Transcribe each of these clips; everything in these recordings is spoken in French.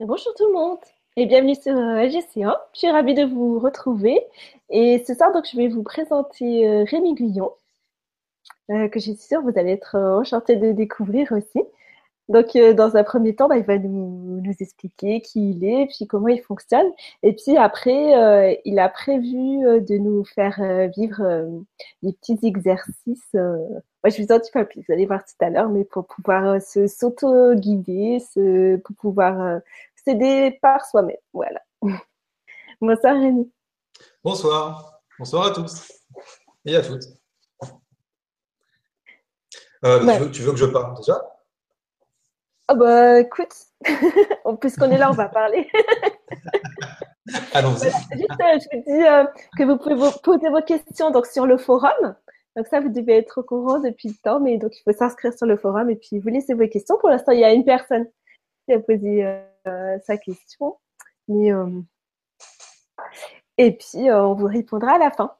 Bonjour tout le monde et bienvenue sur LGC1. Je suis ravie de vous retrouver. Et ce soir, donc, je vais vous présenter euh, Rémi Guyon, euh, que je suis sûre vous allez être euh, enchanté de découvrir aussi. Donc, dans un premier temps, bah, il va nous, nous, expliquer qui il est, puis comment il fonctionne. Et puis après, il a prévu de nous faire vivre des petits exercices. Moi, je vous en dis pas plus, vous allez voir tout à l'heure, mais pour pouvoir se s'auto-guider, pour pouvoir s'aider par soi-même. Voilà. Bonsoir Rémi. Bonsoir. Bonsoir à tous et à toutes. Euh, tu, veux, que je parle déjà? Ah bah écoute, puisqu'on est là, on va parler. Allons-y. Juste, euh, je vous dis euh, que vous pouvez vous poser vos questions donc, sur le forum. Donc ça, vous devez être au courant depuis le temps, mais donc il faut s'inscrire sur le forum et puis vous laissez vos questions. Pour l'instant, il y a une personne qui a posé sa question. Mais, et puis, on vous répondra à la fin.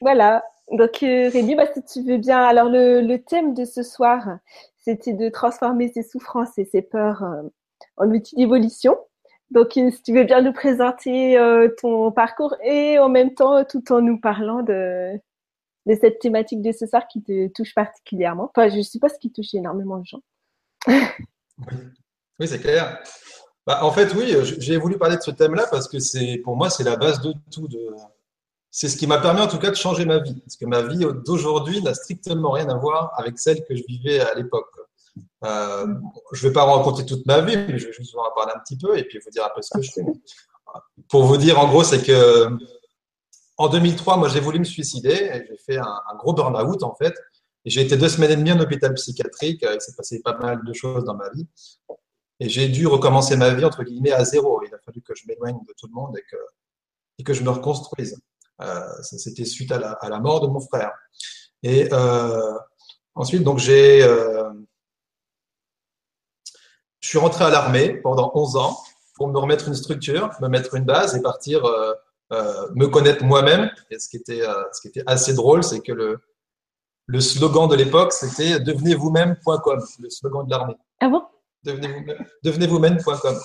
Voilà. Donc, Rémi, bah, si tu veux bien. Alors, le, thème de ce soir, c'était de transformer ses souffrances et ses peurs en outils d'évolution. Donc, si tu veux bien nous présenter ton parcours et en même temps, tout en nous parlant de, de cette thématique de ce soir qui te touche particulièrement. Enfin, je suppose qu'il touche énormément de gens. oui c'est clair. Bah, en fait, oui, j'ai voulu parler de ce thème-là parce que pour moi, c'est la base de tout. C'est ce qui m'a permis, en tout cas, de changer ma vie. Parce que ma vie d'aujourd'hui n'a strictement rien à voir avec celle que je vivais à l'époque. Euh, je ne vais pas raconter toute ma vie, mais je vais juste vous en parler un petit peu et puis vous dire un peu ce que je fais. Pour vous dire, en gros, c'est que en 2003, moi, j'ai voulu me suicider et j'ai fait un, gros burn-out, en fait. J'ai été deux semaines et demie en hôpital psychiatrique. Il s'est passé pas mal de choses dans ma vie. Et j'ai dû recommencer ma vie, entre guillemets, à zéro. Il a fallu que je m'éloigne de tout le monde et que, et que je me reconstruise. Euh, C'était suite à la, à la, mort de mon frère. Et euh, ensuite, donc, j'ai, euh, je suis rentré à l'armée pendant 11 ans pour me remettre une structure, me mettre une base et partir me connaître moi-même. Et ce qui était, ce qui était assez drôle, c'est que le, le slogan de l'époque, c'était devenez vous-même.com, le slogan de l'armée. Ah bon? Devenez vous-même.com.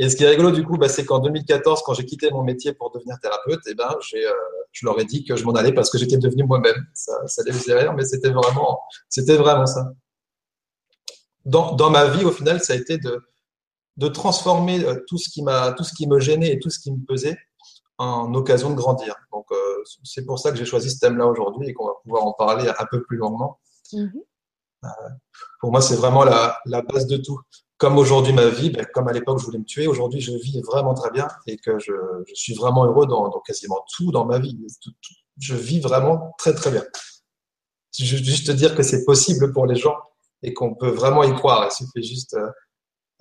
Et ce qui est rigolo du coup, bah, c'est qu'en 2014, quand j'ai quitté mon métier pour devenir thérapeute, eh ben, euh, je leur ai dit que je m'en allais parce que j'étais devenu moi-même. Ça, ça les faisait rire, mais c'était vraiment, c'était vraiment ça. Dans, dans, ma vie, au final, ça a été de, de transformer euh, tout ce qui m'a, tout ce qui me gênait et tout ce qui me pesait en occasion de grandir. Donc, euh, c'est pour ça que j'ai choisi ce thème-là aujourd'hui et qu'on va pouvoir en parler un peu plus longuement. Euh, pour moi, c'est vraiment la, la, base de tout. Comme aujourd'hui ma vie, ben, comme à l'époque je voulais me tuer, aujourd'hui je vis vraiment très bien et que je, suis vraiment heureux dans, quasiment tout dans ma vie. je vis vraiment très très bien. Juste te dire que c'est possible pour les gens et qu'on peut vraiment y croire. Il suffit juste euh,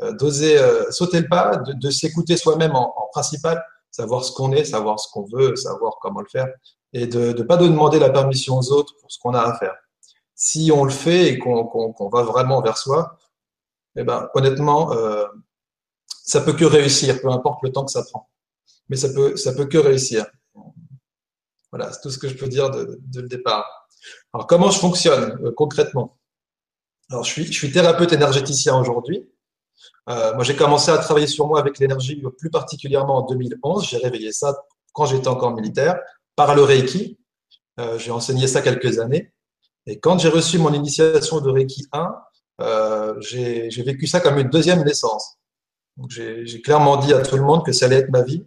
euh d'oser euh, sauter le pas, de, s'écouter soi-même en, principal, savoir ce qu'on est, savoir ce qu'on veut, savoir comment le faire et de ne pas de demander la permission aux autres pour ce qu'on a à faire si on le fait et qu'on va vraiment vers soi, eh ben, honnêtement, euh, ça peut que réussir, peu importe le temps que ça prend. Mais ça peut, ça peut que réussir. Voilà, c'est tout ce que je peux dire de, le départ. Alors, comment je fonctionne euh, concrètement? Alors, je suis, thérapeute énergéticien aujourd'hui. Euh, moi, j'ai commencé à travailler sur moi avec l'énergie plus particulièrement en 2011. J'ai réveillé ça quand j'étais encore militaire par le Reiki. J'ai enseigné ça quelques années. Et quand j'ai reçu mon initiation de Reiki 1, euh, j'ai vécu ça comme une deuxième naissance. J'ai clairement dit à tout le monde que ça allait être ma vie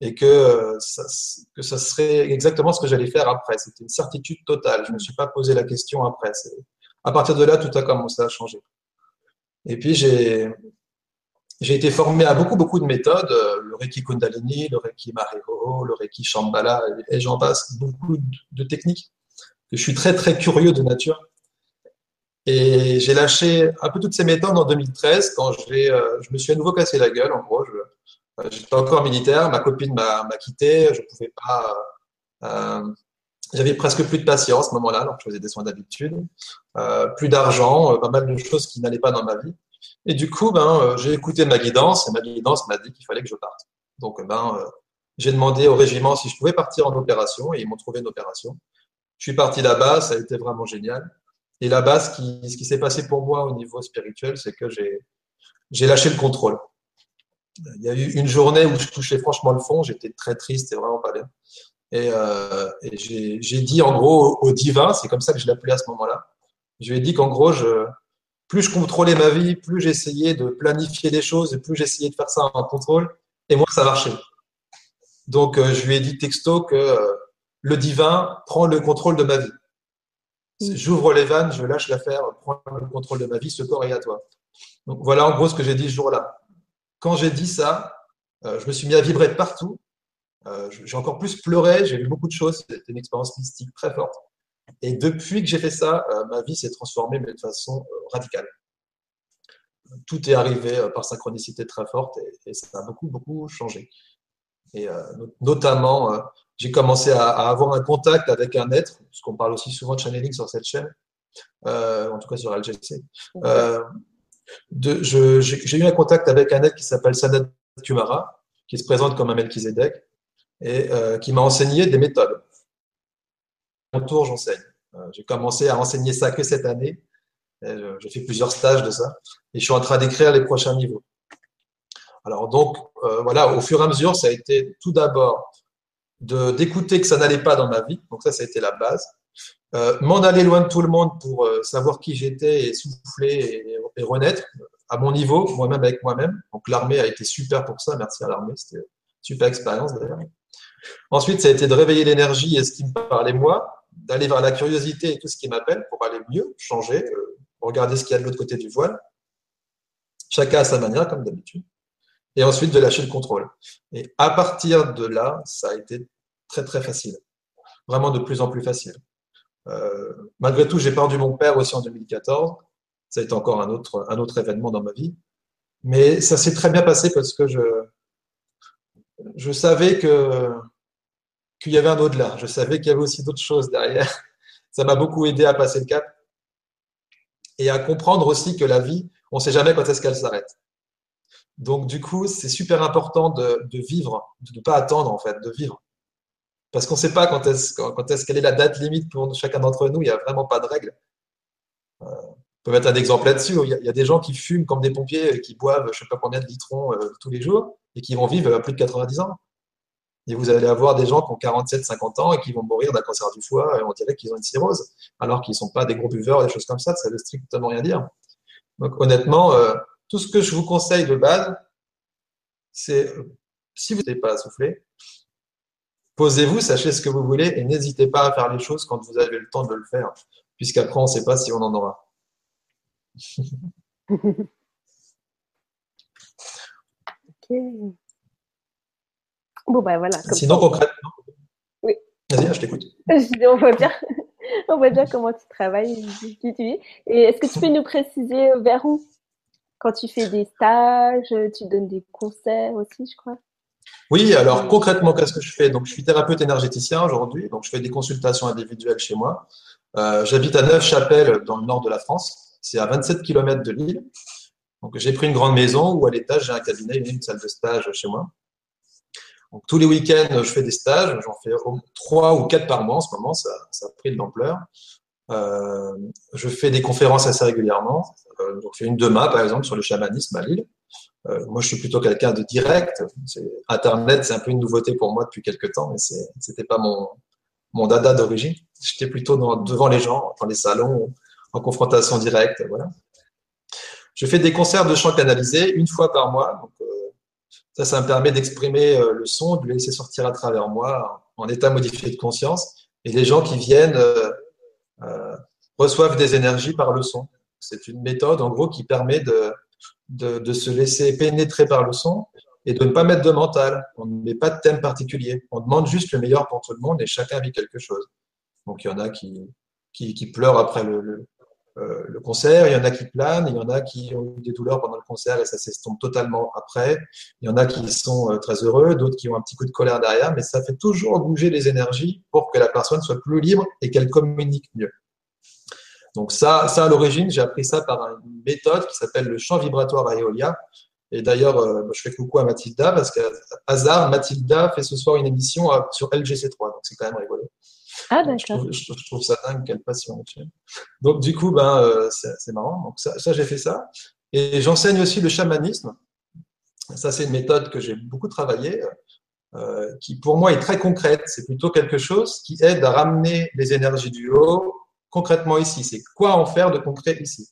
et que, euh, ça, serait exactement ce que j'allais faire après. C'était une certitude totale. Je ne me suis pas posé la question après. À partir de là, tout a commencé à changer. Et puis, j'ai été formé à beaucoup, beaucoup de méthodes, euh, le Reiki Kundalini, le Reiki Mariho, le Reiki Shambhala, et j'en passe, beaucoup de techniques que je suis très très curieux de nature. Et j'ai lâché un peu toutes ces méthodes en 2013 quand euh, je me suis à nouveau cassé la gueule. En gros, euh, j'étais encore militaire, ma copine m'a quitté, je pouvais pas. Euh, j'avais presque plus de patience à ce moment-là, donc je faisais des soins d'habitude, plus d'argent, pas mal de choses qui n'allaient pas dans ma vie. Et du coup, ben, j'ai écouté ma guidance et ma guidance m'a dit qu'il fallait que je parte. Donc, ben, j'ai demandé au régiment si je pouvais partir en opération et ils m'ont trouvé une opération. Je suis parti là-bas, ça a été vraiment génial. Et là-bas, ce qui, ce qui s'est passé pour moi au niveau spirituel, c'est que j'ai, lâché le contrôle. il y a eu une journée où je touchais franchement le fond, j'étais très triste et vraiment pas bien. Et, euh, et j'ai dit en gros au divin, c'est comme ça que je l'appelais à ce moment-là, je lui ai dit qu'en gros, plus je contrôlais ma vie, plus j'essayais de planifier des choses, et plus j'essayais de faire ça en contrôle, et moins ça marchait. Donc, euh, je lui ai dit texto que euh, le divin prend le contrôle de ma vie. J'ouvre les vannes, je lâche l'affaire, prends le contrôle de ma vie, ce corps est à toi. Donc, voilà en gros ce que j'ai dit ce jour-là. Quand j'ai dit ça, euh, je me suis mis à vibrer partout. j'ai encore plus pleuré, j'ai vu beaucoup de choses. C'était une expérience mystique très forte. Et depuis que j'ai fait ça, euh, ma vie s'est transformée mais de façon euh, radicale. Tout est arrivé euh, par synchronicité très forte et, ça a beaucoup, beaucoup changé. Et notamment, j'ai commencé à, avoir un contact avec un être, parce qu'on parle aussi souvent de channeling sur cette chaîne, en tout cas sur LGC. j'ai eu un contact avec un être qui s'appelle Sanat Kumara, qui se présente comme un Melchizedek, et qui m'a enseigné des méthodes mon tour, j'enseigne. Euh, j'ai commencé à enseigner ça que cette année. J'ai fait plusieurs stages de ça et je suis en train d'écrire les prochains niveaux. Alors donc, euh, voilà, au fur et à mesure, ça a été tout d'abord d'écouter que ça n'allait pas dans ma vie. Donc ça, ça a été la base. Euh, m'en aller loin de tout le monde pour savoir qui j'étais et souffler et, renaître à mon niveau, moi-même avec moi-même. Donc l'armée a été super pour ça. Merci à l'armée. C'était une super expérience d'ailleurs. Ensuite, ça a été de réveiller l'énergie et ce qui me parlait moi d'aller vers la curiosité et tout ce qui m'appelle pour aller mieux, changer, euh, regarder ce qu'il y a de l'autre côté du voile. Chacun à sa manière, comme d'habitude. Et ensuite de lâcher le contrôle. Et à partir de là, ça a été très très facile. Vraiment de plus en plus facile. Euh, malgré tout, j'ai perdu mon père aussi en 2014. Ça a été encore un autre, un autre événement dans ma vie. Mais ça s'est très bien passé parce que je, je savais que qu'il y avait un au-delà. Je savais qu'il y avait aussi d'autres choses derrière. Ça m'a beaucoup aidé à passer le cap et à comprendre aussi que la vie, on ne sait jamais quand est-ce qu'elle s'arrête. Donc, du coup, c'est super important de, vivre, de ne pas attendre, en fait, de vivre. Parce qu'on ne sait pas quand est-ce quelle est la date limite pour chacun d'entre nous. Il n'y a vraiment pas de règle. Euh, on peut mettre un exemple là-dessus. Il, y a des gens qui fument comme des pompiers, qui boivent je ne sais pas combien de litrons euh, tous les jours et qui vont vivre plus de 90 ans. Et vous allez avoir des gens qui ont 47, 50 ans et qui vont mourir d'un cancer du foie et on dirait qu'ils ont une cirrhose, alors qu'ils ne sont pas des gros buveurs, des choses comme ça, ça ne veut strictement rien dire. Donc honnêtement, euh, tout ce que je vous conseille de base, c'est si vous n'avez pas à souffler, posez-vous, sachez ce que vous voulez et n'hésitez pas à faire les choses quand vous avez le temps de le faire, puisqu'après on ne sait pas si on en aura. ok. Bon, ben voilà. Sinon, concrètement. Oui. Vas-y, je t'écoute. on voit bien. on voit bien comment tu travailles, qui tu es. Et est-ce que tu peux nous préciser vers où? Quand tu fais des stages, tu donnes des concerts aussi, je crois. Oui, alors concrètement, qu'est-ce que je fais? Donc, je suis thérapeute énergéticien aujourd'hui, donc je fais des consultations individuelles chez moi. Euh, j'habite à Neuf-Chapelle, dans le nord de la France. C'est à 27 km de Lille. Donc, j'ai pris une grande maison où à l'étage, j'ai un cabinet et une salle de stage chez moi. Donc, tous les week-ends, je fais des stages. J'en fais trois ou quatre par mois en ce moment. Ça, ça a pris de l'ampleur. Euh, je fais des conférences assez régulièrement. Euh, donc, je fais une demain, par exemple, sur le chamanisme à Lille. Euh, moi, je suis plutôt quelqu'un de direct. Internet, c'est un peu une nouveauté pour moi depuis quelques temps, mais c'était pas mon, dada d'origine. J'étais plutôt devant les gens, dans les salons, en confrontation directe. Voilà. Je fais des concerts de chant canalisé une fois par mois. Euh, ça, ça me permet d'exprimer le son, de le laisser sortir à travers moi en état modifié de conscience. Et les gens qui viennent reçoivent des énergies par le son. C'est une méthode, en gros, qui permet de, de, se laisser pénétrer par le son et de ne pas mettre de mental. On ne met pas de thème particulier. On demande juste le meilleur pour tout le monde et chacun vit quelque chose. Donc, il y en a qui, qui, pleurent après le, euh, le concert, il y en a qui planent, il y en a qui ont eu des douleurs pendant le concert et ça s'estompe totalement après. Il y en a qui sont euh, très heureux, d'autres qui ont un petit coup de colère derrière, mais ça fait toujours bouger les énergies pour que la personne soit plus libre et qu'elle communique mieux. Donc ça, ça à l'origine, j'ai appris ça par une méthode qui s'appelle le champ vibratoire à Eolia. Et d'ailleurs, euh, je fais coucou à Mathilda parce qu'à hasard, Mathilda fait ce soir une émission sur LGC3, donc c'est quand même rigolo. Ah, d'accord. Je, trouve ça dingue, quelle passion. Donc, du coup, ben, euh, c'est marrant. Donc, ça, j'ai fait ça. Et j'enseigne aussi le chamanisme. Ça, c'est une méthode que j'ai beaucoup travaillée, euh, qui pour moi est très concrète. C'est plutôt quelque chose qui aide à ramener les énergies du haut concrètement ici. C'est quoi en faire de concret ici?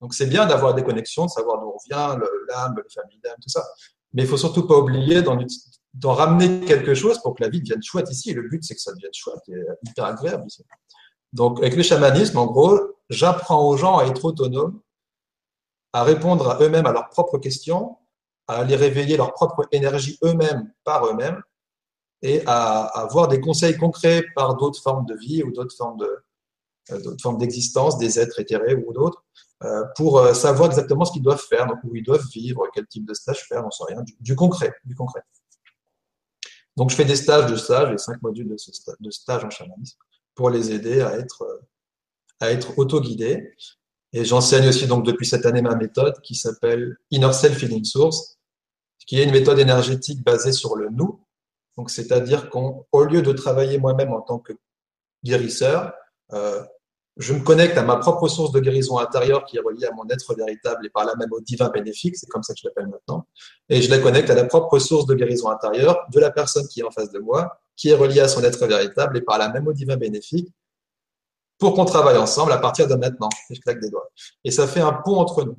Donc c'est bien d'avoir des connexions, de savoir d'où on vient, l'âme, le famille d'âme, tout ça. Mais il faut surtout pas oublier d'en ramener quelque chose pour que la vie devienne chouette ici. Et le but, c'est que ça devienne chouette et hyper agréable ici. Donc avec le chamanisme, en gros, j'apprends aux gens à être autonomes, à répondre à eux-mêmes à leurs propres questions, à aller réveiller leur propre énergie eux-mêmes par eux-mêmes et à, avoir des conseils concrets par d'autres formes de vie ou d'autres formes de euh, d'autres formes d'existence, des êtres éthérés ou d'autres, euh, pour euh, savoir exactement ce qu'ils doivent faire, donc où ils doivent vivre, quel type de stage faire, on sait rien, du, concret, du concret. Donc je fais des stages de stage, et cinq modules de, de stage en chamanisme, pour les aider à être, à être auto-guidés. Et j'enseigne aussi donc depuis cette année ma méthode qui s'appelle Inner Self Feeling Source, qui est une méthode énergétique basée sur le nous. Donc, c'est-à-dire qu'au lieu de travailler moi-même en tant que guérisseur, euh, je me connecte à ma propre source de guérison intérieure qui est reliée à mon être véritable et par là même au divin bénéfique, c'est comme ça que je l'appelle maintenant. Et je la connecte à la propre source de guérison intérieure de la personne qui est en face de moi, qui est reliée à son être véritable et par là même au divin bénéfique, pour qu'on travaille ensemble à partir de maintenant. Et ça fait un pont entre nous.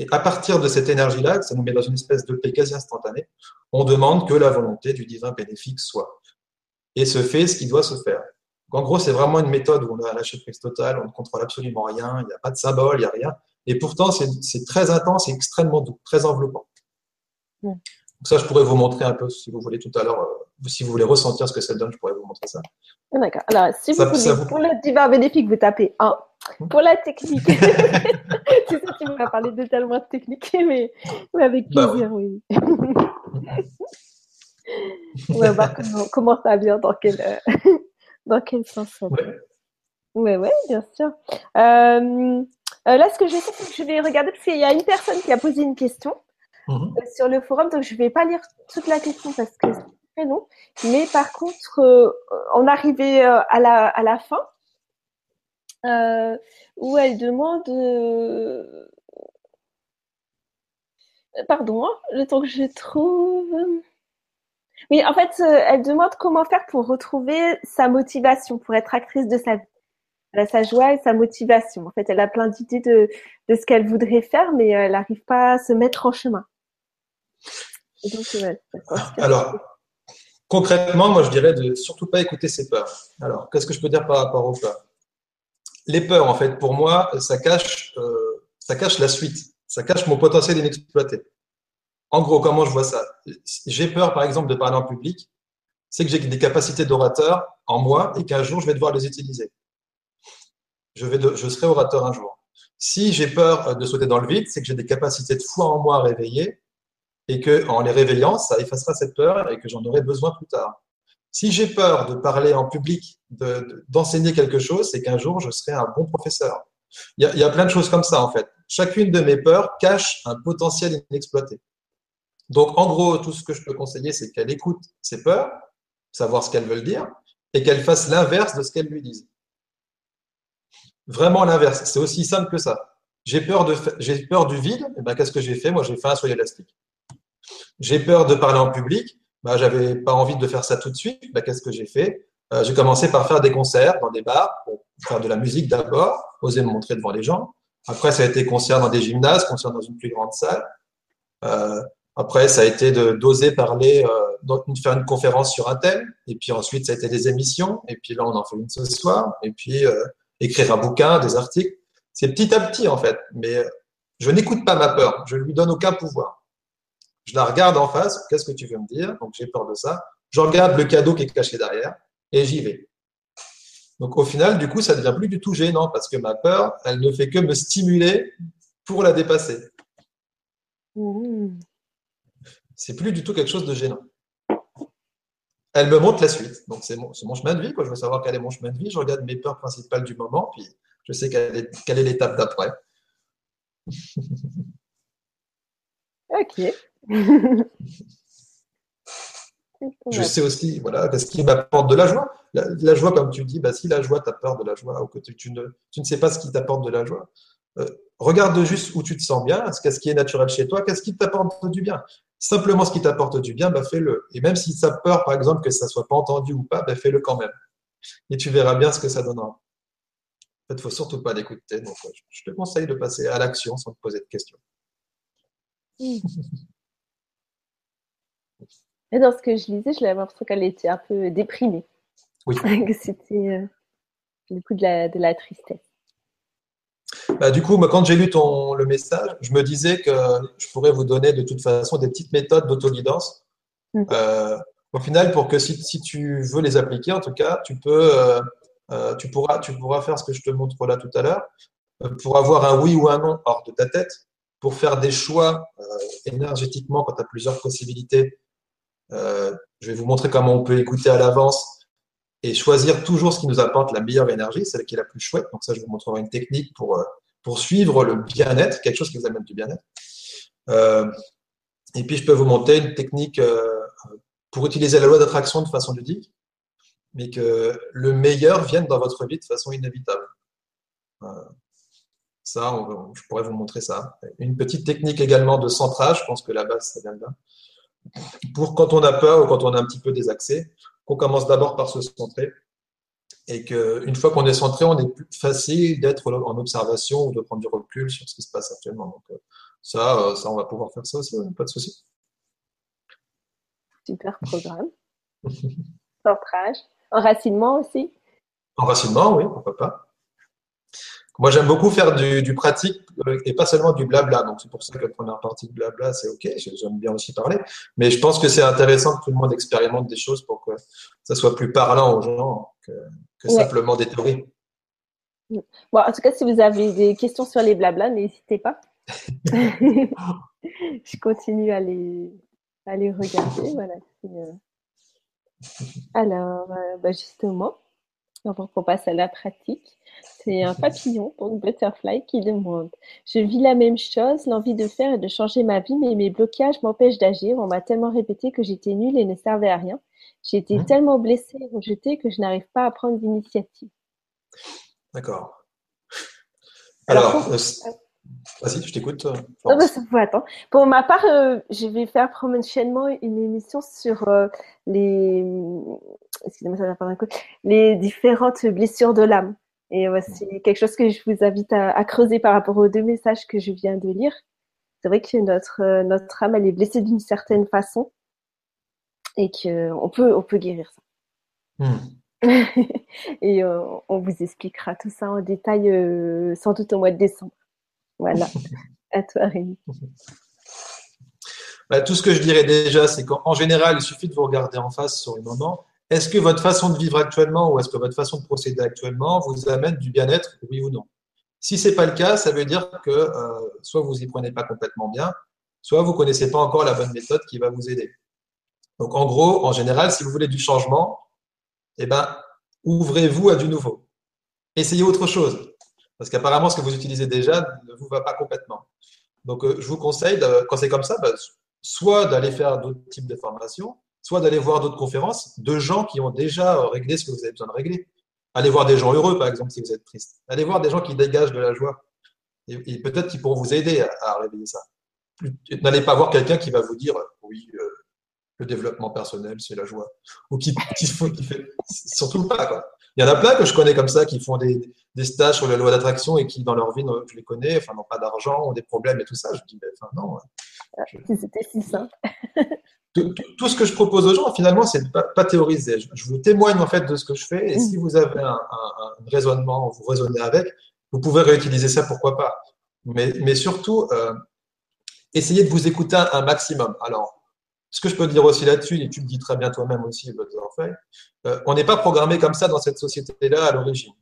Et à partir de cette énergie-là, ça nous met dans une espèce de paix quasi instantanée, on demande que la volonté du divin bénéfique soit. Et se fait ce qui doit se faire. En gros, c'est vraiment une méthode où on a un lâcher prise total, on ne contrôle absolument rien, il n'y a pas de symbole, il n'y a rien. Et pourtant, c'est très intense et extrêmement doux, très enveloppant. Donc ça, je pourrais vous montrer un peu, si vous voulez, tout à l'heure, euh, si vous voulez ressentir ce que ça donne, je pourrais vous montrer ça. D'accord. Alors, si vous voulez, pour le divin bénéfique, vous tapez 1. Pour la technique, tu sais, tu m'as parlé de tellement de technique, mais, avec bah plaisir, oui. on va voir comment, ça vient, dans quel, dans quel sens vient. Oui, oui, bien sûr. Euh, euh, là, ce que je vais faire, c'est que je vais regarder, parce qu'il y a une personne qui a posé une question mhm. euh, sur le forum, donc je ne vais pas lire toute la question parce que c'est très long. Mais par contre, on arrivait à la, à la fin. Euh, où elle demande. Euh, pardon, hein, le temps que je trouve. Oui, en fait, euh, elle demande comment faire pour retrouver sa motivation, pour être actrice de sa vie. Elle a sa joie et sa motivation. En fait, elle a plein d'idées de, ce qu'elle voudrait faire, mais elle n'arrive pas à se mettre en chemin. Alors, concrètement, moi, je dirais de surtout pas écouter ses peurs. Alors, qu'est-ce que je peux dire par rapport aux peurs? Les peurs, en fait, pour moi, euh, ça cache la suite. Ça cache mon potentiel inexploité. En gros, comment je vois ça? J'ai peur, par exemple, de parler en public. C'est que j'ai des capacités d'orateur en moi et qu'un jour, je vais devoir les utiliser. Je, serai orateur un jour. Si j'ai peur de sauter dans le vide, c'est que j'ai des capacités de foi en moi à réveiller et que, en les réveillant, ça effacera cette peur et que j'en aurai besoin plus tard. Si j'ai peur de parler en public, d'enseigner quelque chose, c'est qu'un jour, je serai un bon professeur. Il y, a, plein de choses comme ça, en fait. Chacune de mes peurs cache un potentiel inexploité. Donc, en gros, tout ce que je peux conseiller, c'est qu'elle écoute ses peurs, savoir ce qu'elles veulent dire, et qu'elle fasse l'inverse de ce qu'elles lui disent. Vraiment l'inverse. C'est aussi simple que ça. J'ai peur, de, peur du vide, eh ben, qu'est-ce que j'ai fait? Moi, j'ai fait un soleil élastique. J'ai peur de parler en public, bah, j'avais pas envie de faire ça tout de suite. Bah, Qu'est-ce que j'ai fait? Euh, J'ai commencé par faire des concerts dans des bars, faire de la musique d'abord, oser me montrer devant les gens. Après, ça a été concert dans des gymnases, concert dans une plus grande salle. Euh, après, ça a été d'oser parler, euh, faire une conférence sur un thème. Et puis ensuite, ça a été des émissions. Et puis là, on en fait une ce soir. Et puis, euh, écrire un bouquin, des articles. C'est petit à petit, en fait. Mais je n'écoute pas ma peur. Je lui donne aucun pouvoir. Je la regarde en face, qu'est-ce que tu veux me dire? Donc j'ai peur de ça. Je regarde le cadeau qui est caché derrière et j'y vais. Donc au final, du coup, ça ne devient plus du tout gênant parce que ma peur, elle ne fait que me stimuler pour la dépasser. Mmh. C'est plus du tout quelque chose de gênant. Elle me montre la suite. Donc c'est mon, chemin de vie. Quoi. Je veux savoir quel est mon chemin de vie. Je regarde mes peurs principales du moment, puis je sais quelle est l'étape d'après. ok. je sais aussi, voilà, parce qu'il m'apporte de la joie. La, joie, comme tu dis, bah, si la joie, tu peur de la joie, ou que tu, ne, tu ne sais pas ce qui t'apporte de la joie. Euh, regarde juste où tu te sens bien, qu'est-ce qui est naturel chez toi, qu'est-ce qui t'apporte du bien. Simplement ce qui t'apporte du bien, bah, fais-le. Et même si ça peur, par exemple, que ça soit pas entendu ou pas, bah, fais-le quand même. Et tu verras bien ce que ça donnera. En fait, il ne faut surtout pas l'écouter. Donc, je te conseille de passer à l'action sans te poser de questions. Et dans ce que je lisais, je l'impression qu'elle était un peu déprimée. Oui. que c'était euh, le coup de la, de la tristesse. Bah, du coup, moi, quand j'ai lu ton, le message, je me disais que je pourrais vous donner de toute façon des petites méthodes d'autoguidance. Mm. Euh, au final, pour que si, si, tu veux les appliquer, en tout cas, tu peux, euh, euh tu pourras, tu pourras faire ce que je te montre là tout à l'heure, pour avoir un oui ou un non hors de ta tête, pour faire des choix euh, énergétiquement quand tu as plusieurs possibilités je vais vous montrer comment on peut écouter à l'avance et choisir toujours ce qui nous apporte la meilleure énergie, celle qui est la plus chouette. Donc ça, je vous montrerai une technique pour, euh, pour suivre le bien-être, quelque chose qui vous amène du bien-être. Euh, et puis, je peux vous montrer une technique pour utiliser la loi d'attraction de façon ludique, mais que le meilleur vienne dans votre vie de façon inévitable. ça, je pourrais vous montrer ça. Une petite technique également de centrage, je pense que la base, ça vient de là pour quand on a peur ou quand on a un petit peu désaxé, qu'on commence d'abord par se centrer et qu'une fois qu'on est centré, on est plus facile d'être en observation ou de prendre du recul sur ce qui se passe actuellement. Donc, euh, ça, euh, ça, on va pouvoir faire ça aussi, pas de souci. Super programme. Centrage. Enracinement aussi. Enracinement, oui, pourquoi pas. Moi, j'aime beaucoup faire du, pratique euh, et pas seulement du blabla. Donc, c'est pour ça que la première partie de blabla, c'est OK. J'aime bien aussi parler. Mais je pense que c'est intéressant que tout le monde expérimente des choses pour que ça soit plus parlant aux gens que, simplement des théories. Bon, en tout cas, si vous avez des questions sur les blabla, n'hésitez pas. je continue à les, à les regarder. Voilà. Euh, alors, euh, bah, justement, avant qu'on passe à la pratique, c'est un papillon, donc Butterfly, qui demande Je vis la même chose, l'envie de faire et de changer ma vie, mais mes blocages m'empêchent d'agir. On m'a tellement répété que j'étais nulle et ne servais à rien. J'ai été mmh. tellement blessée et rejetée que je n'arrive pas à prendre d'initiative. D'accord. Alors, euh, vas-y, je t'écoute. Euh, non, bah, ça attendre. Pour ma part, euh, je vais faire prochainement une émission sur les, excusez-moi, ça va un coup, les différentes blessures de l'âme. Et c'est quelque chose que je vous invite à, creuser par rapport aux deux messages que je viens de lire. C'est vrai que notre, euh, notre âme, elle est blessée d'une certaine façon et qu'on peut, on peut guérir ça. Hmm. et euh, on vous expliquera tout ça en détail euh, sans doute au mois de décembre. Voilà. à toi, Rémi. Bah, tout ce que je dirais déjà, c'est qu'en général, il suffit de vous regarder en face sur le moment est-ce que votre façon de vivre actuellement ou est-ce que votre façon de procéder actuellement vous amène du bien-être, oui ou non? Si ce n'est pas le cas, ça veut dire que euh, soit vous n'y prenez pas complètement bien, soit vous ne connaissez pas encore la bonne méthode qui va vous aider. Donc en gros, en général, si vous voulez du changement, eh ben, ouvrez-vous à du nouveau. Essayez autre chose. Parce qu'apparemment, ce que vous utilisez déjà ne vous va pas complètement. Donc, euh, je vous conseille, quand c'est comme ça, bah, soit d'aller faire d'autres types de formations, soit d'aller voir d'autres conférences de gens qui ont déjà réglé ce que vous avez besoin de régler. Allez voir des gens heureux, par exemple, si vous êtes triste. Allez voir des gens qui dégagent de la joie. Et, peut-être qu'ils pourront vous aider à, réveiller ça. N'allez pas voir quelqu'un qui va vous dire oui, euh, le développement personnel, c'est la joie. Ou qui, fait surtout pas. Quoi. Il y en a plein que je connais comme ça qui font des, des stages sur la loi d'attraction et qui, dans leur vie, je les connais, enfin, n'ont pas d'argent, ont des problèmes et tout ça. Je dis, enfin, non. C'était si simple. tout, ce que je propose aux gens, finalement, c'est de pas, pas théoriser. Je, vous témoigne en fait de ce que je fais, et si vous avez un, raisonnement, vous raisonnez avec, vous pouvez réutiliser ça, pourquoi pas. Mais, mais surtout, euh, essayez de vous écouter un, maximum. Alors, ce que je peux dire aussi là-dessus, et tu le dis très bien toi-même aussi, euh, on n'est pas programmé comme ça dans cette société-là à l'origine.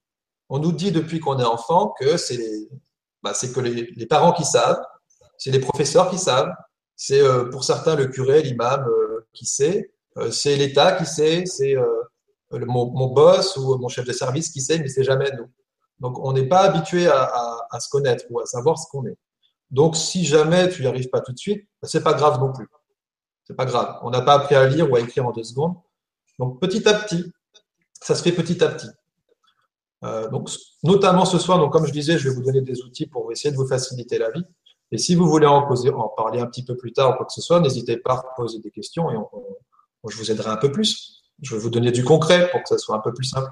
On nous dit depuis qu'on est enfant que c'est bah, que les, les parents qui savent, c'est les professeurs qui savent, c'est euh, pour certains le curé, l'imam euh, qui sait, euh, c'est l'État qui sait, c'est mon, boss ou mon chef de service qui sait, mais c'est jamais nous. Donc on n'est pas habitué à, se connaître ou à savoir ce qu'on est. Donc si jamais tu n'y arrives pas tout de suite, ben, c'est pas grave non plus. C'est pas grave. On n'a pas appris à lire ou à écrire en deux secondes. Donc petit à petit, ça se fait petit à petit. Donc, notamment ce soir, donc comme je disais, je vais vous donner des outils pour essayer de vous faciliter la vie. Et si vous voulez en, poser, en parler un petit peu plus tard ou quoi que ce soit, n'hésitez pas à poser des questions et je vous aiderai un peu plus. Je vais vous donner du concret pour que ça soit un peu plus simple.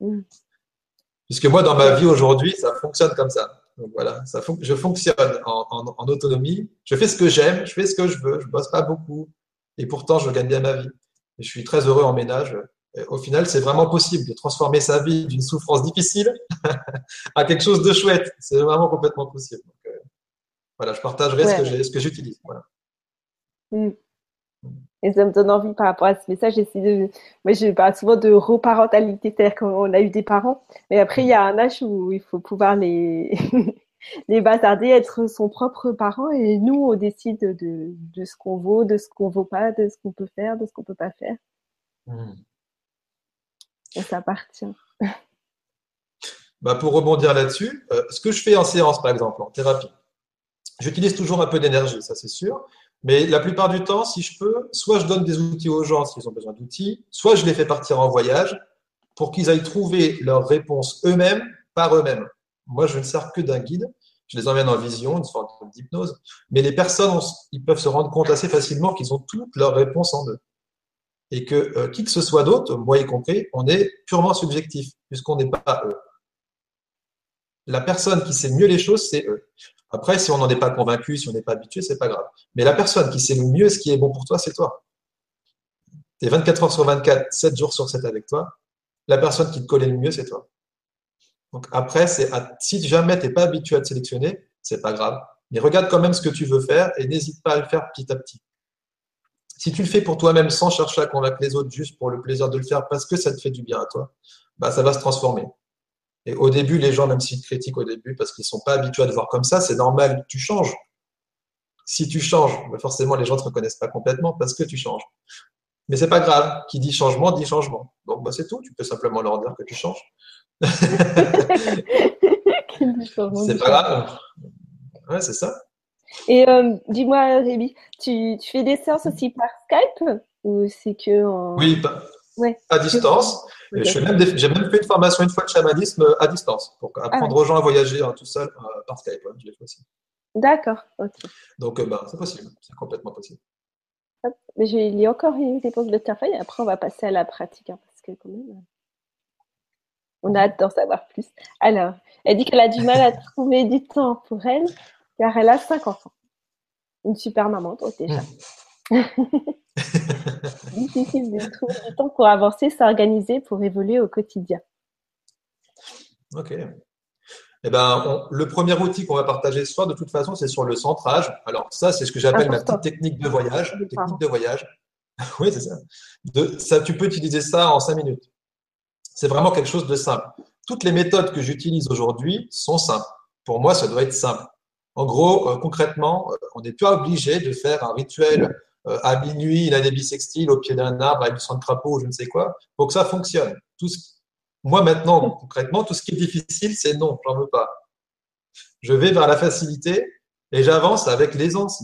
Mm. Puisque moi, dans ma vie aujourd'hui, ça fonctionne comme ça. Donc voilà, ça je fonctionne en, autonomie. Je fais ce que j'aime, je fais ce que je veux, je bosse pas beaucoup. Et pourtant, je gagne bien ma vie. Et je suis très heureux en ménage. au final, c'est vraiment possible de transformer sa vie d'une souffrance difficile à quelque chose de chouette. C'est vraiment complètement possible. Voilà, je partagerai ce que j'utilise. Voilà. Mm. Et ça me donne envie par rapport à ce message. J'essaie de, moi, je parle souvent de reparentalité, c'est-à-dire qu'on a eu des parents, mais après, il y a un âge où il faut pouvoir les, les bazarder, être son propre parent, et nous, on décide de, de ce qu'on vaut, de ce qu'on vaut pas, de ce qu'on peut faire, de ce qu'on peut pas faire. Et ça appartient. Bah pour rebondir là-dessus, euh, ce que je fais en séance, par exemple, en thérapie, j'utilise toujours un peu d'énergie, ça c'est sûr. Mais la plupart du temps, si je peux, soit je donne des outils aux gens s'ils ont besoin d'outils, soit je les fais partir en voyage pour qu'ils aillent trouver leurs réponses eux-mêmes par eux-mêmes. Moi, je ne sers que d'un guide. Je les emmène en vision, une sorte d'hypnose. Mais les personnes, ils peuvent se rendre compte assez facilement qu'ils ont toutes leurs réponses en eux. Et que euh, qui que ce soit d'autre, moi y compris, on est purement subjectif, puisqu'on n'est pas eux. La personne qui sait mieux les choses, c'est eux. Après, si on n'en est pas convaincu, si on n'est pas habitué, c'est pas grave. Mais la personne qui sait le mieux ce qui est bon pour toi, c'est toi. Tu es 24 heures sur 24, 7 jours sur 7 avec toi. La personne qui te connaît le mieux, c'est toi. Donc après, si jamais tu n'es pas habitué à te sélectionner, c'est pas grave. Mais regarde quand même ce que tu veux faire et n'hésite pas à le faire petit à petit. Si tu le fais pour toi-même sans chercher à convaincre les autres juste pour le plaisir de le faire parce que ça te fait du bien à toi, bah ça va se transformer. Et au début, les gens, même s'ils te critiquent au début parce qu'ils ne sont pas habitués à te voir comme ça, c'est normal, tu changes. Si tu changes, bah, forcément, les gens ne te reconnaissent pas complètement parce que tu changes. Mais c'est pas grave. Qui dit changement, dit changement. Donc, bah, c'est tout. Tu peux simplement leur dire que tu changes. c'est pas grave. Ouais, c'est ça. Et euh, dis-moi, Rémi, tu, tu, fais des séances aussi par Skype ou c'est que en... Oui, à distance. J'ai même, même, fait une formation une fois de chamanisme euh, à distance pour ah apprendre aux gens à voyager hein, tout seul euh, par Skype. D'accord. Donc, euh, bah, c'est possible. C'est complètement possible. Mais y a encore une réponse de Terfeuille. Après, on va passer à la pratique hein, parce que quand même, on a hâte d'en savoir plus. Alors, elle dit qu'elle a du mal à trouver du temps pour elle car elle a cinq enfants. Une super maman, toi déjà. Difficile de trouver du temps pour avancer, s'organiser, pour évoluer au quotidien. Ok. Eh ben, le premier outil qu'on va partager ce soir, de toute façon, c'est sur le centrage. Alors, ça, c'est ce que j'appelle ma petite technique de voyage. Technique de voyage. oui, c'est ça. De, ça. Tu peux utiliser ça en cinq minutes. C'est vraiment quelque chose de simple. Toutes les méthodes que j'utilise aujourd'hui sont simples. Pour moi, ça doit être simple. En gros, euh, concrètement, euh, on n'est pas obligé de faire un rituel à minuit, il a des bisextiles au pied d'un arbre avec du sang de crapaud je ne sais quoi, pour que ça fonctionne. Tout Moi, maintenant, concrètement, tout ce qui est difficile, c'est non, j'en veux pas. Je vais vers la facilité et j'avance avec l'aisance,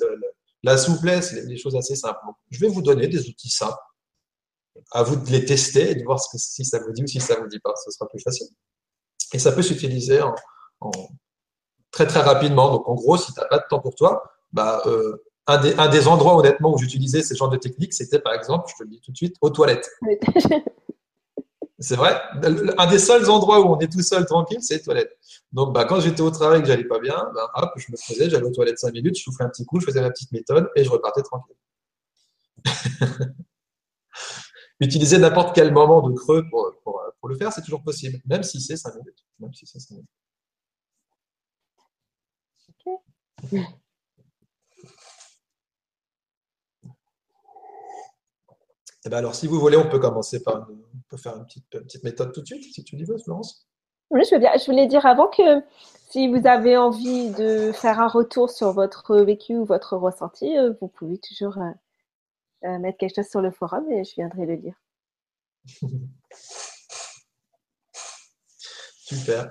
la souplesse, les choses assez simples. je vais vous donner des outils simples. À vous de les tester et de voir si ça vous dit ou si ça vous dit pas. Ce sera plus facile. Et ça peut s'utiliser en, très très rapidement. Donc en gros, si tu n'as pas de temps pour toi, bah, euh, un des, un des endroits, honnêtement, où j'utilisais ce genre de technique, c'était par exemple, je te le dis tout de suite, aux toilettes. c'est vrai. Un des seuls endroits où on est tout seul, tranquille, c'est les toilettes. Donc, bah, quand j'étais au travail et que j'allais pas bien, bah, hop, je me faisais, j'allais aux toilettes cinq minutes, je soufflais un petit coup, je faisais ma petite méthode et je repartais tranquille. Utiliser n'importe quel moment de creux pour, pour, pour le faire, c'est toujours possible, même si c'est cinq minutes. Même si c'est minutes. Eh ben alors, si vous voulez, on peut commencer par on peut faire une petite, petite méthode tout de suite, si tu dis veux, Florence. Oui, je veux bien. Je voulais dire avant que si vous avez envie de faire un retour sur votre vécu ou votre ressenti, euh, vous pouvez toujours euh, euh, mettre quelque chose sur le forum et je viendrai le lire. Super.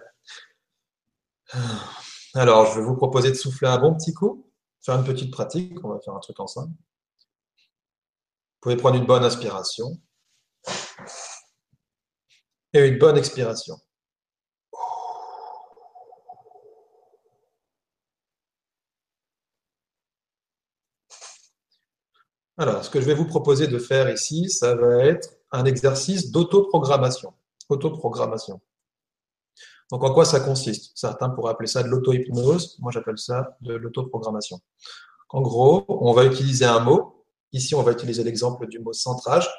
Alors, je vais vous proposer de souffler un bon petit coup, faire une petite pratique. On va faire un truc ensemble. Vous pouvez prendre une bonne inspiration et une bonne expiration. Alors, ce que je vais vous proposer de faire ici, ça va être un exercice d'autoprogrammation. Autoprogrammation. Donc, en quoi ça consiste? Certains pourraient appeler ça de l'auto-hypnose. Moi, j'appelle ça de l'autoprogrammation. En gros, on va utiliser un mot Ici, on va utiliser l'exemple du mot centrage.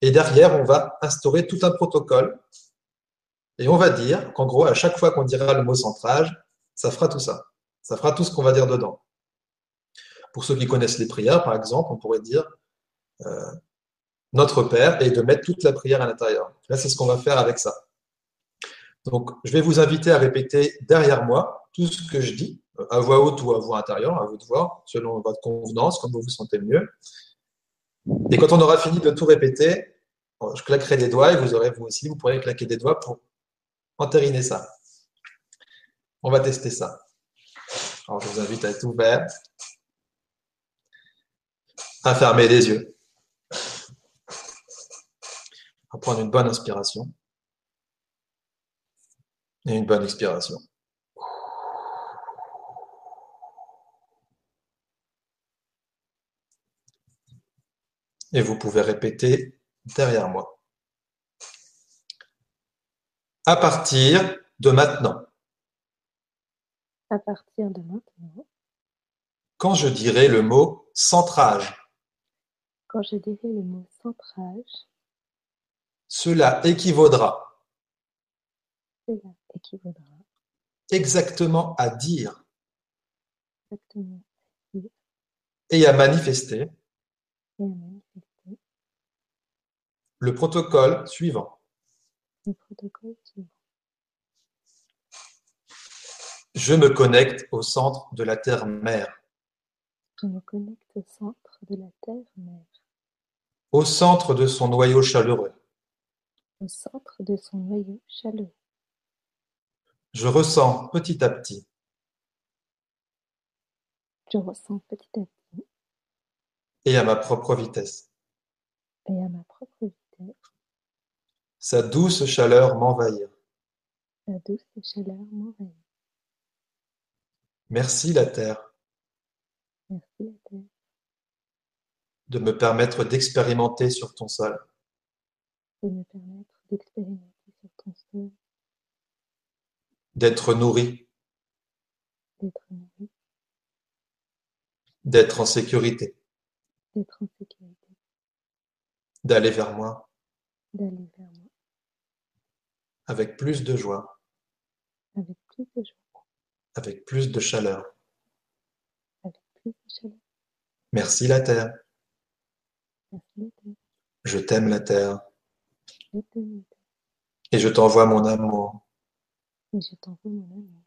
Et derrière, on va instaurer tout un protocole. Et on va dire qu'en gros, à chaque fois qu'on dira le mot centrage, ça fera tout ça. Ça fera tout ce qu'on va dire dedans. Pour ceux qui connaissent les prières, par exemple, on pourrait dire euh, Notre Père et de mettre toute la prière à l'intérieur. Là, c'est ce qu'on va faire avec ça. Donc, je vais vous inviter à répéter derrière moi tout ce que je dis, à voix haute ou à voix intérieure, à vous de voir, selon votre convenance, comme vous vous sentez mieux. Et quand on aura fini de tout répéter, je claquerai des doigts et vous aurez vous aussi, vous pourrez claquer des doigts pour entériner ça. On va tester ça. Alors, je vous invite à être ouvert, à fermer les yeux, à prendre une bonne inspiration et une bonne expiration. Et vous pouvez répéter derrière moi. À partir de maintenant. À partir de maintenant. Quand je dirai le mot centrage. Quand je dirai le mot centrage. Cela équivaudra. Cela équivaudra. Exactement à dire. Exactement à dire. Et à manifester. Et à manifester. Le protocole suivant. Le protocole suivant. Je me connecte au centre de la Terre-Mère. Je me connecte au centre de la Terre-Mère. Au centre de son noyau chaleureux. Au centre de son noyau chaleureux. Je ressens petit à petit. Je ressens petit à petit. Et à ma propre vitesse. Et à ma propre vitesse. Sa douce chaleur m'envahir. Sa douce chaleur m'envahir. Merci la Terre. Merci la Terre. De me permettre d'expérimenter sur ton sol. De me permettre d'expérimenter sur ton sol. D'être nourri. D'être nourri. D'être en sécurité. D'être en sécurité. D'aller vers moi. D'aller vers moi. Avec plus de joie. Avec plus de joie avec plus de chaleur. Avec plus de chaleur. Merci la Terre. Merci la Terre. Je t'aime la Terre. Je t'aime la Terre. Et je t'envoie mon amour. Et je t'envoie mon amour.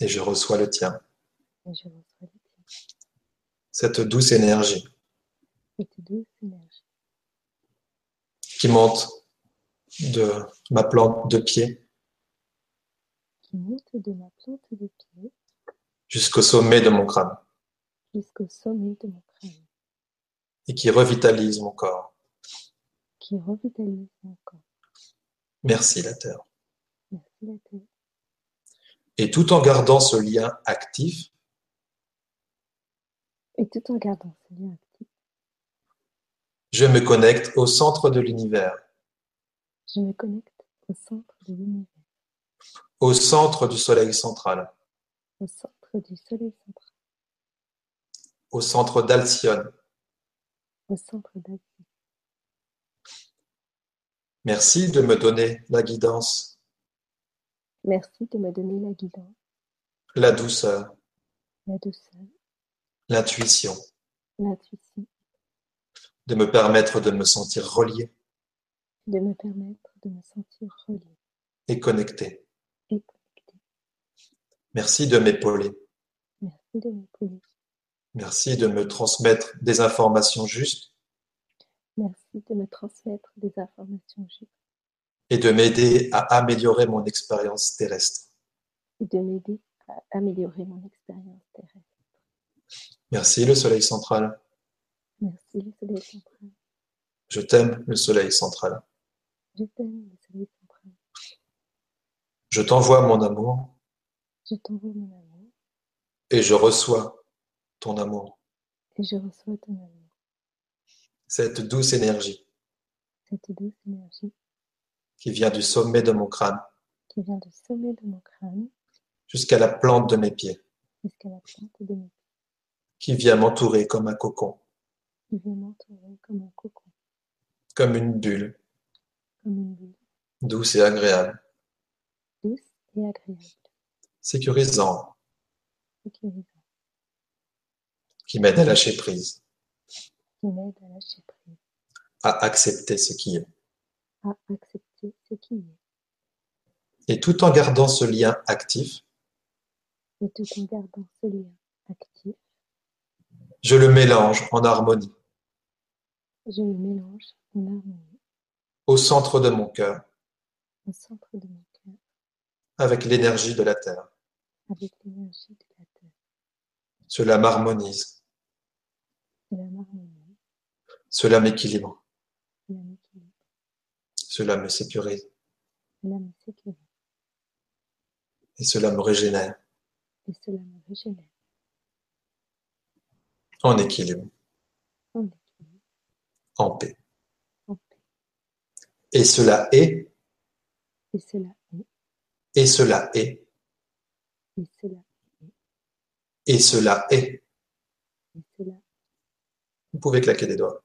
Et je reçois le tien. Et je reçois le tien. Cette douce énergie. Cette douce énergie. Qui monte de ma plante de pied qui monte de ma plante de pied jusqu'au sommet de mon crâne jusqu'au sommet de mon crâne et qui revitalise mon corps. qui revitalise mon corps. Merci la Terre. Merci la Terre. Et tout en gardant ce lien actif, Et tout en gardant ce lien actif, je me connecte au centre de l'univers, je me connecte au centre de l'univers, au centre du soleil central, au centre du soleil central, au centre d'Alcyone. au centre d'Alcyone. Merci de me donner la guidance, Merci de me donner la guidance, la douceur, la douceur, l'intuition, l'intuition, de me permettre de me sentir relié de me permettre de me sentir relié et connecté. et connecté. Merci de m'épauler. Merci de m'épauler. Merci de me transmettre des informations justes Merci de me transmettre des informations justes et de m'aider à améliorer mon expérience terrestre. et de m'aider à améliorer mon expérience terrestre. Merci le soleil central. Merci le soleil central. Je t'aime le soleil central. Je t'aime le soleil central. Je t'envoie mon amour Je t'envoie mon amour et je reçois ton amour. et je reçois ton amour. cette douce énergie cette douce énergie qui vient du sommet de mon crâne qui vient du sommet de mon crâne jusqu'à la plante de mes pieds, jusqu'à la plante de mes pieds, qui vient m'entourer comme un cocon, qui vient m'entourer comme un cocon, comme une bulle, comme une bulle. Douce et agréable, douce et agréable, sécurisant, sécurisante, qui m'aide à lâcher prise, qui m'aide à lâcher prise, à accepter ce qui est. à accepter ce qui est, Et tout en gardant ce lien actif, et tout en gardant ce lien actif, je le mélange en harmonie je le mélange en harmonie au centre de mon cœur. Au centre de mon cœur. Avec l'énergie de la Terre. avec l'énergie de la terre, Cela m'harmonise, cela m'harmonise, cela m'équilibre, cela m'équilibre, cela me sécurise. Cela me sécurise, et cela me régénère. Et cela me régénère. En équilibre, en équilibre, en paix. en paix. Et cela est, Et cela est, et cela est, et cela, et cela est. et cela, Vous pouvez claquer des doigts.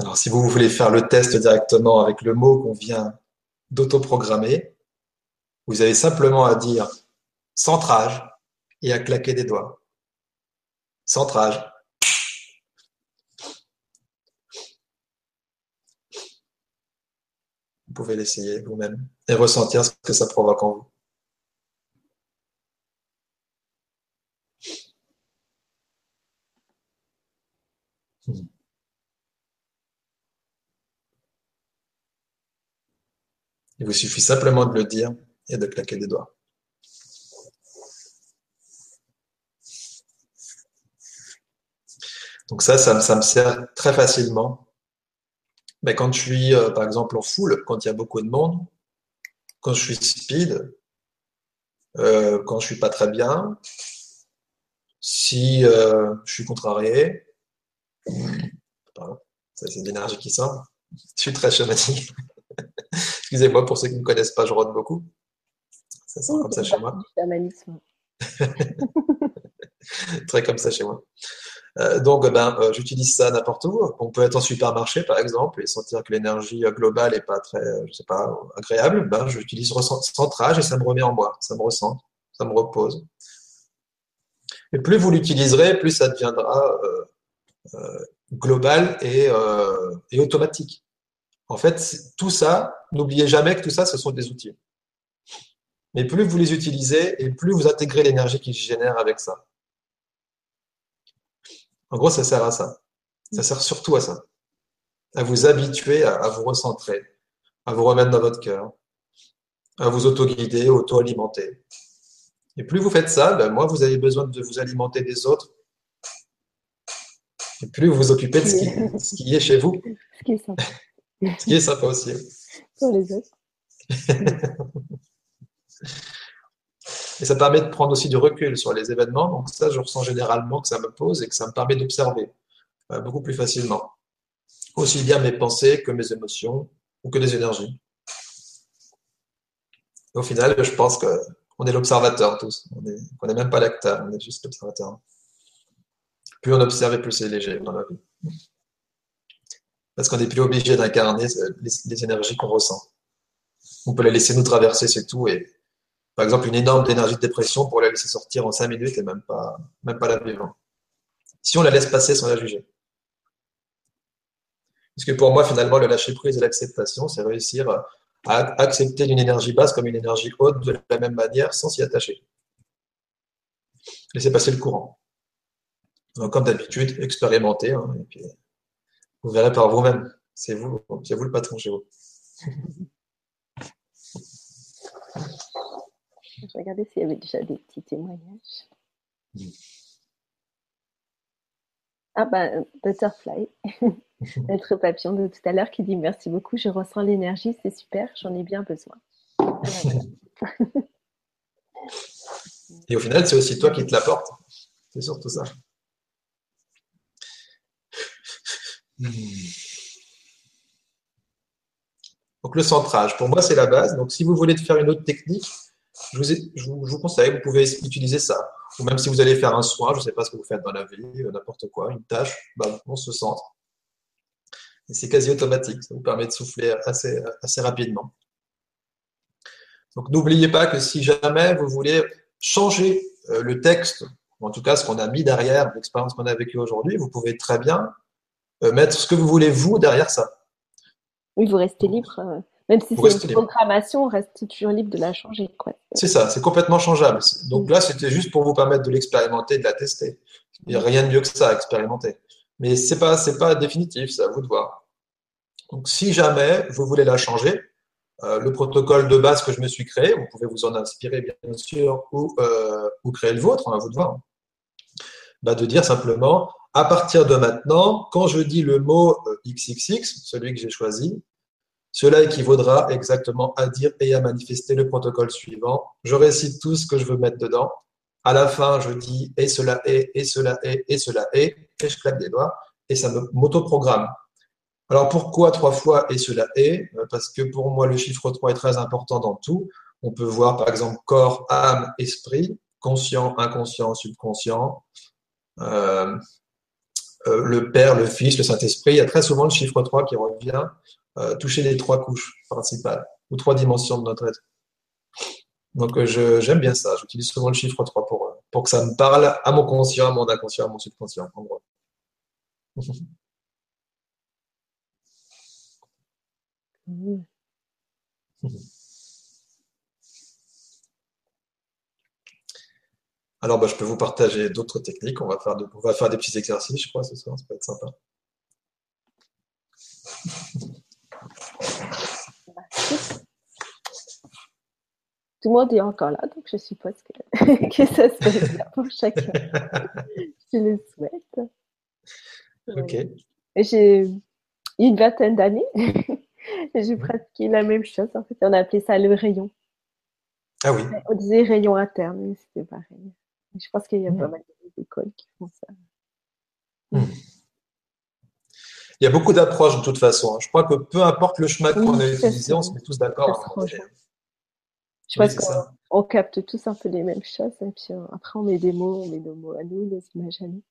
Alors, si vous voulez faire le test directement avec le mot qu'on vient d'autoprogrammer, vous avez simplement à dire centrage et à claquer des doigts. Centrage. Vous pouvez l'essayer vous-même et ressentir ce que ça provoque en vous. Il vous suffit simplement de le dire et de claquer des doigts. Donc ça, ça, me- sert très facilement. Mais quand je suis, euh, par exemple, en foule, quand il y a beaucoup de monde, quand je suis speed, euh, quand je suis pas très bien, si euh, je suis contrarié, pardon, c'est de l'énergie qui sort, je suis très chamanique. Excusez-moi pour ceux qui ne me connaissent pas, je rôde beaucoup. Ça sent comme ça chez moi. très comme ça chez moi. Euh, donc, ben, euh, j'utilise ça n'importe où. On peut être en supermarché, par exemple, et sentir que l'énergie euh, globale est pas très, euh, je sais pas, agréable. Ben, j'utilise centrage et ça me remet en moi. Ça me ressent, ça me repose. Et plus vous l'utiliserez, plus ça deviendra global et, et automatique. En fait, tout ça, n'oubliez jamais que tout ça, ce sont des outils. Mais plus vous les utilisez et plus vous intégrez l'énergie qui se génère avec ça. En gros, ça sert à ça. Ça sert surtout à ça. À vous habituer à, à vous recentrer, à vous remettre dans votre cœur, à vous auto-guider, auto-alimenter. Et plus vous faites ça, ben, moins vous avez besoin de vous alimenter des autres. Et plus vous vous occupez de ce qui, ce qui est chez vous, Ce qui est ce qui est sympa aussi. pour les autres. Et ça permet de prendre aussi du recul sur les événements. Donc ça, je ressens généralement que ça me pose et que ça me permet d'observer euh, beaucoup plus facilement. Aussi bien mes pensées que mes émotions ou que des énergies. Au final, je pense qu'on est l'observateur tous. On n'est on n'est même pas l'acteur, on est juste l'observateur. Plus on observe et plus c'est léger dans la vie. Parce qu'on n'est plus obligé d'incarner les, les énergies qu'on ressent. On peut les laisser nous traverser, c'est tout. Et par exemple, une énorme énergie de dépression pour la laisser sortir en cinq minutes et même pas, même pas la vivre. Si on la laisse passer sans la juger. Parce que pour moi, finalement, le lâcher prise et l'acceptation, c'est réussir à accepter une énergie basse comme une énergie haute de la même manière sans s'y attacher. Laisser passer le courant. Donc, comme d'habitude, expérimenter, hein, vous verrez par vous-même. C'est vous, c'est vous le patron chez vous. Je regardais s'il y avait déjà des petits témoignages. Ah ben, Butterfly, notre papillon de tout à l'heure qui dit merci beaucoup, je ressens l'énergie, c'est super, j'en ai bien besoin. Et au final, c'est aussi toi qui te l'apporte. C'est surtout ça. Donc le centrage, pour moi, c'est la base. Donc si vous voulez faire une autre technique, je vous, conseille, vous pouvez utiliser ça. Ou même si vous allez faire un soin, je ne sais pas ce que vous faites dans la vie, euh, n'importe quoi, une tâche, bah, on se centre. Et c'est quasi automatique, ça vous permet de souffler assez, assez rapidement. Donc n'oubliez pas que si jamais vous voulez changer euh, le texte, ou en tout cas ce qu'on a mis derrière l'expérience qu'on a vécue aujourd'hui, vous pouvez très bien mettre ce que vous voulez vous derrière ça. Oui, vous restez libre. Même si c'est une programmation, on reste toujours libre de la changer. C'est ça, c'est complètement changeable. Donc là, c'était juste pour vous permettre de l'expérimenter, de la tester. Il n'y a rien de mieux que ça à expérimenter. Mais ce n'est pas, pas définitif, c'est à vous de voir. Donc si jamais vous voulez la changer, euh, le protocole de base que je me suis créé, vous pouvez vous en inspirer bien sûr ou, euh, créer le vôtre, à vous de voir. Bah, de dire simplement, à partir de maintenant, quand je dis le mot XXX, euh, celui que j'ai choisi, cela équivaudra exactement à dire et à manifester le protocole suivant. Je récite tout ce que je veux mettre dedans. À la fin, je dis et cela est, et cela est, et cela est, et je claque des doigts, et ça m'auto-programme. Alors pourquoi trois fois et cela est? Parce que pour moi, le chiffre 3 est très important dans tout. On peut voir par exemple corps, âme, esprit, conscient, inconscient, subconscient, euh, euh, le Père, le Fils, le Saint-Esprit. Il y a très souvent le chiffre 3 qui revient euh, toucher les trois couches principales ou trois dimensions de notre être. Donc euh, j'aime bien ça. J'utilise souvent le chiffre 3 pour, pour que ça me parle à mon conscient, à mon inconscient, à mon subconscient, en gros. Alors, bah, je peux vous partager d'autres techniques. On va, faire on va faire des petits exercices, je crois, ce soir. Ça peut être sympa. Tout le monde est encore là, donc je suppose que, que ça se passe bien pour chacun. je le souhaite. Ok. J'ai une vingtaine d'années. J'ai pratiqué la même chose. En fait, on a appelé ça le rayon. Ah oui. On disait rayon interne, mais c'était pareil. Je pense qu'il y a pas mal d'écoles qui font ça. Hmm. Il y a beaucoup d'approches de toute façon. Je crois que peu importe le chemin qu'on a utilisé, on se met tous d'accord. Je pense qu'on capte tous un peu les mêmes choses. Et puis euh, après, on met des mots, on met des mots à nous, des images à nous.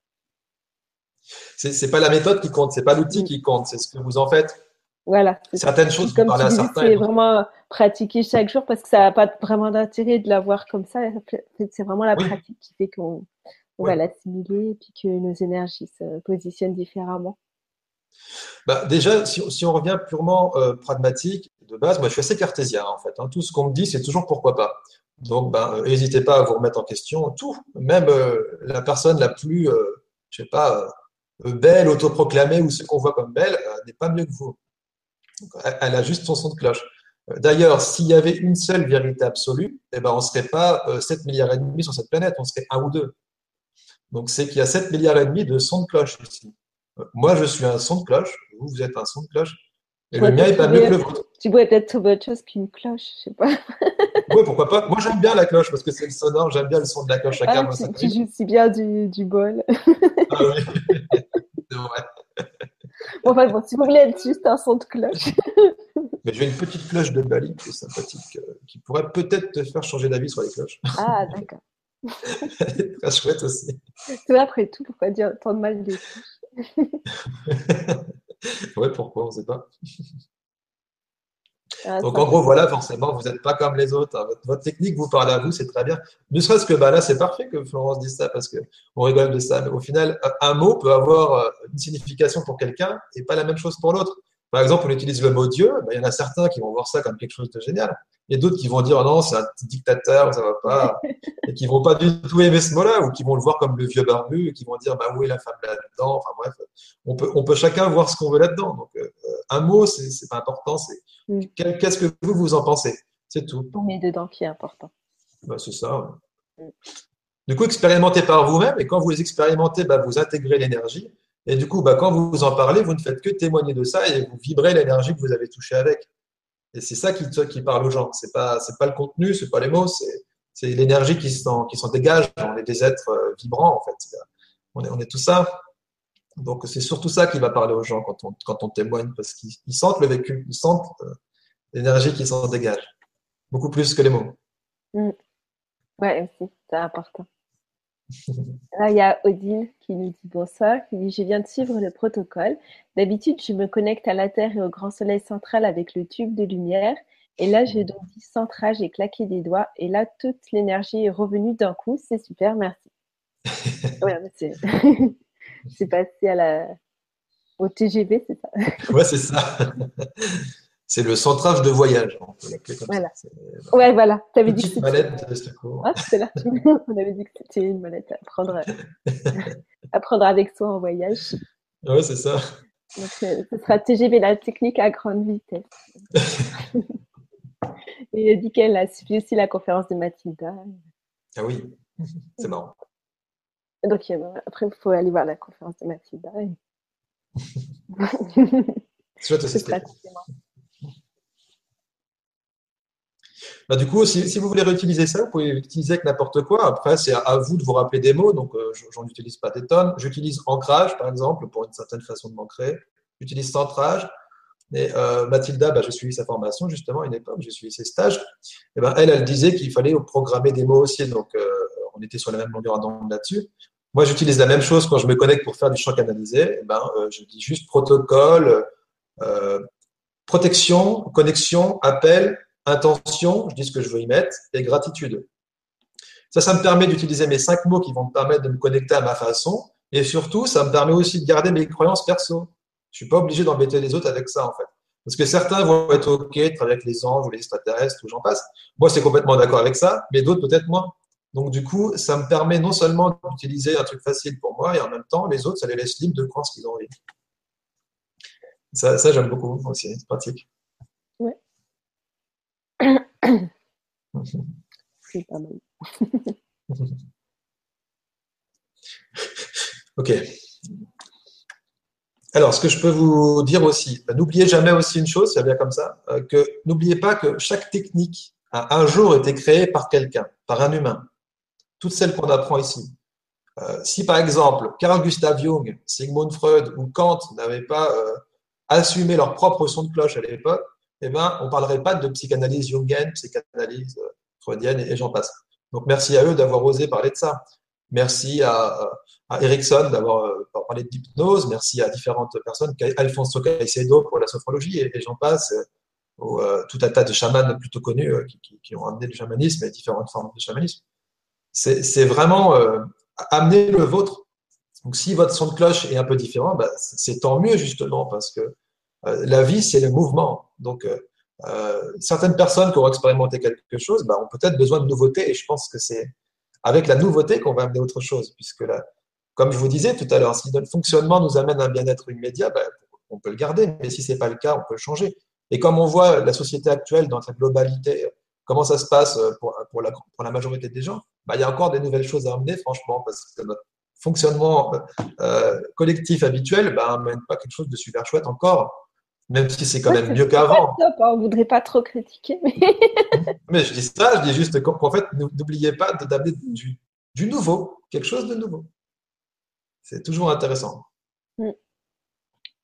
C'est pas la méthode qui compte, c'est pas l'outil mm. qui compte, c'est ce que vous en faites. Voilà. Certaines choses, vous parlez à certains. C'est vraiment pratiquer chaque jour parce que ça n'a pas vraiment d'intérêt de l'avoir comme ça. C'est vraiment la pratique qui fait qu'on va l'assimiler et puis que nos énergies se positionnent différemment. Bah, déjà, si, on revient purement euh, pragmatique, de base, moi je suis assez cartésien en fait. Hein. Tout ce qu'on me dit, c'est toujours pourquoi pas. Donc, ben, n'hésitez pas à vous remettre en question. Tout, même euh, la personne la plus, euh, je sais pas, belle, autoproclamée ou ce qu'on voit comme belle, n'est pas mieux que vous. Elle, a juste son son de cloche. D'ailleurs, s'il y avait une seule vérité absolue, eh ben, on ne serait pas 7 milliards et demi sur cette planète, on serait un ou deux. Donc, c'est qu'il y a 7 milliards et demi de sons de cloche ici. Moi, je suis un son de cloche, vous, vous êtes un son de cloche, et le mien n'est pas mieux que le vôtre. Tu pourrais peut-être trouver autre chose qu'une cloche, je sais pas. oui, pourquoi pas. Moi, j'aime bien la cloche parce que c'est le sonore, j'aime bien le son de la cloche. Chacun ah, tu, tu joues si bien du, du bol. ah oui, c'est vrai. Bon, enfin, bon, si vous voulez être juste un son de cloche. Mais j'ai une petite cloche de Bali qui est sympathique, euh, qui pourrait peut-être te faire changer d'avis sur les cloches. Ah, d'accord. Très chouette aussi. C'est après tout, pourquoi dire tant de mal des cloches? Ouais, pourquoi On ne sait pas. Ah, Donc en gros, voilà, forcément, vous n'êtes pas comme les autres. Hein. Votre, technique vous parle à vous, c'est très bien. Ne serait-ce que bah, là, c'est parfait que Florence dise ça parce qu'on rigole de ça. Mais au final, un mot peut avoir euh, une signification pour quelqu'un et pas la même chose pour l'autre. Par exemple, on utilise le mot Dieu, bah, il y en a certains qui vont voir ça comme quelque chose de génial. A d'autres qui vont dire oh non, c'est un dictateur, ça va pas, et qui vont pas du tout aimer ce mot-là, ou qui vont le voir comme le vieux barbu, et qui vont dire bah où est la femme là-dedans? Enfin bref, on peut, on peut chacun voir ce qu'on veut là-dedans. Donc euh, un mot, c'est pas important. C'est mm. qu'est-ce que vous vous en pensez, c'est tout. On met dedans qui est important. Bah, c'est ça. Mm. Du coup, expérimentez par vous-même, et quand vous les expérimentez, bah, vous intégrez l'énergie. Et du coup, bah, quand vous vous en parlez, vous ne faites que témoigner de ça et vous vibrez l'énergie que vous avez touchée avec. Et c'est ça qui, parle aux gens. C'est pas, pas le contenu, c'est pas les mots, c'est, l'énergie qui s'en, qui dégage. On est des êtres euh, vibrants, en fait. On est, tout ça. Donc, c'est surtout ça qui va parler aux gens quand on, témoigne, parce qu'ils sentent le vécu, ils sentent euh, l'énergie qui s'en dégage. Beaucoup plus que les mots. Mm. Ouais, c'est important. Là, il y a Odile qui nous dit bonsoir, qui dit Je viens de suivre le protocole. D'habitude, je me connecte à la Terre et au grand soleil central avec le tube de lumière. Et là, j'ai donc dit centrage j'ai claqué des doigts. Et là, toute l'énergie est revenue d'un coup. C'est super, merci. ouais, c'est passé à la... au TGV, c'est ça Ouais, c'est ça. C'est le centrage de voyage. On peut comme voilà. Ça. Ouais, voilà. Tu avais dit que c'était. mallette de secours. Ah, c'est là. On avait dit que c'était une mallette à prendre, à prendre avec soi en voyage. Ouais, c'est ça. Donc, euh, ce sera TGV, la technique à grande vitesse. Et elle dit qu'elle a suivi aussi la conférence de Mathilda. Ah oui, c'est marrant. Donc, après, il faut aller voir la conférence de Mathilda. Je vais te tester. Bah, du coup, si, vous voulez réutiliser ça, vous pouvez l'utiliser avec n'importe quoi. Après, c'est à vous de vous rappeler des mots. Donc, euh, j'en utilise pas des tonnes. J'utilise ancrage, par exemple, pour une certaine façon de m'ancrer. J'utilise centrage. Et euh, Mathilda, bah, j'ai suivi sa formation justement à une époque, j'ai suivi ses stages. Et ben, elle, elle disait qu'il fallait programmer des mots aussi. Donc, euh, on était sur la même longueur d'onde là-dessus. Moi, j'utilise la même chose quand je me connecte pour faire du champ canalisé. Ben, je dis juste protocole, protection, connexion, appel, intention, je dis ce que je veux y mettre, et gratitude. Ça, ça me permet d'utiliser mes cinq mots qui vont me permettre de me connecter à ma façon. Et surtout, ça me permet aussi de garder mes croyances perso. Je suis pas obligé d'embêter les autres avec ça, en fait. Parce que certains vont être OK avec les anges ou les extraterrestres ou j'en passe. Moi, c'est complètement d'accord avec ça, mais d'autres peut-être moins. Donc, du coup, ça me permet non seulement d'utiliser un truc facile pour moi, et en même temps, les autres, ça les laisse libres de croire ce qu'ils ont envie. Ça, ça j'aime beaucoup aussi, c'est pratique. Ok. Alors, ce que je peux vous dire aussi, bah, n'oubliez jamais aussi une chose, c'est bien comme ça, euh, que n'oubliez pas que chaque technique a un jour été créée par quelqu'un, par un humain. Toutes celles qu'on apprend ici. Euh, si par exemple Carl Gustav Jung, Sigmund Freud ou Kant n'avaient pas euh, assumé leur propre son de cloche à l'époque, eh ben, on ne parlerait pas de psychanalyse jungienne, psychanalyse freudienne et, j'en passe. Donc merci à eux d'avoir osé parler de ça. Merci à, à Erickson d'avoir euh, parlé d'hypnose. Merci à différentes personnes, Alfonso Caicedo pour la sophrologie et, j'en passe. Ou, euh, tout un tas de chamans plutôt connus euh, qui, qui, ont amené le chamanisme et différentes formes de chamanisme. C'est vraiment amener le vôtre. Donc si votre son de cloche est un peu différent, bah, c'est tant mieux justement parce que la vie c'est le mouvement. Donc certaines personnes qui ont expérimenté quelque chose bah, ont peut-être besoin de nouveautés et je pense que c'est avec la nouveauté qu'on va amener autre chose, puisque là, comme je vous disais tout à l'heure, si notre fonctionnement nous amène un bien-être immédiat, ben, on peut le garder, mais si ce n'est pas le cas, on peut le changer. Et comme on voit la société actuelle dans sa globalité, comment ça se passe pour, la, pour la, majorité des gens, ben, il y a encore des nouvelles choses à amener, franchement, parce que notre fonctionnement euh, collectif habituel n'amène ben, pas quelque chose de super chouette encore même si c'est quand même mieux qu'avant. Hein, on ne voudrait pas trop critiquer. Mais... mais je dis ça, je dis juste qu'en fait, n'oubliez pas d'amener du, du, nouveau, quelque chose de nouveau. C'est toujours intéressant. Mm.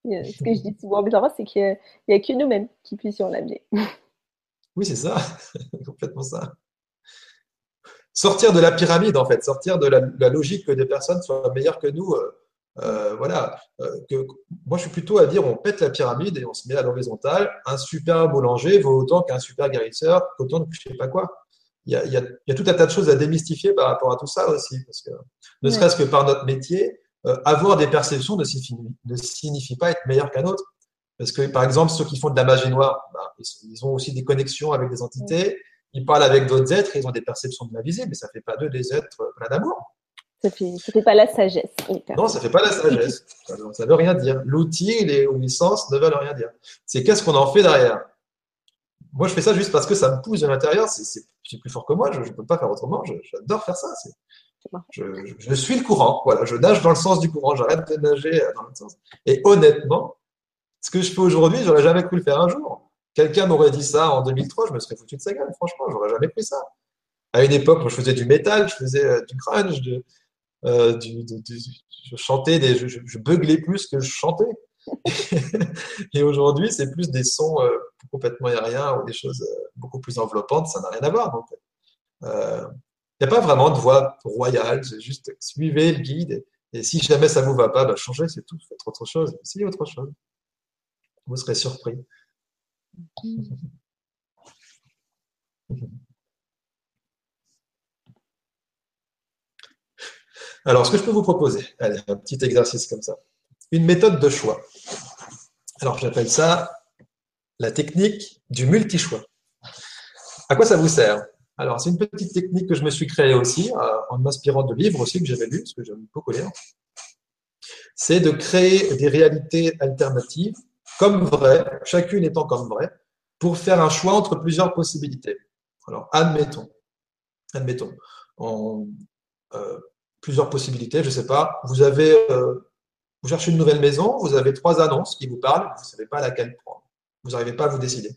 Ce que je dis souvent bizarrement, c'est qu'il n'y a, que nous-mêmes qui puissions l'amener. Oui, c'est ça, complètement ça. Sortir de la pyramide, en fait, sortir de la, la logique que des personnes soient meilleures que nous. Euh, euh, voilà, euh, que, moi je suis plutôt à dire on pète la pyramide et on se met à l'horizontale. Un super boulanger vaut autant qu'un super guérisseur, qu'autant de je sais pas quoi. Il y, a, il, y a, il y, a, tout un tas de choses à démystifier par rapport à tout ça aussi, parce que ne serait-ce que par notre métier, euh, avoir des perceptions ne signifie, ne signifie pas être meilleur qu'un autre. Parce que par exemple, ceux qui font de la magie noire, bah, ils, ont aussi des connexions avec des entités, ils parlent avec d'autres êtres, ils ont des perceptions de la visée, mais ça fait pas d'eux des êtres pleins d'amour. Ça fait, fait pas la sagesse. Non, ça fait pas la sagesse. ça veut rien dire. L'outil les licences ne veulent rien dire. C'est qu'est-ce qu'on en fait derrière. Moi, je fais ça juste parce que ça me pousse de l'intérieur. C'est plus fort que moi. Je ne peux pas faire autrement. J'adore faire ça. Je, suis le courant, voilà, je nage dans le sens du courant, j'arrête de nager dans l'autre sens. Et honnêtement, ce que je fais aujourd'hui, j'aurais jamais cru le faire un jour. Quelqu'un m'aurait dit ça en 2003, je me serais foutu de sa gueule, franchement, j'aurais jamais cru ça. À une époque, je faisais du métal, je faisais euh, du euh, je chantais, des, je, je, beuglais plus que je chantais. et aujourd'hui, c'est plus des sons euh, complètement aériens ou des choses beaucoup plus enveloppantes, ça n'a rien à voir. il n'y a pas vraiment de voix royale, c'est juste suivez le guide. Et, si jamais ça ne vous va pas, bah, changez, c'est tout, faites autre chose, essayez autre chose. Vous serez surpris. Alors, ce que je peux vous proposer, un petit exercice comme ça. Une méthode de choix. Alors, j'appelle ça la technique du multi-choix. À quoi ça vous sert? Alors, c'est une petite technique que je me suis créée aussi, euh, en m'inspirant de livres aussi que j'avais lus, parce que j'aime beaucoup lire. C'est de créer des réalités alternatives comme vraies, chacune étant comme vraie, pour faire un choix entre plusieurs possibilités. Alors, admettons, admettons, euh, plusieurs possibilités, je ne sais pas, vous avez, euh, vous cherchez une nouvelle maison, vous avez trois annonces qui vous parlent, vous ne savez pas laquelle prendre, vous n'arrivez pas à vous décider.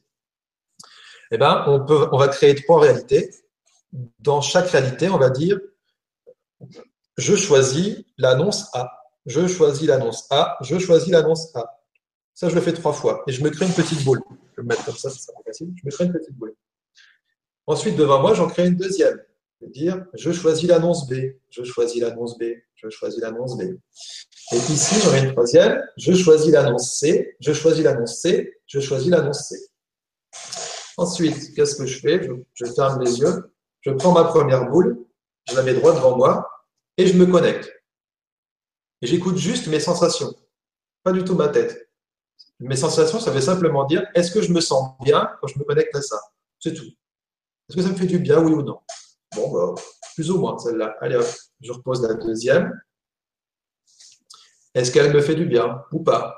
Eh bien, on, peut, on va créer trois réalités. Dans chaque réalité, on va dire, je choisis l'annonce A, je choisis l'annonce A, je choisis l'annonce A. Ça, je le fais trois fois. Et je me crée une petite boule. Je vais me mettre comme ça, ça sera facile. Je me crée une petite boule. Ensuite, devant moi, j'en crée une deuxième. Vais dire, je choisis l'annonce B, je choisis l'annonce B, je choisis l'annonce B. Et ici, j'en ai une troisième. Je choisis l'annonce C, je choisis l'annonce C, je choisis l'annonce C. Ensuite, qu'est-ce que je fais? Je, je ferme les yeux, je prends ma première boule, je la mets droit devant moi et je me connecte. Et j'écoute juste mes sensations, pas du tout ma tête. Mes sensations, ça veut simplement dire est-ce que je me sens bien quand je me connecte à ça? C'est tout. Est-ce que ça me fait du bien, oui ou non? Bon, bah, plus ou moins celle-là. Allez hop, je repose la deuxième. Est-ce qu'elle me fait du bien ou pas?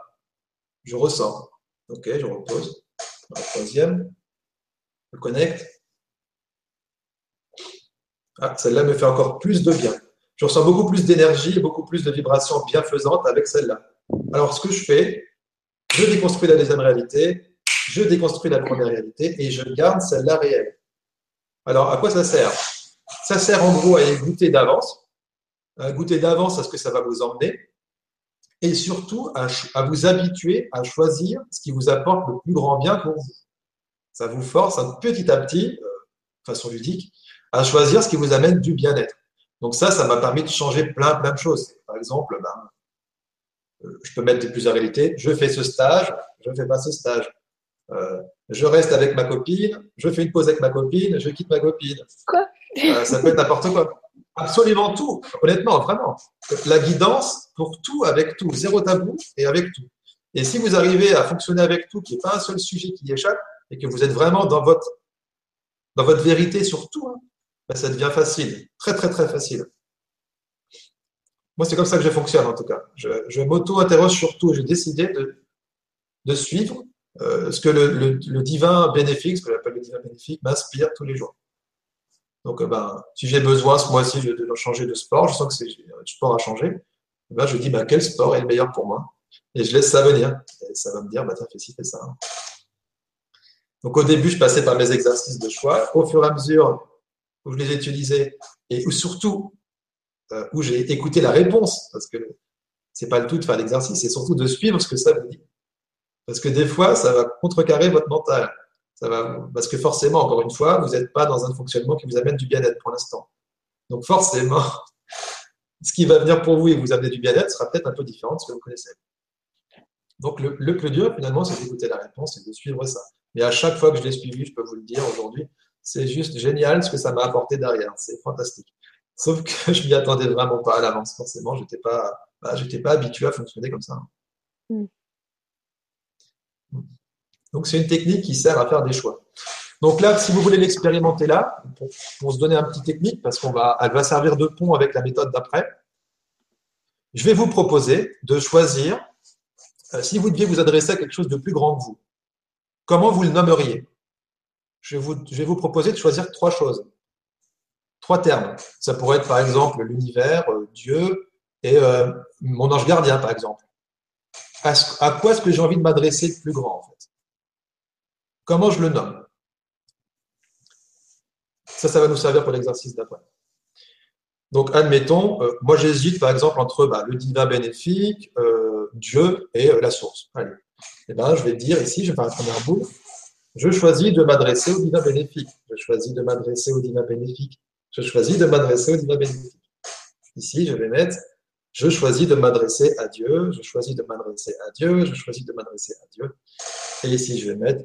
Je ressens. Ok, je repose. La troisième. Je connecte. Ah, celle-là me fait encore plus de bien. Je ressens beaucoup plus d'énergie et beaucoup plus de vibrations bienfaisantes avec celle-là. Alors, ce que je fais, je déconstruis la deuxième réalité, je déconstruis la première réalité et je garde celle-là réelle. Alors, à quoi ça sert? Ça sert en gros à y goûter d'avance, à goûter d'avance à ce que ça va vous emmener et surtout à, vous habituer à choisir ce qui vous apporte le plus grand bien pour vous. Ça vous force petit à petit, euh, façon ludique, à choisir ce qui vous amène du bien-être. Donc ça, ça m'a permis de changer plein, plein de choses. Par exemple, ben, euh, je peux mettre plusieurs réalités. Je fais ce stage, je ne fais pas ce stage. Euh, je reste avec ma copine, je fais une pause avec ma copine, je quitte ma copine. Quoi? Euh, Ça peut être n'importe quoi. Absolument tout, honnêtement, vraiment. La guidance pour tout avec tout, zéro tabou et avec tout. Et si vous arrivez à fonctionner avec tout, qu'il n'y ait pas un seul sujet qui échappe, et que vous êtes vraiment dans votre, vérité sur tout, hein, ben, ça devient facile, très très très facile. Moi, c'est comme ça que je fonctionne en tout cas. Je, m'auto-interroge sur tout. J'ai décidé de, de suivre euh, ce que le, divin bénéfique, ce que j'appelle le divin bénéfique, m'inspire tous les jours. Donc, euh, ben, si j'ai besoin ce mois-ci de, changer de sport, je sens que c'est un sport à changer, ben, je dis ben, quel sport est le meilleur pour moi? Et je laisse ça venir. Et ça va me dire, ben, tiens, fais ci, fais ça. Donc, au début, je passais par mes exercices de choix. Au fur et à mesure où je les utilisais et surtout euh, où j'ai écouté la réponse, parce que c'est pas le tout de faire l'exercice, c'est surtout de suivre ce que ça vous dit. Parce que des fois, ça va contrecarrer votre mental. Parce que forcément, encore une fois, vous n'êtes pas dans un fonctionnement qui vous amène du bien-être pour l'instant. Donc forcément, ce qui va venir pour vous et vous amener du bien-être sera peut-être un peu différent de ce que vous connaissez. Donc le, plus dur, finalement, c'est d'écouter la réponse et de suivre ça. Mais à chaque fois que je l'ai suivi, je peux vous le dire aujourd'hui, c'est juste génial ce que ça m'a apporté derrière. C'est fantastique. Sauf que je m'y attendais vraiment pas à l'avance, forcément. Je n'étais pas, bah, pas habitué à fonctionner comme ça. Mm. Donc, c'est une technique qui sert à faire des choix. Donc là, si vous voulez l'expérimenter là, pour, se donner un petit technique, parce qu'elle va, va servir de pont avec la méthode d'après, je vais vous proposer de choisir, euh, si vous deviez vous adresser à quelque chose de plus grand que vous, comment vous le nommeriez? Je, je vais vous proposer de choisir trois choses. trois termes. Ça pourrait être par exemple l'univers, euh, Dieu et euh, mon ange gardien, par exemple. À, à quoi est-ce que j'ai envie de m'adresser de plus grand, en fait? Comment je le nomme? Ça, ça va nous servir pour l'exercice d'après. Donc, admettons, euh, moi j'hésite par exemple entre bah, le divin bénéfique, euh, Dieu et euh, la source. Allez. Et eh ben, je vais dire ici, je vais faire la première boule. Je choisis de m'adresser au divin bénéfique. Je choisis de m'adresser au divin bénéfique. Je choisis de m'adresser au divin bénéfique. Ici, je vais mettre je choisis de m'adresser à Dieu. Je choisis de m'adresser à Dieu. Je choisis de m'adresser à Dieu. Et ici, je vais mettre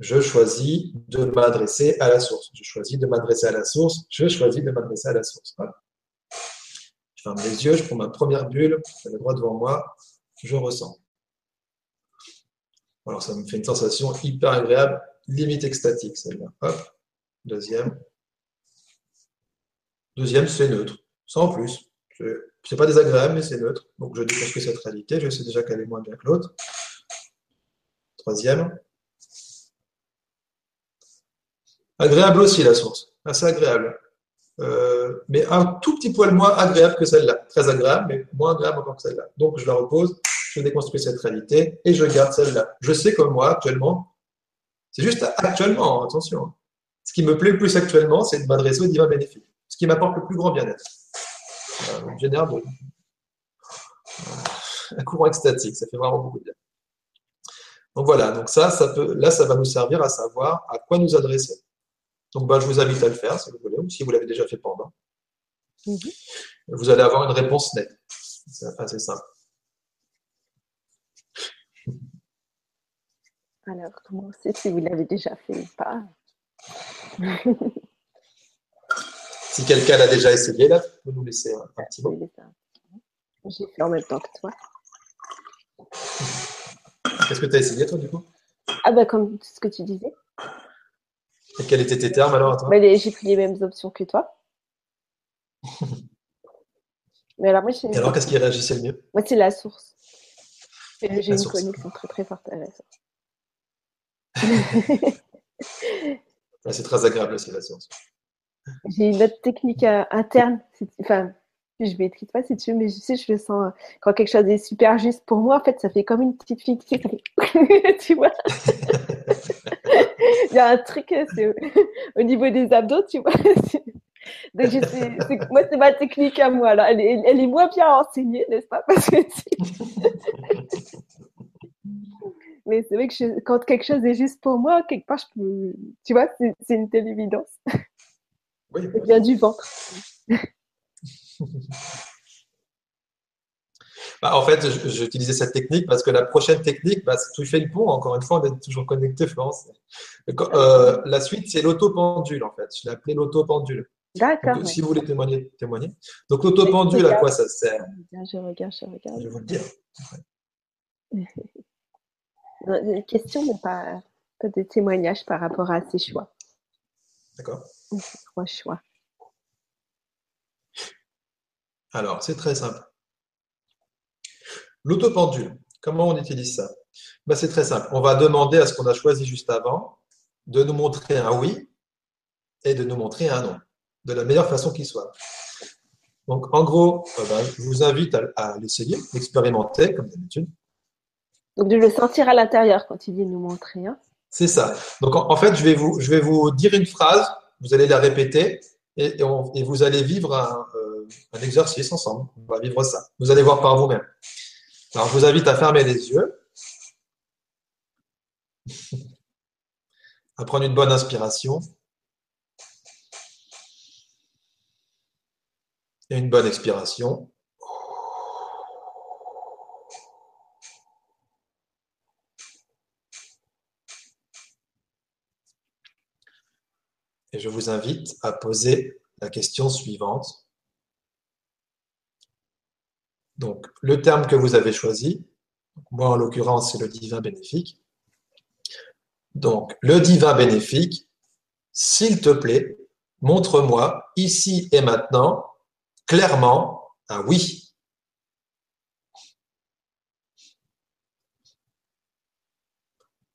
je choisis de m'adresser à la source. Je choisis de m'adresser à la source. Je choisis de m'adresser à la source. Voilà ferme les yeux, je prends ma première bulle, je la droit devant moi, je ressens. Alors ça me fait une sensation hyper agréable, limite extatique celle-là. Hop, deuxième. Deuxième, c'est neutre, sans plus. C'est pas désagréable, mais c'est neutre. Donc je déconstruis cette réalité, je sais déjà qu'elle est moins bien que l'autre. Troisième. Agréable aussi la source, assez agréable. Euh, mais un tout petit poil moins agréable que celle-là. Très agréable, mais moins agréable encore que celle-là. Donc, je la repose, je déconstruis cette réalité et je garde celle-là. Je sais comme moi, actuellement, c'est juste actuellement, attention. Hein. Ce qui me plaît le plus actuellement, c'est de m'adresser au divin bénéfique. Ce qui m'apporte le plus grand bien-être. Euh, génère un courant extatique, ça fait vraiment beaucoup de bien. Donc voilà, donc ça, ça peut, là, ça va nous servir à savoir à quoi nous adresser. Donc, bah, je vous invite à le faire si vous voulez, ou si vous l'avez déjà fait pendant. Mhm. Vous allez avoir une réponse nette. C'est assez simple. Alors, comment on sait si vous l'avez déjà fait ou pas Si quelqu'un l'a déjà essayé, là, peux nous laisser un, petit mot. J'ai fait en même temps que toi. Qu'est-ce que tu as essayé, toi, du coup? Ah, bah, comme ce que tu disais. Et quels étaient tes termes alors bah, J'ai pris les mêmes options que toi. Mais alors, moi, Et alors, qu'est-ce qui réagissait le mieux? Moi, c'est la source. J'ai une connexion très très forte à la source. c'est très agréable aussi la source. J'ai une autre technique euh, interne. Enfin, je vais écrire pas si tu veux, mais je sais, je le sens. Euh, quand quelque chose est super juste pour moi, en fait, ça fait comme une petite fille. Tu, sais, tu vois? Il y a un truc, euh, c'est au niveau des abdos, tu vois. Donc, moi, c'est ma technique à moi. Là. Elle, est, elle est moins bien enseignée, n'est-ce pas? Parce que Mais c'est vrai que quand quelque chose est juste pour moi, quelque part, je peux... tu vois, c'est une telle évidence. Oui, c'est bien du ventre. Bah, en fait, j'utilisais cette technique parce que la prochaine technique, bah, tu fais le pont, encore une fois, on est toujours connecté, Florence. Euh, la suite, c'est l'autopendule, en fait. Je l'ai appelé l'autopendule. D'accord. Si vous voulez témoigner, témoigner. Donc, l'autopendule, à quoi ça sert? Je regarde, je regarde. Je vais vous le dire. Une question, mais pas, pas de témoignage par rapport à ces choix. D'accord. Trois choix. Alors, c'est très simple. L'autopendule, comment on utilise ça? Ben, C'est très simple. On va demander à ce qu'on a choisi juste avant de nous montrer un oui et de nous montrer un non, de la meilleure façon qui soit. Donc, en gros, euh, ben, je vous invite à, l'essayer, l'expérimenter, comme d'habitude. Donc, de le sentir à l'intérieur quand il dit nous montrer un. C'est ça. Donc, en, fait, je vais, vous, je vais vous dire une phrase, vous allez la répéter et, et, vous allez vivre un, euh, un exercice ensemble. On va vivre ça. Vous allez voir par vous-même. Alors, je vous invite à fermer les yeux, à prendre une bonne inspiration et une bonne expiration. Et je vous invite à poser la question suivante. Donc, le terme que vous avez choisi, moi en l'occurrence, c'est le divin bénéfique. Donc, le divin bénéfique, s'il te plaît, montre-moi ici et maintenant clairement un oui.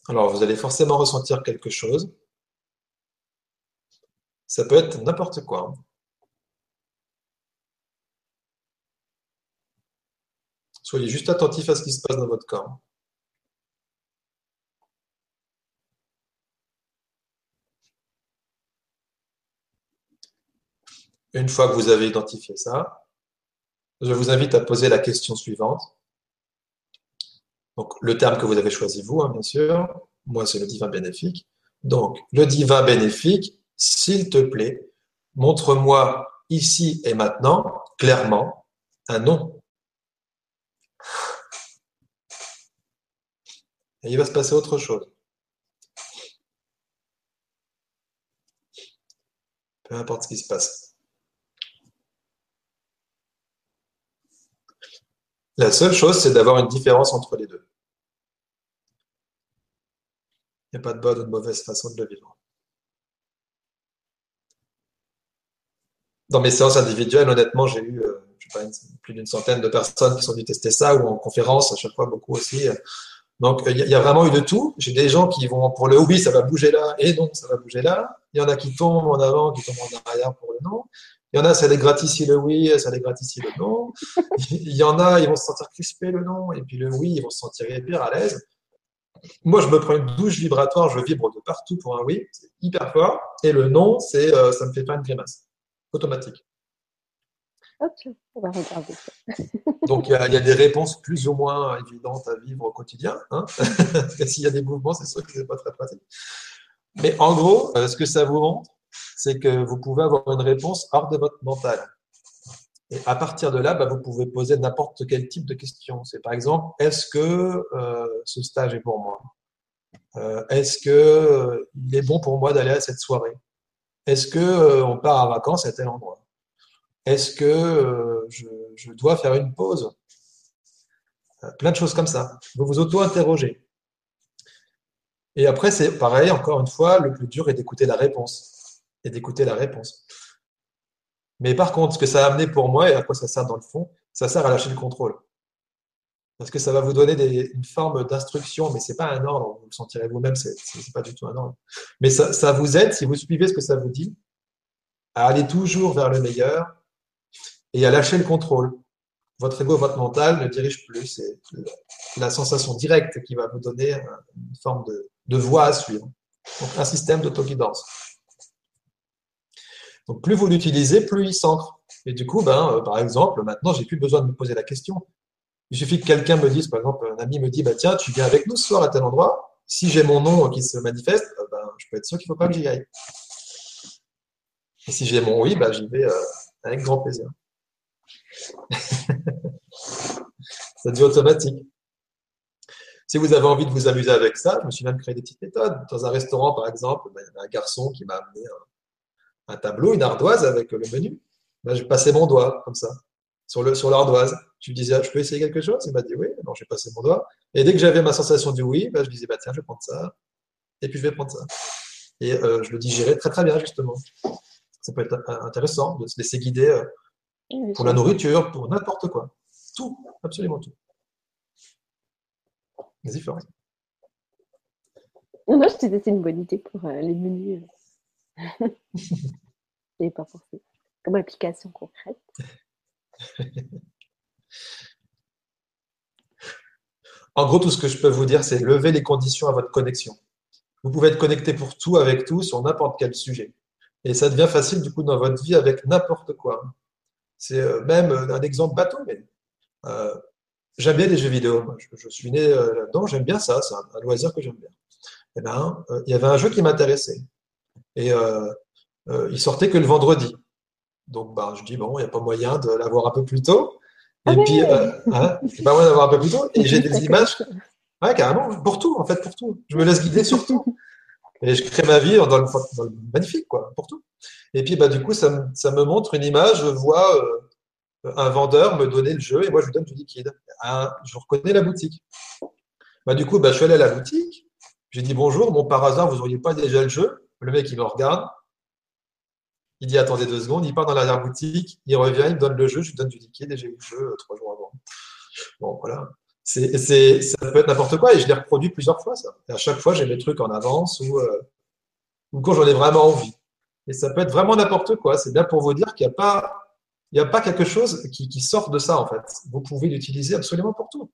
Alors, vous allez forcément ressentir quelque chose. Ça peut être n'importe quoi. Soyez juste attentif à ce qui se passe dans votre corps. Une fois que vous avez identifié ça, je vous invite à poser la question suivante. Donc, le terme que vous avez choisi, vous, hein, bien sûr. Moi, c'est le divin bénéfique. Donc, le divin bénéfique, s'il te plaît, montre-moi ici et maintenant, clairement, un nom. Et il va se passer autre chose. Peu importe ce qui se passe. La seule chose, c'est d'avoir une différence entre les deux. Il n'y a pas de bonne ou de mauvaise façon de le vivre. Dans mes séances individuelles, honnêtement, j'ai eu euh, plus d'une centaine de personnes qui sont venues tester ça, ou en conférence, à chaque fois beaucoup aussi. Donc, il y, a vraiment eu de tout. J'ai des gens qui vont pour le oui, ça va bouger là, et non, ça va bouger là. Il y en a qui tombent en avant, qui tombent en arrière pour le non. Il y en a, ça les gratifie le oui, ça les gratifie le non. Il y en a, ils vont se sentir crispés le non, et puis le oui, ils vont se sentir hyper à l'aise. Moi, je me prends une douche vibratoire, je vibre de partout pour un oui, c'est hyper fort. Et le non, c'est, euh, ça me fait pas une grimace. Automatique. Donc, il y, a des réponses plus ou moins évidentes à vivre au quotidien. Hein S'il y a des mouvements, c'est sûr que c'est pas très pratique. Mais en gros, euh, ce que ça vous montre, c'est que vous pouvez avoir une réponse hors de votre mental. Et à partir de là, bah, vous pouvez poser n'importe quel type de question. C'est par exemple, est-ce que euh, ce stage est pour moi? Euh, Est-ce que il est bon pour moi d'aller à cette soirée? Est-ce que on part en vacances à tel endroit? Est-ce que je, je, dois faire une pause? Plein de choses comme ça. Vous vous auto-interrogez. Et après, c'est pareil, encore une fois, le plus dur est d'écouter la réponse. Et d'écouter la réponse. Mais par contre, ce que ça a amené pour moi et à quoi ça sert dans le fond, ça sert à lâcher le contrôle. Parce que ça va vous donner une forme d'instruction, mais ce n'est pas un ordre, vous le sentirez vous-même, ce n'est pas du tout un ordre. Mais ça, vous aide, si vous suivez ce que ça vous dit, à aller toujours vers le meilleur et à lâcher le contrôle. Votre ego, votre mental ne dirige plus, c'est la sensation directe qui va vous donner une forme de, voie à suivre. Donc un système d'autoguidance. Donc plus vous l'utilisez, plus il s'ancre. Et du coup, ben, euh, par exemple, maintenant, j'ai plus besoin de me poser la question. Il suffit que quelqu'un me dise, par exemple, un ami me dit, bah, tiens, tu viens avec nous ce soir à tel endroit. Si j'ai mon nom qui se manifeste, euh, ben, je peux être sûr qu'il ne faut pas que j'y aille. Et si j'ai mon oui, ben, j'y vais euh, avec grand plaisir. Ça devient automatique. Si vous avez envie de vous amuser avec ça, je me suis même créé des petites méthodes. Dans un restaurant, par exemple, ben, il y avait un garçon qui m'a amené un, tableau, une ardoise avec le menu. Ben, je passais mon doigt comme ça sur le sur l'ardoise. Je lui disais, ah, je peux essayer quelque chose? Il m'a dit oui. Alors j'ai passé mon doigt. Et dès que j'avais ma sensation du oui, ben, je disais, bah, tiens, je vais prendre ça. Et puis je vais prendre ça. Et euh, je le digérais très très bien, justement. Ça peut être intéressant de se laisser guider euh, pour la nourriture, pour n'importe quoi. Tout, absolument tout. Vas-y, Florence. Non, je te une bonne idée pour euh, les menus. Et pas forcément. Comme application concrète. en gros, tout ce que je peux vous dire, c'est lever les conditions à votre connexion. Vous pouvez être connecté pour tout avec tout sur n'importe quel sujet. Et ça devient facile du coup dans votre vie avec n'importe quoi. C'est euh, même euh, un exemple bateau, mais euh, j'aime bien les jeux vidéo. Je, suis né là-dedans, j'aime bien ça, c'est un, loisir que j'aime bien. Et eh ben, il y avait un jeu qui m'intéressait. Et il sortait que le vendredi. Donc, bah, je dis, bon, il n'y a pas moyen de l'avoir un peu plus tôt. Et ah puis, hein, il n'y a pas moyen d'avoir un peu plus tôt. Et j'ai des images, ouais, carrément, pour tout, en fait, pour tout. Je me laisse guider sur tout. Et je crée ma vie dans le, dans le magnifique, quoi, pour tout. Et puis, bah, du coup, ça, me, ça me montre une image, je vois euh, un vendeur me donner le jeu et moi, je lui donne du liquide. je reconnais la boutique. Bah, du coup, bah, je suis allé à la boutique. J'ai dit bonjour, bon, par hasard, vous n'auriez pas déjà le jeu? Le mec, il me regarde. Il dit attendez deux secondes. Il part dans l'arrière-boutique. Il revient. Il me donne le jeu. Je lui donne du liquide et j'ai eu le jeu euh, trois jours avant. Bon, voilà. Ça peut être n'importe quoi et je l'ai reproduit plusieurs fois, ça. Et à chaque fois, j'ai mes trucs en avance ou, euh, ou quand j'en ai vraiment envie. Et ça peut être vraiment n'importe quoi. C'est bien pour vous dire qu'il n'y a pas quelque chose qui, sort de ça, en fait. Vous pouvez l'utiliser absolument pour tout.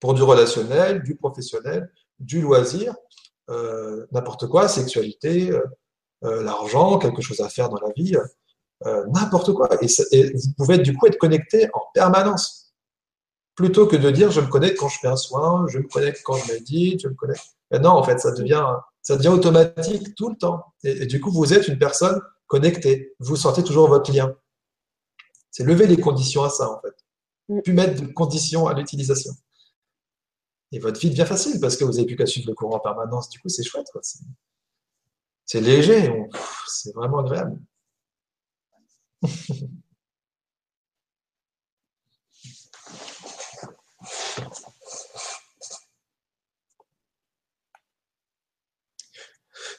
Pour du relationnel, du professionnel, du loisir, euh, n'importe quoi, sexualité, euh, euh, l'argent, quelque chose à faire dans la vie, n'importe quoi. Et, et, vous pouvez du coup être connecté en permanence. Plutôt que de dire je me connecte quand je fais un soin, je me connecte quand je médite, je me connecte. Ben non, en fait, ça devient, ça devient automatique tout le temps. Et, et, du coup, vous êtes une personne connectée. Vous sentez toujours votre lien. C'est lever les conditions à ça, en fait. Mm. Plus mettre de conditions à l'utilisation. Et votre vie devient facile parce que vous n'avez plus qu'à suivre le courant en permanence. Du coup, c'est chouette. C'est léger. C'est vraiment agréable.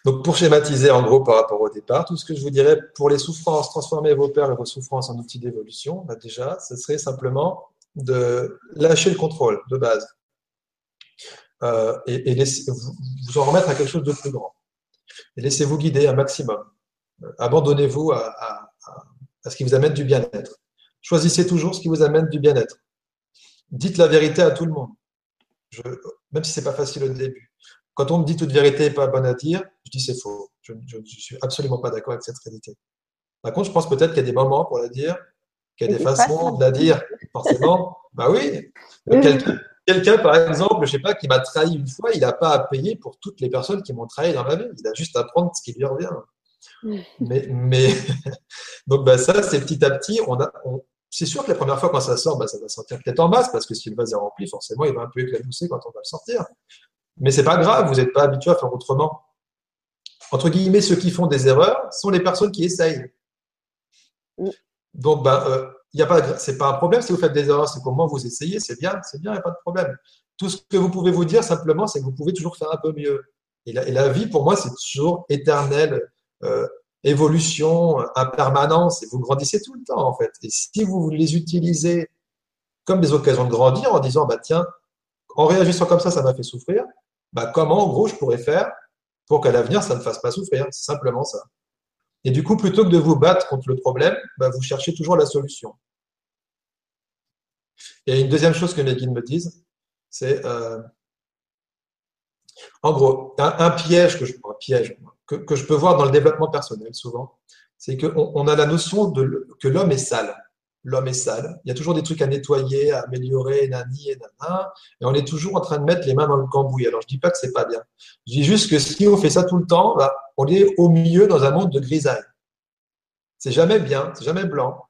Donc, pour schématiser en gros par rapport au départ, tout ce que je vous dirais pour les souffrances, transformer vos peurs et vos souffrances en outils d'évolution, déjà, ce serait simplement de lâcher le contrôle de base euh, et, vous, en remettre à quelque chose de plus grand. Et laissez-vous guider un maximum. Abandonnez-vous à, ce qui vous amène du bien-être. Choisissez toujours ce qui vous amène du bien-être. Dites la vérité à tout le monde, même si c'est pas facile au début. Quand on me dit toute vérité n'est pas bonne à dire, je dis c'est faux. Je ne suis absolument pas d'accord avec cette réalité. Par contre, je pense peut-être qu'il y a des moments pour la dire, qu'il y a des façons de la dire. Forcément, bah oui. Quelqu'un, par exemple, je sais pas, qui m'a trahi une fois, il n'a pas à payer pour toutes les personnes qui m'ont trahi dans la vie. Il a juste à prendre ce qui lui revient. Mais, mais donc bah, ça, c'est petit à petit. On a, on, c'est sûr que la première fois quand ça sort, bah, ça va sortir peut-être en masse parce que si le vase est rempli, forcément, il va un peu éclabousser quand on va le sortir. Mais c'est pas grave, vous n'êtes pas habitué à faire autrement. Entre guillemets, ceux qui font des erreurs sont les personnes qui essayent. Mm. Donc, ben, euh, y a pas, c'est pas un problème si vous faites des erreurs, c'est comment vous essayez, c'est bien, c'est bien, il n'y a pas de problème. Tout ce que vous pouvez vous dire simplement, c'est que vous pouvez toujours faire un peu mieux. Et la, et la vie, pour moi, c'est toujours éternelle euh, évolution, impermanence, et vous grandissez tout le temps, en fait. Et si vous les utilisez comme des occasions de grandir en disant, bah tiens, en réagissant comme ça, ça m'a fait souffrir, bah, comment, en gros, je pourrais faire pour qu'à l'avenir, ça ne fasse pas souffrir? C'est simplement ça. Et du coup, plutôt que de vous battre contre le problème, bah, vous cherchez toujours la solution. Et une deuxième chose que mes guides me disent, c'est, euh, en gros, un, piège, que je, piège que, que, je peux voir dans le développement personnel souvent, c'est qu'on on a la notion de, que l'homme est sale l'homme est sale. Il y a toujours des trucs à nettoyer, à améliorer, nani et nana. Et on est toujours en train de mettre les mains dans le cambouis. Alors, je dis pas que c'est pas bien. Je dis juste que si on fait ça tout le temps, bah, on est au milieu dans un monde de grisaille. C'est jamais bien, c'est jamais blanc.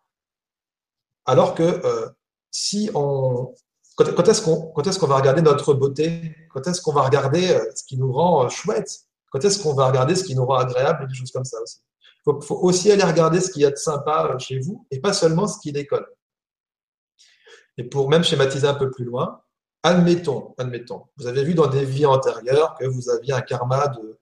Alors que euh, si on. Quand, quand est-ce qu'on est qu'on va regarder notre beauté? Quand est-ce qu'on va regarder euh, ce qui nous rend euh, chouette Quand est-ce qu'on va regarder ce qui nous rend agréable et des choses comme ça aussi? Faut, faut aussi aller regarder ce qu'il y a de sympa euh, chez vous et pas seulement ce qui décolle. Et pour même schématiser un peu plus loin, admettons, admettons, vous avez vu dans des vies antérieures que vous aviez un karma de,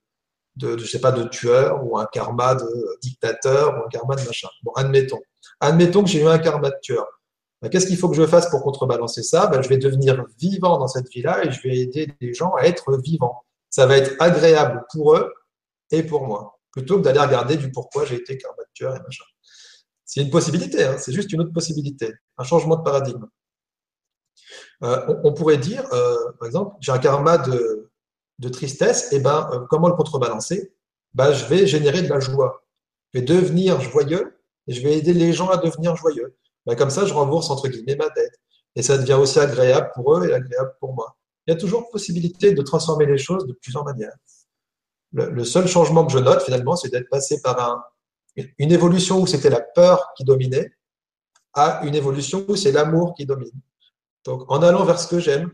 de, sais pas, de tueur ou un karma de dictateur ou un karma de machin. Bon, admettons. Admettons que j'ai eu un karma de tueur. Ben, Qu'est-ce qu'il faut que je fasse pour contrebalancer ça? Ben, Je vais devenir vivant dans cette vie-là et je vais aider les gens à être vivants. Ça va être agréable pour eux et pour moi plutôt que d'aller regarder du pourquoi j'ai été tueur et machin. C'est une possibilité, hein, c'est juste une autre possibilité, un changement de paradigme. Euh, on, pourrait dire, euh, par exemple, j'ai un karma de, de tristesse, et ben euh, comment le contrebalancer? Ben, Je vais générer de la joie. Je vais devenir joyeux et je vais aider les gens à devenir joyeux. Ben, comme ça, je rembourse entre guillemets ma dette. Et ça devient aussi agréable pour eux et agréable pour moi. Il y a toujours possibilité de transformer les choses de plusieurs manières le, seul changement que je note finalement, c'est d'être passé par un, une évolution où c'était la peur qui dominait à une évolution où c'est l'amour qui domine. Donc en allant vers ce que j'aime,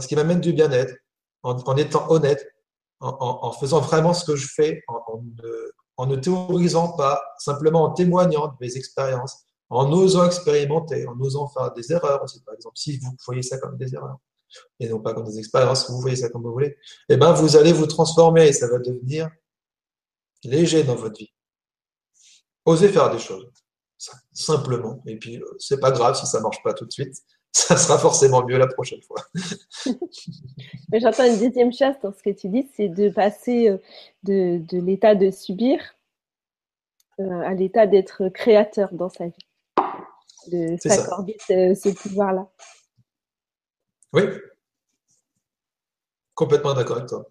ce qui m'amène du bien-être, en, étant honnête, en, faisant vraiment ce que je fais, en, ne, en ne théorisant pas, simplement en témoignant de mes expériences, en osant expérimenter, en osant faire des erreurs aussi, par exemple, si vous voyez ça comme des erreurs et non pas comme des expériences, vous voyez ça comme vous voulez, eh ben, vous allez vous transformer et ça va devenir léger dans votre vie. Osez faire des choses, simplement. Et puis, euh, c'est pas grave si ça marche pas tout de suite. Ça sera forcément mieux la prochaine fois. J'entends une deuxième chose dans ce que tu dis, c'est de passer euh, de, de l'état de subir euh, à l'état d'être créateur dans sa vie. de s'accorder ce, pouvoir-là. Oui, complètement d'accord avec toi.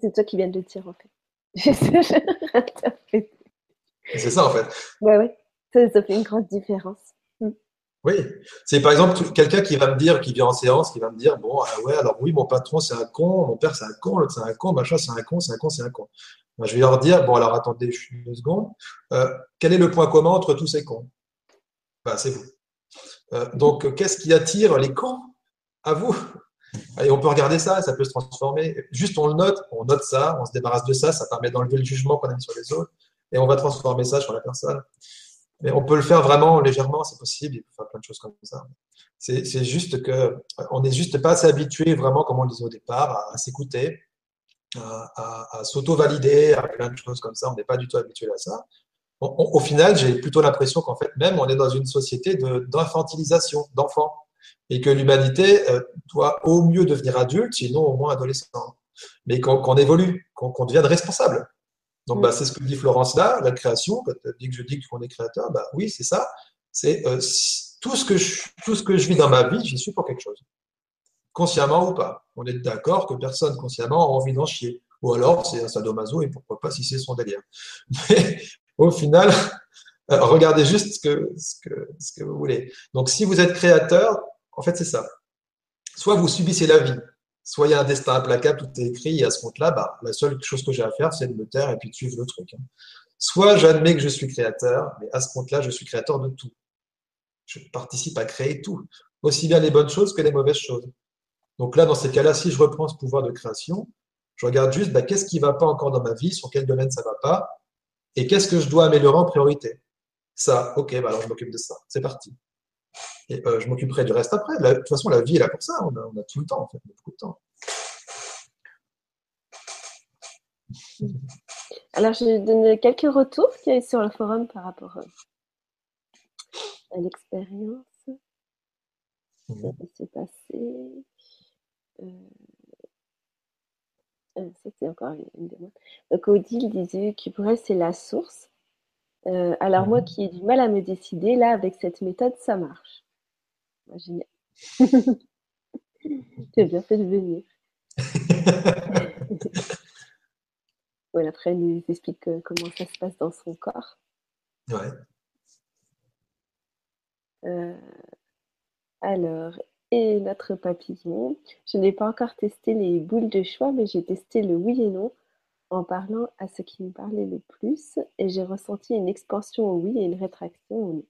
C'est toi qui viens de le dire en fait. c'est ça en fait. Ouais, ouais. Ça, ça, fait une grande différence. Mm. Oui, c'est par exemple quelqu'un qui va me dire, qui vient en séance, qui va me dire, bon, ah ouais, alors oui, mon patron c'est un con, mon père c'est un con, l'autre c'est un con, machin c'est un con, c'est un con, c'est un con. je vais leur dire, bon, alors attendez, je suis deux secondes, euh, quel est le point commun entre tous ces cons? Ben, C'est vous. Euh, donc, qu'est-ce qui attire les cons? À vous et on peut regarder ça, ça peut se transformer. Juste on le note, on note ça, on se débarrasse de ça, ça permet d'enlever le jugement qu'on a mis sur les autres, et on va transformer ça sur la personne. Mais on peut le faire vraiment légèrement, c'est possible, il peut faire plein de choses comme ça. C'est juste que on n'est juste pas assez habitué, vraiment, comme on le disait au départ, à, s'écouter, à, s'auto-valider, à plein de choses comme ça. On n'est pas du tout habitué à ça. au final, j'ai plutôt l'impression qu'en fait, même, on est dans une société d'infantilisation, d'enfants et que l'humanité euh, doit au mieux devenir adulte, sinon au moins adolescent. Mais qu'on évolue, qu'on devienne responsable. Donc, bah, c'est ce que dit Florence là, la création. Quand elle dit que je dis qu'on est créateur, bah, oui, c'est ça. C'est euh, tout, ce que je, tout ce que je vis dans ma vie, j'y suis pour quelque chose. Consciemment ou pas. On est d'accord que personne consciemment a envie d'en chier. Ou alors, c'est un sadomaso et pourquoi pas si c'est son délire. Mais au final, euh, regardez juste ce que, ce, que, ce que vous voulez. Donc, si vous êtes créateur, en fait, c'est ça. Soit vous subissez la vie, soit il y a un destin implacable, tout est écrit, et à ce compte-là, bah, la seule chose que j'ai à faire, c'est de me taire et puis de suivre le truc. Hein. Soit j'admets que je suis créateur, mais à ce compte-là, je suis créateur de tout. Je participe à créer tout, aussi bien les bonnes choses que les mauvaises choses. Donc là, dans ces cas-là, si je reprends ce pouvoir de création, je regarde juste bah, qu'est-ce qui ne va pas encore dans ma vie, sur quel domaine ça ne va pas, et qu'est-ce que je dois améliorer en priorité? Ça, ok, bah alors je m'occupe de ça. C'est parti. Et euh, je m'occuperai du reste après. de toute façon, la vie est là pour ça. On a, tout le temps, en fait. On a beaucoup de temps. Alors, je donne quelques retours qu'il y a sur le forum par rapport euh, à l'expérience. Ça va se passer. Euh, c'est encore une demande. Donc, Odile disait que pour elle, c'est la source. alors, moi mhm. qui ai du mal à me décider, là, avec cette méthode, ça marche. Génial. tu as bien fait de venir. voilà, après, elle nous explique comment ça se passe dans son corps. Ouais. Euh, alors, et notre papillon. Je n'ai pas encore testé les boules de choix, mais j'ai testé le oui et non en parlant à ce qui me parlait le plus et j'ai ressenti une expansion au oui et une rétraction au non.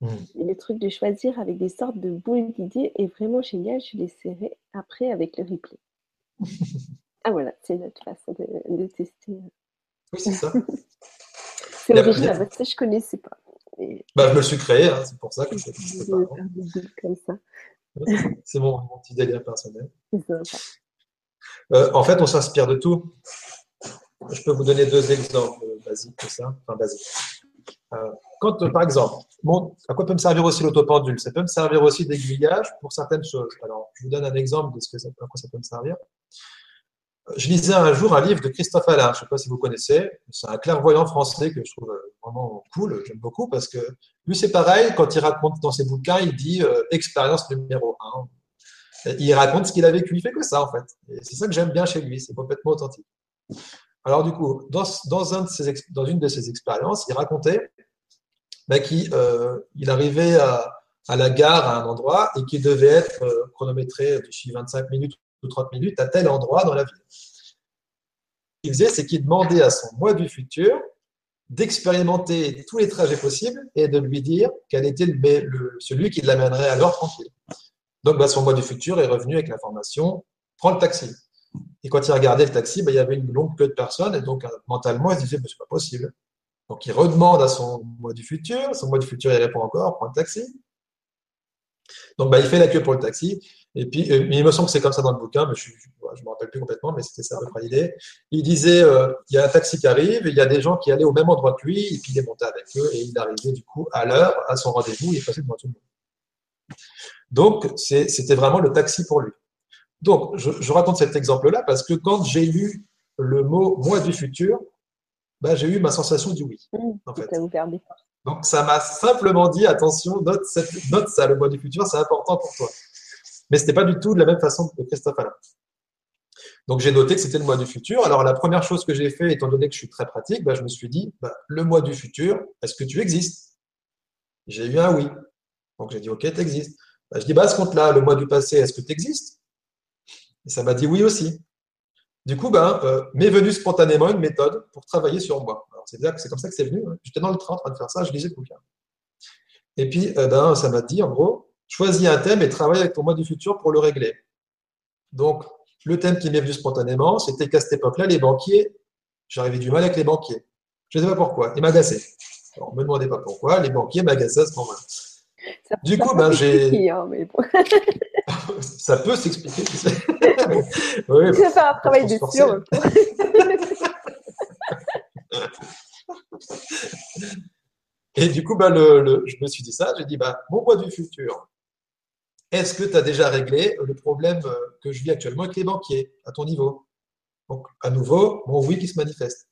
Mm. le truc de choisir avec des sortes de boules d'idées est vraiment génial. Je l'essaierai après avec le replay. ah voilà, c'est notre façon de, tester. Oui, c'est ça. c'est original, parce que je ne connaissais pas. Bah, je me le suis créé, hein, c'est pour ça que je fais comme ça. C'est mon, petit délire personnel. Euh, en fait, on s'inspire de tout. Je peux vous donner deux exemples basiques, ça. Enfin, basiques. Euh, quand, euh, par exemple, à quoi peut me servir aussi l'autopendule? Ça peut me servir aussi d'aiguillage pour certaines choses. Alors, je vous donne un exemple de ce que ça, à quoi ça peut me servir. Je lisais un jour un livre de Christophe Alain, je ne sais pas si vous connaissez. C'est un clairvoyant français que je trouve vraiment cool, j'aime beaucoup, parce que lui, c'est pareil, quand il raconte dans ses bouquins, il dit euh, expérience numéro un. Il raconte ce qu'il a vécu, il fait que ça, en fait. C'est ça que j'aime bien chez lui, c'est complètement authentique. Alors, du coup, dans une de ses expériences, il racontait qu'il euh, il arrivait à, la gare à un endroit et qu'il devait être euh, chronométré d'ici 25 minutes ou 30 minutes à tel endroit dans la ville. Ce qu'il faisait, c'est qu'il demandait à son moi du futur d'expérimenter tous les trajets possibles et de lui dire quel était celui qui l'amènerait à l'heure tranquille. Donc, bah, son moi du futur est revenu avec l'information prends le taxi. Et quand il regardait le taxi, bah, il y avait une longue queue de personnes et donc mentalement, il se disait ce c'est pas possible. Donc, il redemande à son moi du futur. Son moi du futur, il répond encore, prends le taxi. Donc, bah, il fait la queue pour le taxi. Et puis, euh, il me semble que c'est comme ça dans le bouquin, je ne me rappelle plus complètement, mais c'était ça à peu près l'idée. Il disait, euh, il y a un taxi qui arrive, il y a des gens qui allaient au même endroit que lui, et puis il est monté avec eux, et il arrivait du coup à l'heure, à son rendez-vous, il passé devant tout le monde. Donc, c'était vraiment le taxi pour lui. Donc, je, je raconte cet exemple-là parce que quand j'ai lu le mot moi du futur, bah, j'ai eu ma sensation du oui. Mmh, en fait. Vous. Donc, ça m'a simplement dit, attention, note, cette, note ça, le mois du futur, c'est important pour toi. Mais ce n'était pas du tout de la même façon que Christophe Alain. Donc, j'ai noté que c'était le mois du futur. Alors, la première chose que j'ai fait, étant donné que je suis très pratique, bah, je me suis dit, bah, le mois du futur, est-ce que tu existes? J'ai eu un oui. Donc, j'ai dit, OK, tu existes. Bah, je dis, bah, à ce compte-là, le mois du passé, est-ce que tu existes Et ça m'a dit oui aussi. Du coup, ben, euh, m'est venue spontanément une méthode pour travailler sur moi. C'est c'est comme ça que c'est venu. Hein. J'étais dans le train en train de faire ça, je lisais le bouquin. Et puis, euh, ben, ça m'a dit, en gros, choisis un thème et travaille avec ton mois du futur pour le régler. Donc, le thème qui m'est venu spontanément, c'était qu'à cette époque-là, les banquiers, j'arrivais du mal avec les banquiers. Je ne sais pas pourquoi, ils m'agaçaient. ne me demandez pas pourquoi, les banquiers m'agaçaient à ce moment-là. Du coup, ben, j'ai. Hein, ça peut s'expliquer. Tu sais. oui, faire un travail de sûr. Et du coup, ben, le, je me suis dit ça. J'ai dit, bah, mon mois du futur, est-ce que tu as déjà réglé le problème euh, que je vis actuellement avec les banquiers à ton niveau? Donc, à nouveau, mon oui qui se manifeste.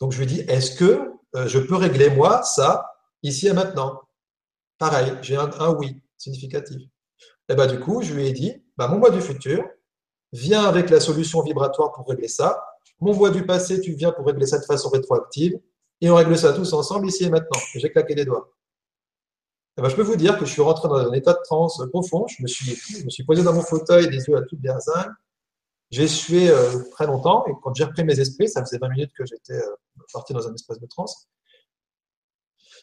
Donc, je lui dis, est-ce que euh, je peux régler moi ça ici et maintenant? Pareil, j'ai un, oui significatif. Et bah, du coup, je lui ai dit, bah, mon moi du futur, viens avec la solution vibratoire pour régler ça. Mon moi du passé, tu viens pour régler ça de façon rétroactive. Et on règle ça tous ensemble ici et maintenant. J'ai claqué les doigts. Et bah, je peux vous dire que je suis rentré dans un état de transe profond. Je me suis, je me suis posé dans mon fauteuil, des yeux à toute bien J'ai sué euh, très longtemps. Et quand j'ai repris mes esprits, ça faisait 20 minutes que j'étais euh, parti dans un espace de transe.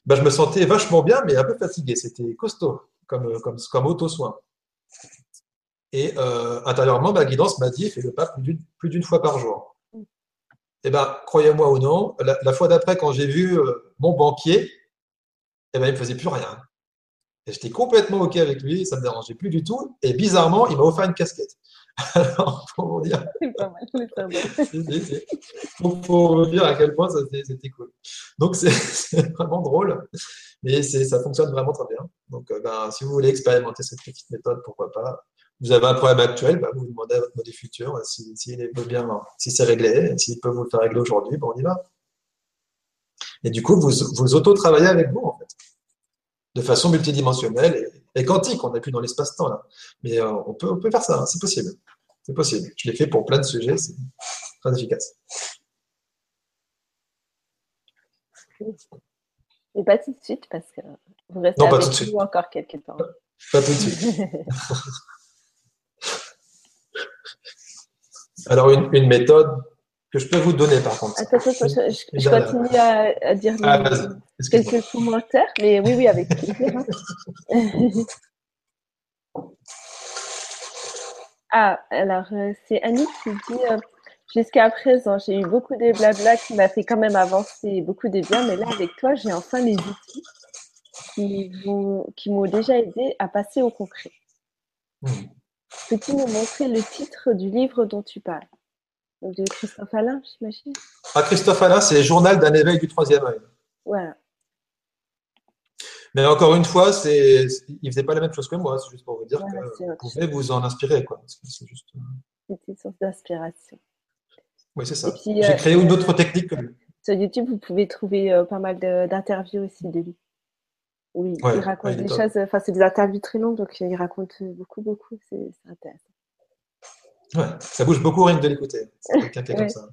Bah, je me sentais vachement bien, mais un peu fatigué. C'était costaud comme, comme, comme auto-soin. Et euh, intérieurement, ma guidance m'a dit fais le pas plus d'une fois par jour. Eh bien, croyez-moi ou non, la, fois d'après, quand j'ai vu euh, mon banquier, eh ben, il ne me faisait plus rien. Et j'étais complètement OK avec lui, ça ne me dérangeait plus du tout. Et bizarrement, il m'a offert une casquette. Alors, pour vous dire. C'est pas mal, c'est pas mal. pour, vous dire à quel point c'était cool. Donc, c'est vraiment drôle, mais ça fonctionne vraiment très bien. Donc, euh, ben, si vous voulez expérimenter cette petite méthode, pourquoi pas. Vous avez un problème actuel, ben, vous demandez à votre mode futur s'il si, si bien, si c'est réglé, s'il peut vous le faire régler aujourd'hui, bon, on y va. Et du coup, vous, vous auto-travaillez avec vous, en fait, de façon multidimensionnelle et, quantique. On n'est plus dans l'espace-temps, là. Mais euh, on, peut, on peut faire ça, hein, c'est possible. C'est possible. Je l'ai fait pour plein de sujets, c'est très efficace. Et pas tout de suite, parce que vous restez avec nous encore quelques temps. Pas tout de suite. Alors, une, méthode que je peux vous donner, par contre. Attends, attends, je, continue à, dire ah, quelques commentaires, mais oui, oui, avec plaisir. Hein. ah, alors, euh, c'est Annie qui dit euh, Jusqu'à présent, j'ai eu beaucoup de blabla qui m'a fait quand même avancer beaucoup de bien, mais là, avec toi, j'ai enfin les outils qui, qui m'ont déjà aidé à passer au concret. Hmm. Peux-tu nous montrer le titre du livre dont tu parles? De Christophe Alain, j'imagine? Ah, Christophe Alain, c'est Journal d'un éveil du troisième œil. Voilà. Mais encore une fois, c'est, il faisait pas la même chose que moi. C'est juste pour vous dire que vous pouvez vous en inspirer, quoi. C'est juste. Euh, une source d'inspiration. Oui, c'est ça. J'ai euh, créé une autre technique que lui. Sur YouTube, vous pouvez trouver euh, pas mal d'interviews aussi de lui. Oui, il raconte des choses, enfin, c'est des interviews très longues, donc il raconte beaucoup, beaucoup, c'est intéressant. Ouais, ça bouge beaucoup rien de l'écouter. C'est quelqu'un qui est comme ça.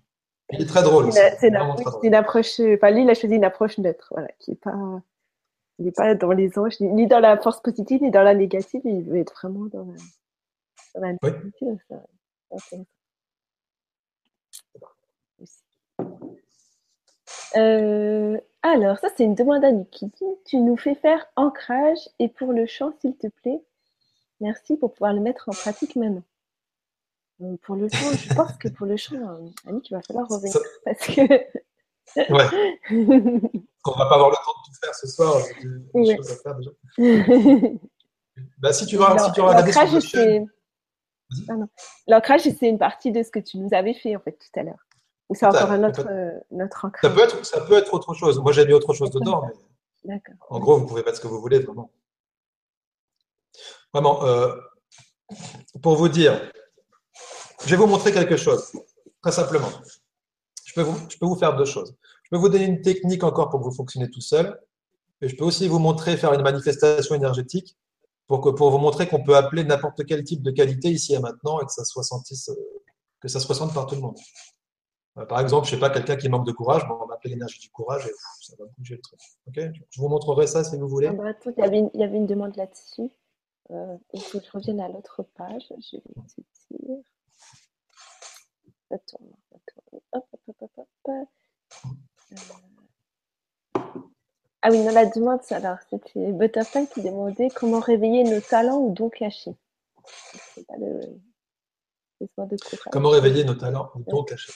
Il est très drôle. C'est une, approche, enfin, lui, il a choisi une approche neutre, voilà, qui est pas, il n'est pas dans les anges, ni dans la force positive, ni dans la négative, il veut être vraiment dans la, dans la négative. Euh, alors, ça, c'est une demande à qui dit Tu nous fais faire ancrage et pour le chant, s'il te plaît. Merci pour pouvoir le mettre en pratique maintenant. Euh, pour le chant, je pense que pour le chant, euh, Annick, il va falloir revenir parce que. ouais. On va pas avoir le temps de tout faire ce soir. J'ai des choses à faire déjà. bah, si tu vas, si tu L'ancrage, c'est. Ah c'est une partie de ce que tu nous avais fait en fait tout à l'heure. Ou c'est encore un autre, euh, ancrage ça peut, être, ça peut être autre chose. Moi, j'ai mis autre chose dedans. Mais en gros, vous pouvez mettre ce que vous voulez, vraiment. Vraiment, euh, pour vous dire, je vais vous montrer quelque chose, très simplement. Je peux, vous, je peux vous faire deux choses. Je peux vous donner une technique encore pour que vous fonctionnez tout seul. Et je peux aussi vous montrer, faire une manifestation énergétique pour, que, pour vous montrer qu'on peut appeler n'importe quel type de qualité ici et maintenant et que ça, soit sentisse, que ça se ressente par tout le monde. Euh, par exemple, je sais pas, quelqu'un qui manque de courage, bon, on va appeler l'énergie du courage et ça va bouger le truc. Je vous montrerai ça si vous voulez. Ah bah, il, y avait une, demande là-dessus. Euh, il faut que je revienne à l'autre page. Je vais dire. Ça tourne. Hop, hop, hop, hop, hop. Euh... Ah oui, non, la demande, alors, c'était Butterfly qui demandait comment réveiller nos talents ou dons cachés. C'est pas le, Comment réveiller nos talents ou dons cachés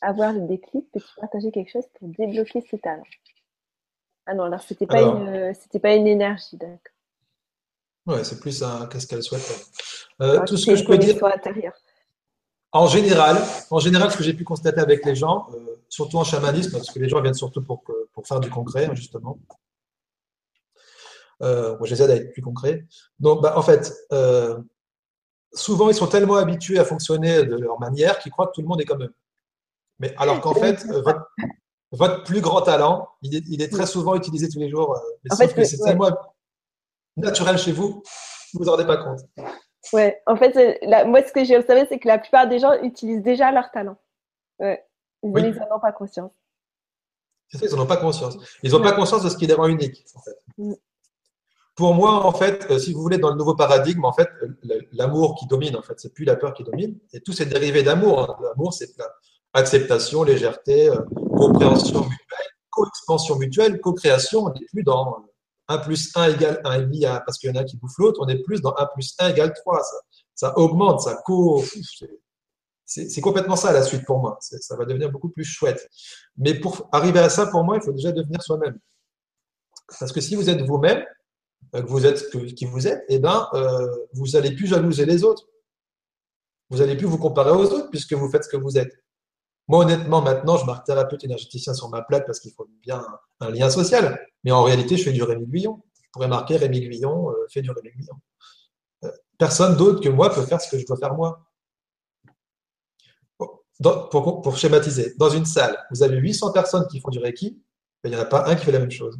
Avoir le déclic, peux-tu partager quelque chose pour débloquer ses talents Ah non, alors c'était pas, une, c'était pas une énergie, d'accord. Ouais, c'est plus un qu'est-ce qu'elle souhaite. Euh, tout ce que je peux dire. En général, en général, ce que j'ai pu constater avec les gens, euh, surtout en chamanisme, parce que les gens viennent surtout pour, pour faire du concret, hein, justement. Euh, moi, j'essaie d'être plus concret. Donc, bah, en fait, euh, souvent, ils sont tellement habitués à fonctionner de leur manière qu'ils croient que tout le monde est comme eux. Mais alors qu'en fait, euh, votre, plus grand talent, il est, très souvent utilisé tous les jours. Mais sauf que c'est tellement naturel chez vous, vous ne vous en rendez pas compte. Ouais, en fait, euh, moi, ce que j'ai observé, c'est que la plupart des gens utilisent déjà leur talent. Ouais. Ils n'en ont pas conscience. C'est ça, ils n'en ont pas conscience. Ils n'ont pas conscience de ce qui est vraiment unique, en fait. Mm. Pour moi, en fait, euh, si vous voulez, dans le nouveau paradigme, en fait, l'amour qui domine, en fait, c'est plus la peur qui domine. Et tout c'est dérivé d'amour. Hein. L'amour, c'est acceptation, légèreté, euh, compréhension mutuelle, co-expansion mutuelle, co-création. On n'est plus dans 1 plus 1 égale 1,5 parce qu'il y en a qui bouffent l'autre. On est plus dans 1 plus 1 égale 3. Ça, augmente, ça co. C'est complètement ça la suite pour moi. Ça va devenir beaucoup plus chouette. Mais pour arriver à ça, pour moi, il faut déjà devenir soi-même. Parce que si vous êtes vous-même, euh, vous êtes qui vous êtes, eh ben, euh, vous n'allez plus jalouser les autres. Vous n'allez plus vous comparer aux autres puisque vous faites ce que vous êtes. Moi, honnêtement, maintenant, je marque thérapeute énergéticien sur ma plaque parce qu'il faut bien un, lien social. Mais en réalité, je fais du Rémi Guillon. Je pourrais marquer Rémi Guillon euh, fait du Rémi Guillon. personne d'autre que moi peut faire ce que je dois faire moi. pour, pour, schématiser, dans une salle, vous avez 800 personnes qui font du Reiki, il n'y en a pas un qui fait la même chose.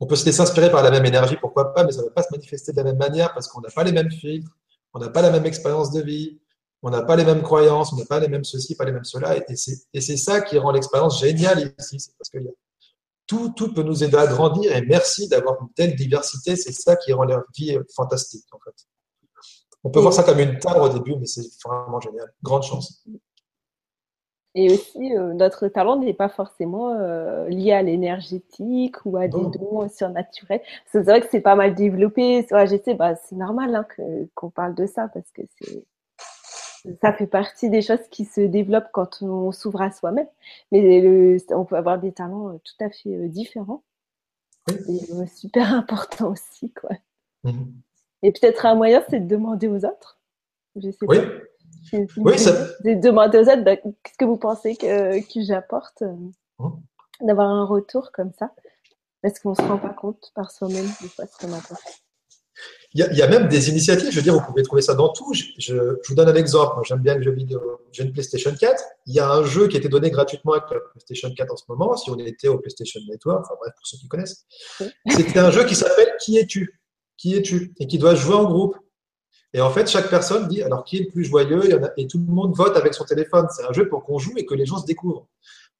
On peut se laisser inspirer par la même énergie, pourquoi pas, mais ça ne va pas se manifester de la même manière parce qu'on n'a pas les mêmes filtres, on n'a pas la même expérience de vie, on n'a pas les mêmes croyances, on n'a pas les mêmes ceci, pas les mêmes cela. Et c'est ça qui rend l'expérience géniale ici. C'est parce que tout, tout peut nous aider à grandir et merci d'avoir une telle diversité. C'est ça qui rend la vie fantastique, en fait. On peut voir ça comme une table au début, mais c'est vraiment génial. Grande chance. Et aussi, euh, notre talent n'est pas forcément euh, lié à l'énergétique ou à des dons surnaturels. C'est vrai que c'est pas mal développé sur AGC, bah, c'est normal hein, qu'on parle de ça parce que c'est ça fait partie des choses qui se développent quand on s'ouvre à soi-même. Mais le, on peut avoir des talents euh, tout à fait différents. Et super important aussi, quoi. Mmh. Et peut-être un moyen, c'est de demander aux autres. Je sais oui. Pas. Oui, ça... Demander aux autres, bah, qu'est-ce que vous pensez que, que j'apporte euh, hein D'avoir un retour comme ça? Est-ce qu'on ne se rend pas compte par soi-même des fois ce qu'on apporte y, a, il y, a, même des initiatives, je veux dire, vous pouvez trouver ça dans tout. Je, je, vous donne un exemple. J'aime bien le jeu vidéo. J'ai une PlayStation 4. Il y a un jeu qui a été donné gratuitement avec la PlayStation 4 en ce moment, si on était au PlayStation Network, enfin bref, pour ceux qui connaissent. C'était un jeu qui s'appelle Qui es-tu? Qui es-tu? Et qui doit jouer en groupe. Et en fait, chaque personne dit alors qui est le plus joyeux? Et tout le monde vote avec son téléphone. C'est un jeu pour qu'on joue et que les gens se découvrent.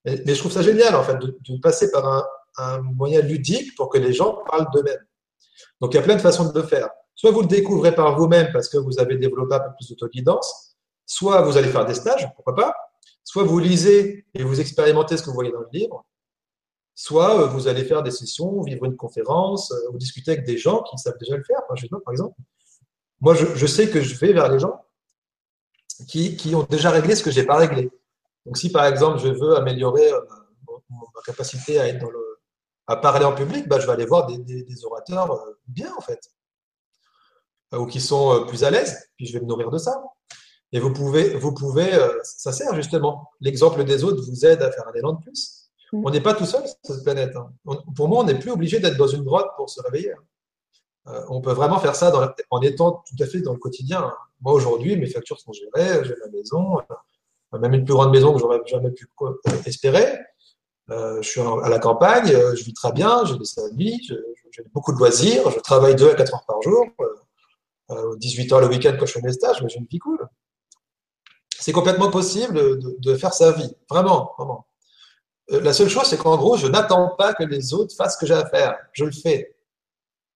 Mais, je trouve ça génial en fait de, passer par un, un, moyen ludique pour que les gens parlent d'eux-mêmes. Donc il y a plein de façons de le faire. Soit vous le découvrez par vous-même parce que vous avez développé un peu plus d'autoguidance, soit vous allez faire des stages, pourquoi pas, soit vous lisez et vous expérimentez ce que vous voyez dans le livre, soit euh, vous allez faire des sessions, vivre une conférence, euh, ou discuter avec des gens qui savent déjà le faire. Enfin, je par exemple. Moi, je, sais que je vais vers les gens qui, ont déjà réglé ce que je n'ai pas réglé. Donc, si par exemple, je veux améliorer euh, ma capacité à, parler en public, bah, je vais aller voir des, orateurs bien, en fait, ou qui sont plus à l'aise, puis je vais me nourrir de ça. Et vous pouvez, vous pouvez ça sert justement. L'exemple des autres vous aide à faire un élan de plus. Mm. On n'est pas tout seul sur cette planète. Hein. pour moi, on n'est plus obligé d'être dans une grotte pour se réveiller. Hein. Euh, on peut vraiment faire ça en étant tout à fait dans le quotidien. Moi, aujourd'hui, mes factures sont gérées, j'ai ma maison, euh, même une plus grande maison que j'aurais jamais pu espérer. je suis à la campagne, je vis très bien, j'ai des amis, j'ai beaucoup de loisirs, je travaille 2 à 4 heures par jour, 18 heures le week-end quand je fais mes stages, mais j'ai une vie cool. C'est complètement possible de, de, faire sa vie, vraiment, vraiment. La seule chose, c'est qu'en gros, je n'attends pas que les autres fassent ce que j'ai à faire. Je le fais.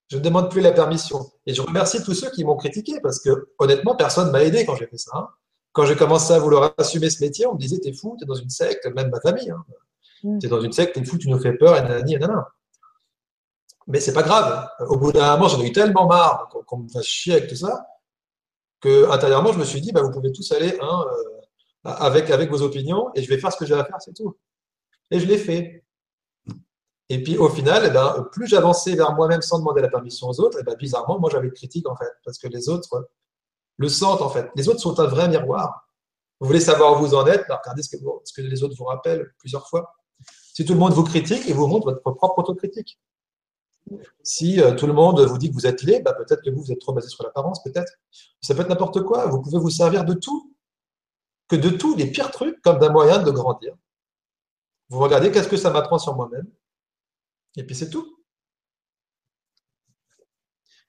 Je ne demande plus la permission. Et je remercie tous ceux qui m'ont critiqué parce que, honnêtement, personne m'a aidé quand j'ai fait ça. Hein. Quand j'ai commencé à vouloir assumer ce métier, on me disait T'es fou, t'es dans une secte, même ma famille. Hein. Mm. T'es dans une secte, t'es fou, tu nous fais peur, et nanani, et nanana. Mais c'est pas grave. Au bout d'un moment, j'en ai eu tellement marre qu'on me fasse chier avec tout ça que intérieurement, je me suis dit bah, Vous pouvez tous aller hein, euh, avec, avec vos opinions et je vais faire ce que j'ai à faire, c'est tout. Et je l'ai fait. Et puis au final, eh ben, plus j'avançais vers moi-même sans demander la permission aux autres, eh ben, bizarrement, moi j'avais de critique en fait, parce que les autres le sentent en fait. Les autres sont un vrai miroir. Vous voulez savoir où vous en êtes, ben, regardez ce que, ce que, les autres vous rappellent plusieurs fois. Si tout le monde vous critique, il vous montre votre propre autocritique. Si euh, tout le monde vous dit que vous êtes laid, ben, peut-être que vous, vous êtes trop basé sur l'apparence, peut-être. Ça peut être n'importe quoi. Vous pouvez vous servir de tout, que de tout, les pires trucs, comme d'un moyen de grandir. Vous regardez qu'est-ce que ça m'apprend sur moi-même, et puis c'est tout.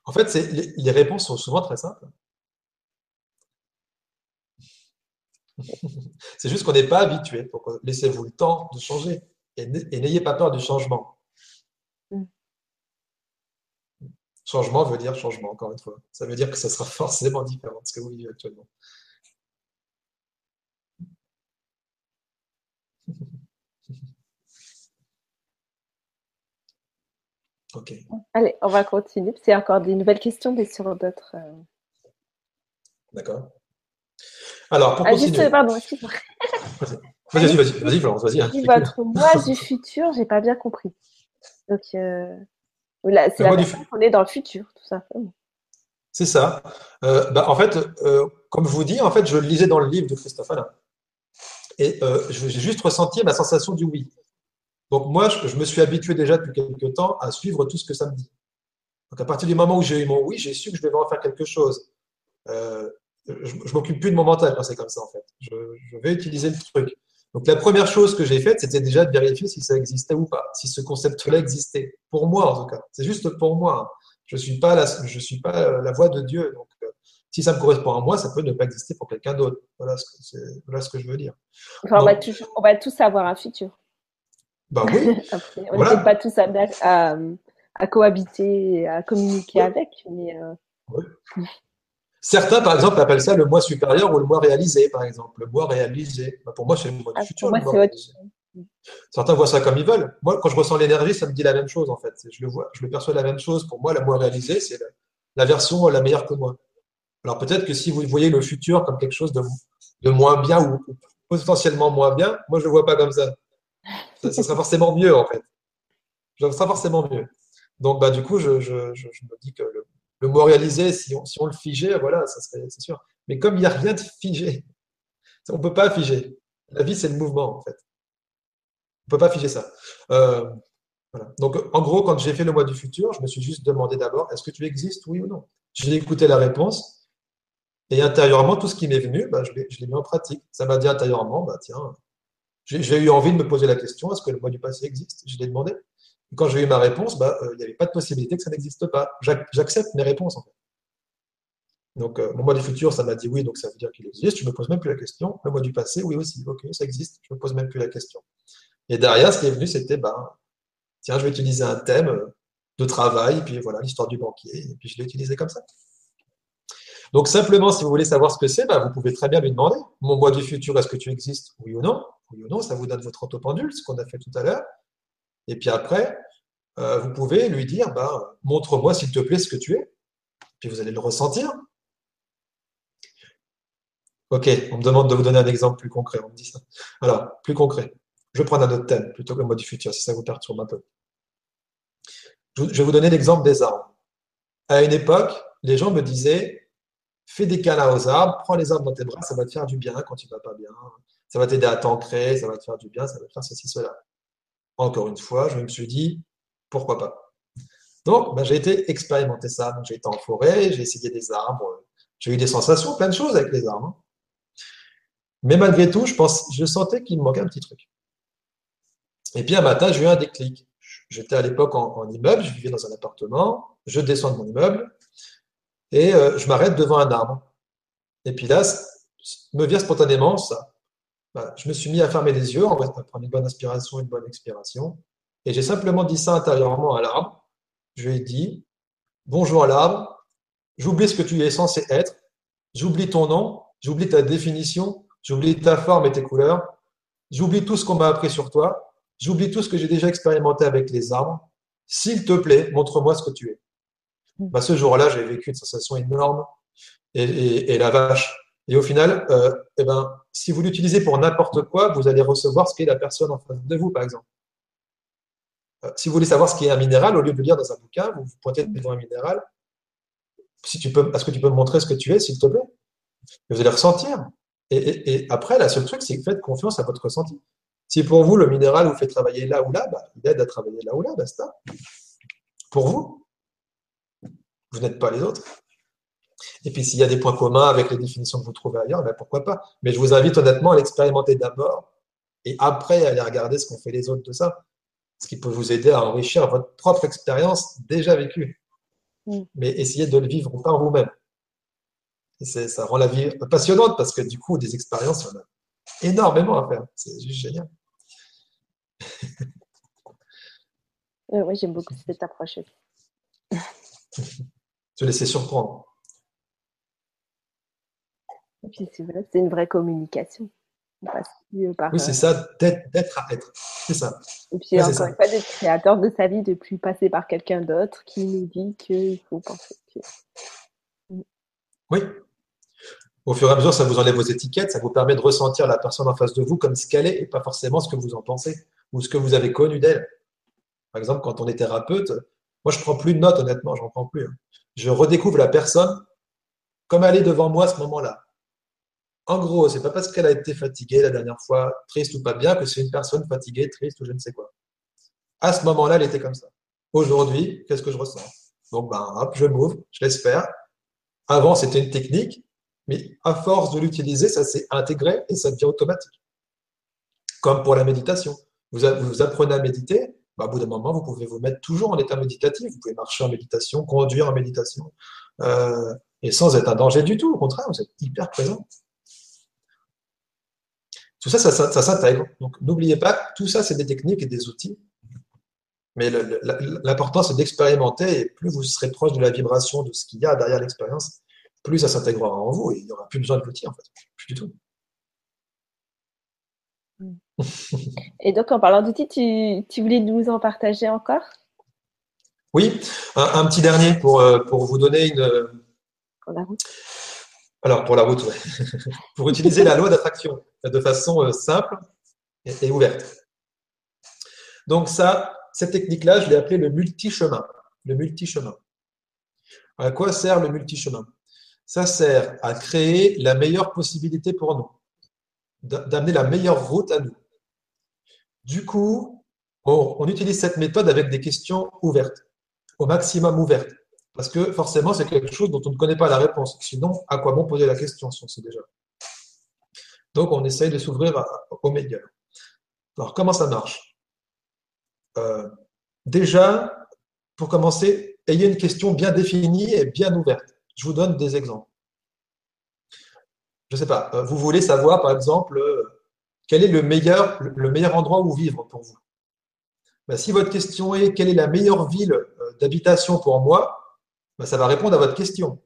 En fait, les, réponses sont souvent très simples. c'est juste qu'on n'est pas habitué. laissez-vous le temps de changer et n'ayez pas peur du changement. Mm. Changement veut dire changement, encore une fois. Ça veut dire que ça sera forcément différent de ce que vous vivez actuellement. Allez, on va continuer. C'est encore des nouvelles questions, mais sur d'autres. Euh. D'accord. Alors, pour ah, continuer. Juste, pardon. Vas-y, vas-y, vas-y, Florence, vas-y. Hein, votre moi du futur, j'ai pas bien compris. Donc, euh... c'est la personne qu'on est dans le futur, tout ça. C'est ça. Euh, bah, en fait, euh, comme je vous dis, en fait, je le lisais dans le livre de Christophe Alain. Et j'ai juste ressenti ma sensation du oui. Donc moi, je, me suis habitué déjà depuis quelques temps à suivre tout ce que ça me dit. Donc à partir du moment où j'ai eu mon oui, j'ai su que je devais en faire quelque chose. Euh, je, ne m'occupe plus de mon mental quand c'est comme ça en fait. Je, vais utiliser le truc. Donc la première chose que j'ai faite, c'était déjà de vérifier si ça existait ou pas, si ce concept-là existait. Pour moi en tout cas. C'est juste pour moi. Je suis pas la, je suis pas la voix de Dieu. Donc euh, si ça me correspond à moi, ça peut ne pas exister pour quelqu'un d'autre. Voilà, ce que je veux dire. Enfin, on, va toujours, on va tous avoir un futur. Bah oui. on n'est pas tous à, à, à, cohabiter, à communiquer avec, mais. Euh, Certains, par exemple, appellent ça le moi supérieur ou le moi réalisé, par exemple. Le moi réalisé. Bah, pour moi, c'est le moi du ah, futur. Certains voient ça comme ils veulent. Moi, quand je ressens l'énergie, ça me dit la même chose, en fait. Je le vois, je le perçois la même chose. Pour moi, le moi réalisé, c'est la, version la meilleure que moi. Alors peut-être que si vous voyez le futur comme quelque chose de, de moins bien ou potentiellement moins bien, moi, je ne le vois pas comme ça ça, sera forcément mieux en fait. Ça sera forcément mieux. Donc bah, du coup, je, me dis que le, mot réalisé, si on, le figeait, voilà, ça serait, c'est sûr. Mais comme il n'y a rien de figé, on ne peut pas figer. La vie, c'est le mouvement en fait. On ne peut pas figer ça. Euh, Donc en gros, quand j'ai fait le mois du futur, je me suis juste demandé d'abord, est-ce que tu existes, oui ou non? J'ai écouté la réponse. Et intérieurement, tout ce qui m'est venu, bah, je l'ai mis en pratique. Ça m'a dit intérieurement, bah, tiens, j'ai eu envie de me poser la question est-ce que le mois du passé existe? Je l'ai demandé. Quand j'ai eu ma réponse, bah, euh, il n'y avait pas de possibilité que ça n'existe pas. J'accepte mes réponses en fait. Donc, euh, mon mois du futur, ça m'a dit oui, donc ça veut dire qu'il existe. Je ne me pose même plus la question. Le mois du passé, oui aussi, ok, ça existe. Je ne me pose même plus la question. Et derrière, ce qui est venu, c'était bah, tiens, je vais utiliser un thème de travail, puis voilà, l'histoire du banquier, et puis je l'ai utilisé comme ça. Donc simplement, si vous voulez savoir ce que c'est, bah, vous pouvez très bien lui demander, mon mois du futur, est-ce que tu existes? Oui ou non? Oui ou non, ça vous donne votre autopendule, ce qu'on a fait tout à l'heure. Et puis après, euh, vous pouvez lui dire, bah, montre-moi s'il te plaît ce que tu es. Puis vous allez le ressentir. Ok, on me demande de vous donner un exemple plus concret, on me dit ça. Alors, plus concret. Je vais prendre un autre thème plutôt que le mois du futur, si ça vous perturbe un peu. Je vais vous donner l'exemple des arbres. À une époque, les gens me disaient, fais des câlins aux arbres, prends les arbres dans tes bras, ça va te faire du bien quand tu vas pas bien. Ça va t'aider à t'ancrer, ça va te faire du bien, ça va te faire ceci, cela. Encore une fois, je me suis dit, pourquoi pas Donc, ben, j'ai été expérimenter ça. j'ai été en forêt, j'ai essayé des arbres, j'ai eu des sensations, plein de choses avec les arbres. Mais malgré tout, je, pense, je sentais qu'il me manquait un petit truc. Et puis un matin, j'ai eu un déclic. J'étais à l'époque en, immeuble, je vivais dans un appartement, je descends de mon immeuble et euh, je m'arrête devant un arbre. Et puis là, me vient spontanément ça. Bah, je me suis mis à fermer les yeux, en prendre une bonne inspiration, une bonne expiration. Et j'ai simplement dit ça intérieurement à l'arbre. Je lui ai dit Bonjour à l'arbre, j'oublie ce que tu es censé être, j'oublie ton nom, j'oublie ta définition, j'oublie ta forme et tes couleurs, j'oublie tout ce qu'on m'a appris sur toi, j'oublie tout ce que j'ai déjà expérimenté avec les arbres. S'il te plaît, montre-moi ce que tu es. Bah, ce jour-là, j'ai vécu une sensation énorme et, la vache. Et au final, euh, eh ben, si vous l'utilisez pour n'importe quoi, vous allez recevoir ce qu'est la personne en face de vous, par exemple. Euh, si vous voulez savoir ce qu'est un minéral, au lieu de le lire dans un bouquin, vous vous pointez devant un minéral. Si tu peux, est-ce que tu peux me montrer ce que tu es, s'il te plaît? Vous allez ressentir. Et, après, la seule truc, c'est que faites confiance à votre ressenti. Si pour vous, le minéral vous fait travailler là ou là, bah, il aide à travailler là ou là, basta. Pour vous. Vous n'êtes pas les autres. Et puis s'il y a des points communs avec les définitions que vous trouvez ailleurs, ben pourquoi pas. Mais je vous invite honnêtement à l'expérimenter d'abord et après à aller regarder ce qu'ont fait les autres de ça. Ce qui peut vous aider à enrichir votre propre expérience déjà vécue. Mm. Mais essayez de le vivre par vous-même. ça rend la vie passionnante parce que du coup, des expériences, il y en a énormément à faire. C'est juste génial. Euh, oui, j'aime beaucoup cette approche. Se laisser surprendre c'est une vraie communication. Euh, oui, c'est euh, ça, d'être à être. C'est ça. Et puis, encore une fois, d'être créateur de sa vie, de plus passer par quelqu'un d'autre qui nous dit qu'il faut penser. Mm. Oui. Au fur et à mesure, ça vous enlève vos étiquettes, ça vous permet de ressentir la personne en face de vous comme ce qu'elle est et pas forcément ce que vous en pensez ou ce que vous avez connu d'elle. Par exemple, quand on est thérapeute, moi, je prends plus de notes, honnêtement, je n'en prends plus. Hein. Je redécouvre la personne comme elle est devant moi à ce moment-là. En gros, c'est pas parce qu'elle a été fatiguée la dernière fois, triste ou pas bien, que c'est une personne fatiguée, triste ou je ne sais quoi. À ce moment-là, elle était comme ça. Aujourd'hui, qu'est-ce que je ressens? Donc, ben, hop, je m'ouvre, je laisse faire. Avant, c'était une technique, mais à force de l'utiliser, ça s'est intégré et ça devient automatique. Comme pour la méditation. Vous, apprenez à méditer, ben, au bout d'un moment, vous pouvez vous mettre toujours en état méditatif. Vous pouvez marcher en méditation, conduire en méditation, euh, et sans être un danger du tout. Au contraire, vous êtes hyper présent. Tout ça, ça, s'intègre. Donc, n'oubliez pas que tout ça, c'est des techniques et des outils. Mais l'important, c'est d'expérimenter. Et plus vous serez proche de la vibration, de ce qu'il y a derrière l'expérience, plus ça s'intégrera en vous. Et il n'y aura plus besoin de l'outil, en fait. Plus du tout. Et donc, en parlant d'outils, tu, voulais nous en partager encore? Oui, un, petit dernier pour, euh, pour vous donner une. Alors, pour la route, pour utiliser la loi d'attraction de façon euh, simple et, ouverte. Donc, ça, cette technique-là, je l'ai appelée le multi-chemin. Le multi-chemin. À quoi sert le multi-chemin? Ça sert à créer la meilleure possibilité pour nous, d'amener la meilleure route à nous. Du coup, on utilise cette méthode avec des questions ouvertes, au maximum ouvertes. Parce que forcément, c'est quelque chose dont on ne connaît pas la réponse. Sinon, à quoi bon poser la question si on sait déjà? Donc, on essaye de s'ouvrir au meilleur. Alors, comment ça marche? Euh, Déjà, pour commencer, ayez une question bien définie et bien ouverte. Je vous donne des exemples. Je ne sais pas, euh, vous voulez savoir, par exemple, euh, quel est le meilleur, le meilleur endroit où vivre pour vous? Ben, Si votre question est quelle est la meilleure ville d'habitation pour moi, ben, ça va répondre à votre question.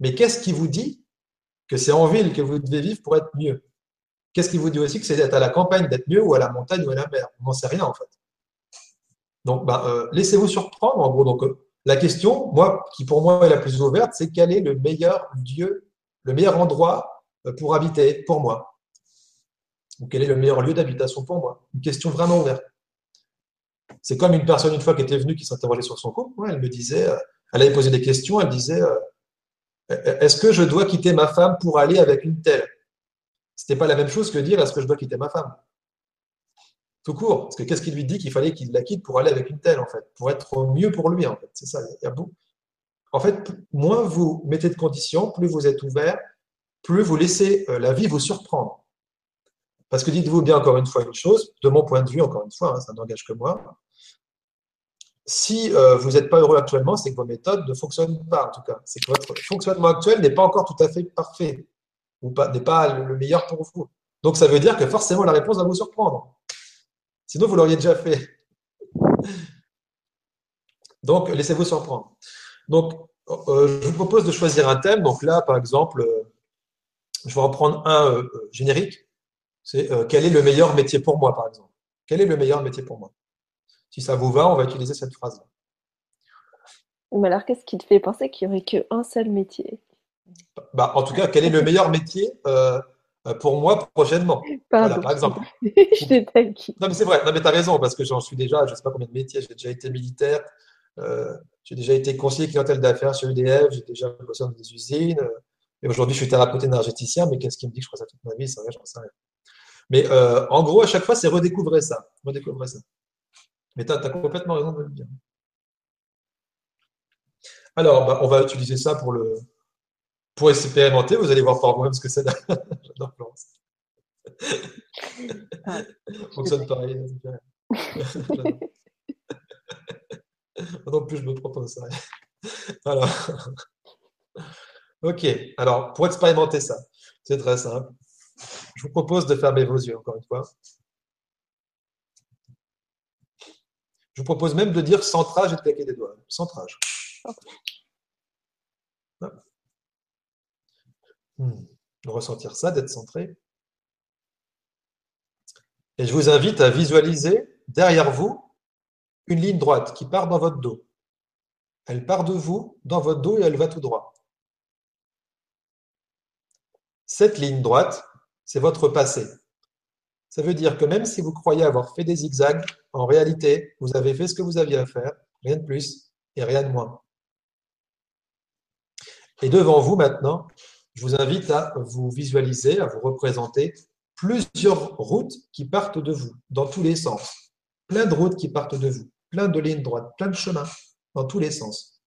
Mais qu'est-ce qui vous dit que c'est en ville que vous devez vivre pour être mieux? Qu'est-ce qui vous dit aussi que c'est d'être à la campagne d'être mieux ou à la montagne ou à la mer? On n'en sait rien en fait. Donc, ben, euh, laissez-vous surprendre en gros. Donc, euh, la question, moi, qui pour moi est la plus ouverte, c'est quel est le meilleur lieu, le meilleur endroit euh, pour habiter pour moi? Ou quel est le meilleur lieu d'habitation pour moi? Une question vraiment ouverte. C'est comme une personne une fois qui était venue qui s'interrogeait sur son couple. elle me disait, elle avait posé des questions, elle disait euh, Est-ce que je dois quitter ma femme pour aller avec une telle? Ce n'était pas la même chose que dire Est-ce que je dois quitter ma femme? Tout court. Parce que qu'est-ce qui lui dit qu'il fallait qu'il la quitte pour aller avec une telle, en fait Pour être mieux pour lui, en fait. C'est ça. En fait, moins vous mettez de conditions, plus vous êtes ouvert, plus vous laissez euh, la vie vous surprendre. Parce que dites-vous bien encore une fois une chose, de mon point de vue, encore une fois, hein, ça n'engage que moi. Si euh, vous n'êtes pas heureux actuellement, c'est que vos méthodes ne fonctionnent pas, en tout cas. C'est que votre fonctionnement actuel n'est pas encore tout à fait parfait, ou n'est pas le meilleur pour vous. Donc ça veut dire que forcément la réponse va vous surprendre. Sinon, vous l'auriez déjà fait. Donc, laissez-vous surprendre. Donc, euh, je vous propose de choisir un thème. Donc là, par exemple, euh, je vais en prendre un euh, générique. C'est quel est le meilleur métier pour moi, par exemple? Quel est le meilleur métier pour moi? Si ça vous va, on va utiliser cette phrase-là. Mais alors, qu'est-ce qui te fait penser qu'il n'y aurait qu'un seul métier? Bah, En tout cas, quel est le meilleur métier pour moi prochainement? Voilà, par exemple. je t'ai Non, mais c'est vrai. Non, mais tu as raison, parce que j'en suis déjà, je ne sais pas combien de métiers. J'ai déjà été militaire, euh, j'ai déjà été conseiller clientèle d'affaires chez EDF, j'ai déjà bossé dans des usines. Euh, et aujourd'hui, je suis thérapeute énergéticien, mais qu'est-ce qui me dit que je ferai ça toute ma vie? C'est vrai, j'en sais rien. Mais euh, en gros, à chaque fois, c'est redécouvrir ça. Redécouvrir ça. Mais tu as, complètement raison de le dire. Alors, bah, on va utiliser ça pour le pour expérimenter. Vous allez voir par vous-même ce que c'est. J'adore Florence. Ah. Fonctionne pareil. non plus, je me propose ça. Alors, ok. Alors, pour expérimenter ça, c'est très simple. Je vous propose de fermer vos yeux, encore une fois. Je vous propose même de dire centrage et de claquer des doigts. Centrage. Hmm. Ressentir ça, d'être centré. Et je vous invite à visualiser derrière vous une ligne droite qui part dans votre dos. Elle part de vous, dans votre dos, et elle va tout droit. Cette ligne droite, c'est votre passé. Ça veut dire que même si vous croyez avoir fait des zigzags, en réalité, vous avez fait ce que vous aviez à faire, rien de plus et rien de moins. Et devant vous maintenant, je vous invite à vous visualiser, à vous représenter plusieurs routes qui partent de vous, dans tous les sens. Plein de routes qui partent de vous plein de lignes droites, plein de chemins dans tous les sens.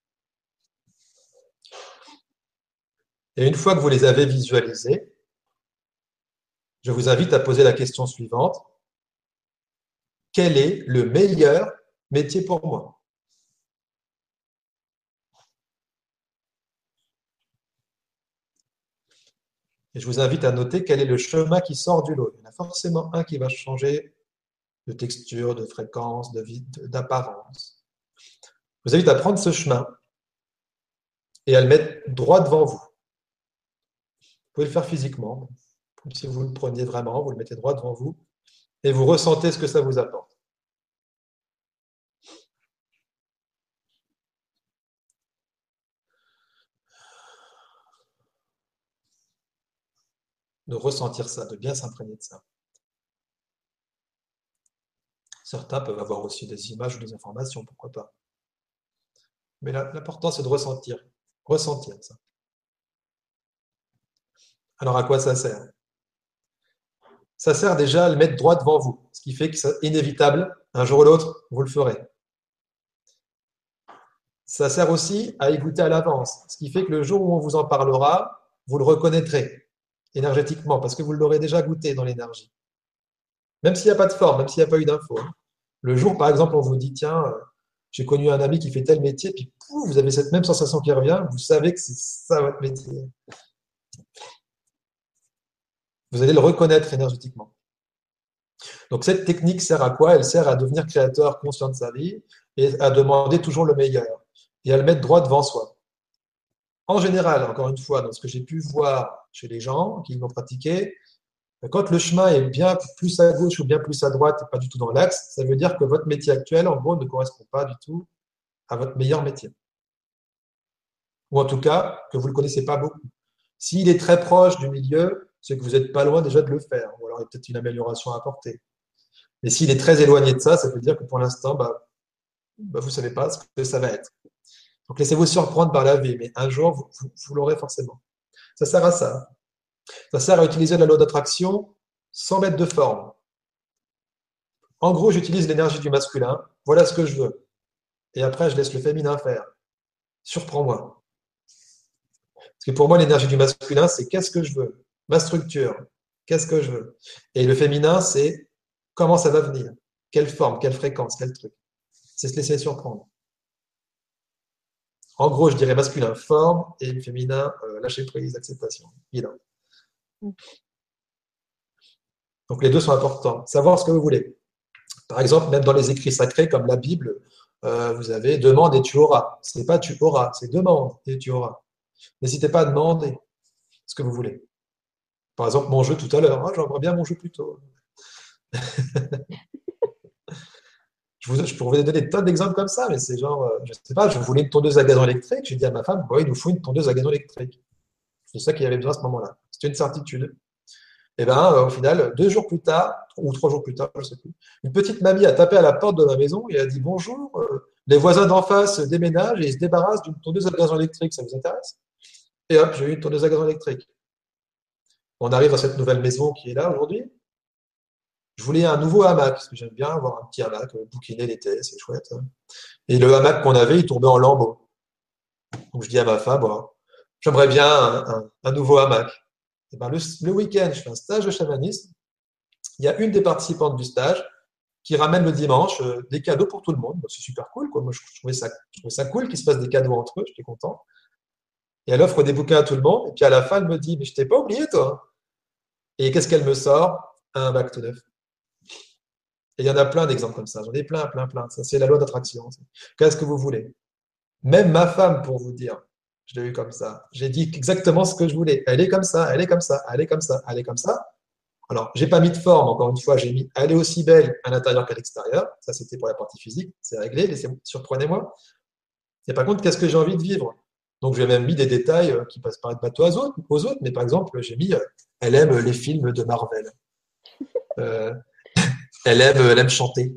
Et une fois que vous les avez visualisés, je vous invite à poser la question suivante. Quel est le meilleur métier pour moi? Et je vous invite à noter quel est le chemin qui sort du lot. Il y en a forcément un qui va changer de texture, de fréquence, d'apparence. Je vous invite à prendre ce chemin et à le mettre droit devant vous. Vous pouvez le faire physiquement, si vous le preniez vraiment, vous le mettez droit devant vous et vous ressentez ce que ça vous apporte. de ressentir ça, de bien s'imprégner de ça. Certains peuvent avoir aussi des images ou des informations, pourquoi pas. Mais l'important, c'est de ressentir, ressentir ça. Alors, à quoi ça sert? Ça sert déjà à le mettre droit devant vous, ce qui fait que c'est inévitable, un jour ou l'autre, vous le ferez. Ça sert aussi à écouter à l'avance, ce qui fait que le jour où on vous en parlera, vous le reconnaîtrez énergétiquement, parce que vous l'aurez déjà goûté dans l'énergie. Même s'il n'y a pas de forme, même s'il n'y a pas eu d'info. Hein. Le jour, par exemple, on vous dit, tiens, euh, j'ai connu un ami qui fait tel métier, puis vous avez cette même sensation qui revient, vous savez que c'est ça votre métier. Vous allez le reconnaître énergétiquement. Donc cette technique sert à quoi? Elle sert à devenir créateur conscient de sa vie et à demander toujours le meilleur et à le mettre droit devant soi. En général, encore une fois, dans ce que j'ai pu voir chez les gens qui l'ont pratiqué, quand le chemin est bien plus à gauche ou bien plus à droite et pas du tout dans l'axe, ça veut dire que votre métier actuel, en gros, ne correspond pas du tout à votre meilleur métier. Ou en tout cas, que vous ne le connaissez pas beaucoup. S'il est très proche du milieu, c'est que vous n'êtes pas loin déjà de le faire. Ou alors il y a peut-être une amélioration à apporter. Mais s'il est très éloigné de ça, ça veut dire que pour l'instant, bah, bah, vous ne savez pas ce que ça va être. Donc laissez-vous surprendre par la vie, mais un jour, vous l'aurez forcément. Ça sert à ça. Ça sert à utiliser la loi d'attraction sans mettre de forme. En gros, j'utilise l'énergie du masculin. Voilà ce que je veux. Et après, je laisse le féminin faire. Surprends-moi. Parce que pour moi, l'énergie du masculin, c'est qu'est-ce que je veux? Ma structure. Qu'est-ce que je veux? Et le féminin, c'est comment ça va venir? Quelle forme Quelle fréquence Quel truc? C'est se laisser surprendre. En gros, je dirais masculin, forme, et féminin, euh, lâcher prise, acceptation, bilan. Mm. Donc les deux sont importants. Savoir ce que vous voulez. Par exemple, même dans les écrits sacrés comme la Bible, euh, vous avez demande et tu auras. Ce n'est pas tu auras, c'est demande et tu auras. N'hésitez pas à demander ce que vous voulez. Par exemple, mon jeu tout à l'heure. Ah, j'aimerais bien mon jeu plus tôt. je, vous, je, pourrais vous donner des tonnes d'exemples comme ça, mais c'est genre, euh, je ne sais pas, je voulais une tondeuse à gazon électrique. J'ai dit à ma femme, il nous faut une tondeuse à gazon électrique. C'est ça qu'il y avait besoin à ce moment-là. C'était une certitude. Et eh bien, euh, au final, deux jours plus tard, ou trois jours plus tard, je ne sais plus, une petite mamie a tapé à la porte de ma maison et a dit Bonjour, euh, les voisins d'en face déménagent et ils se débarrassent d'une tondeuse à gazon électrique, ça vous intéresse? Et hop, j'ai eu une tondeuse à gazon électrique. On arrive à cette nouvelle maison qui est là aujourd'hui. Je voulais un nouveau hamac, parce que j'aime bien avoir un petit hamac, euh, bouquiner l'été, c'est chouette. Hein. Et le hamac qu'on avait, il tombait en lambeaux. Donc je dis à ma femme, j'aimerais bien un nouveau hamac. Eh ben, le, week-end, je fais un stage de chamanisme. Il y a une des participantes du stage qui ramène le dimanche euh, des cadeaux pour tout le monde. C'est super cool. Quoi. Moi, je trouvais, ça, ça cool qu'il se passe des cadeaux entre eux. J'étais content. Et elle offre des bouquins à tout le monde. Et puis à la fin, elle me dit Mais je t'ai pas oublié, toi. Et qu'est-ce qu'elle me sort? Un bac tout neuf. Et il y en a plein d'exemples comme ça. J'en ai plein, plein, plein. Ça, c'est la loi d'attraction. Qu'est-ce que vous voulez? Même ma femme, pour vous dire, je l'ai eu comme ça. J'ai dit exactement ce que je voulais. Elle est comme ça, elle est comme ça, elle est comme ça, elle est comme ça. Alors, j'ai pas mis de forme, encore une fois, j'ai mis elle est aussi belle à l'intérieur qu'à l'extérieur. Ça, c'était pour la partie physique. C'est réglé, surprenez-moi. Et par contre, qu'est-ce que j'ai envie de vivre? Donc, j'ai même mis des détails euh, qui passent par être bateau aux autres, aux autres. Mais par exemple, j'ai mis euh, elle aime les films de Marvel. Euh, elle, aime, elle aime chanter.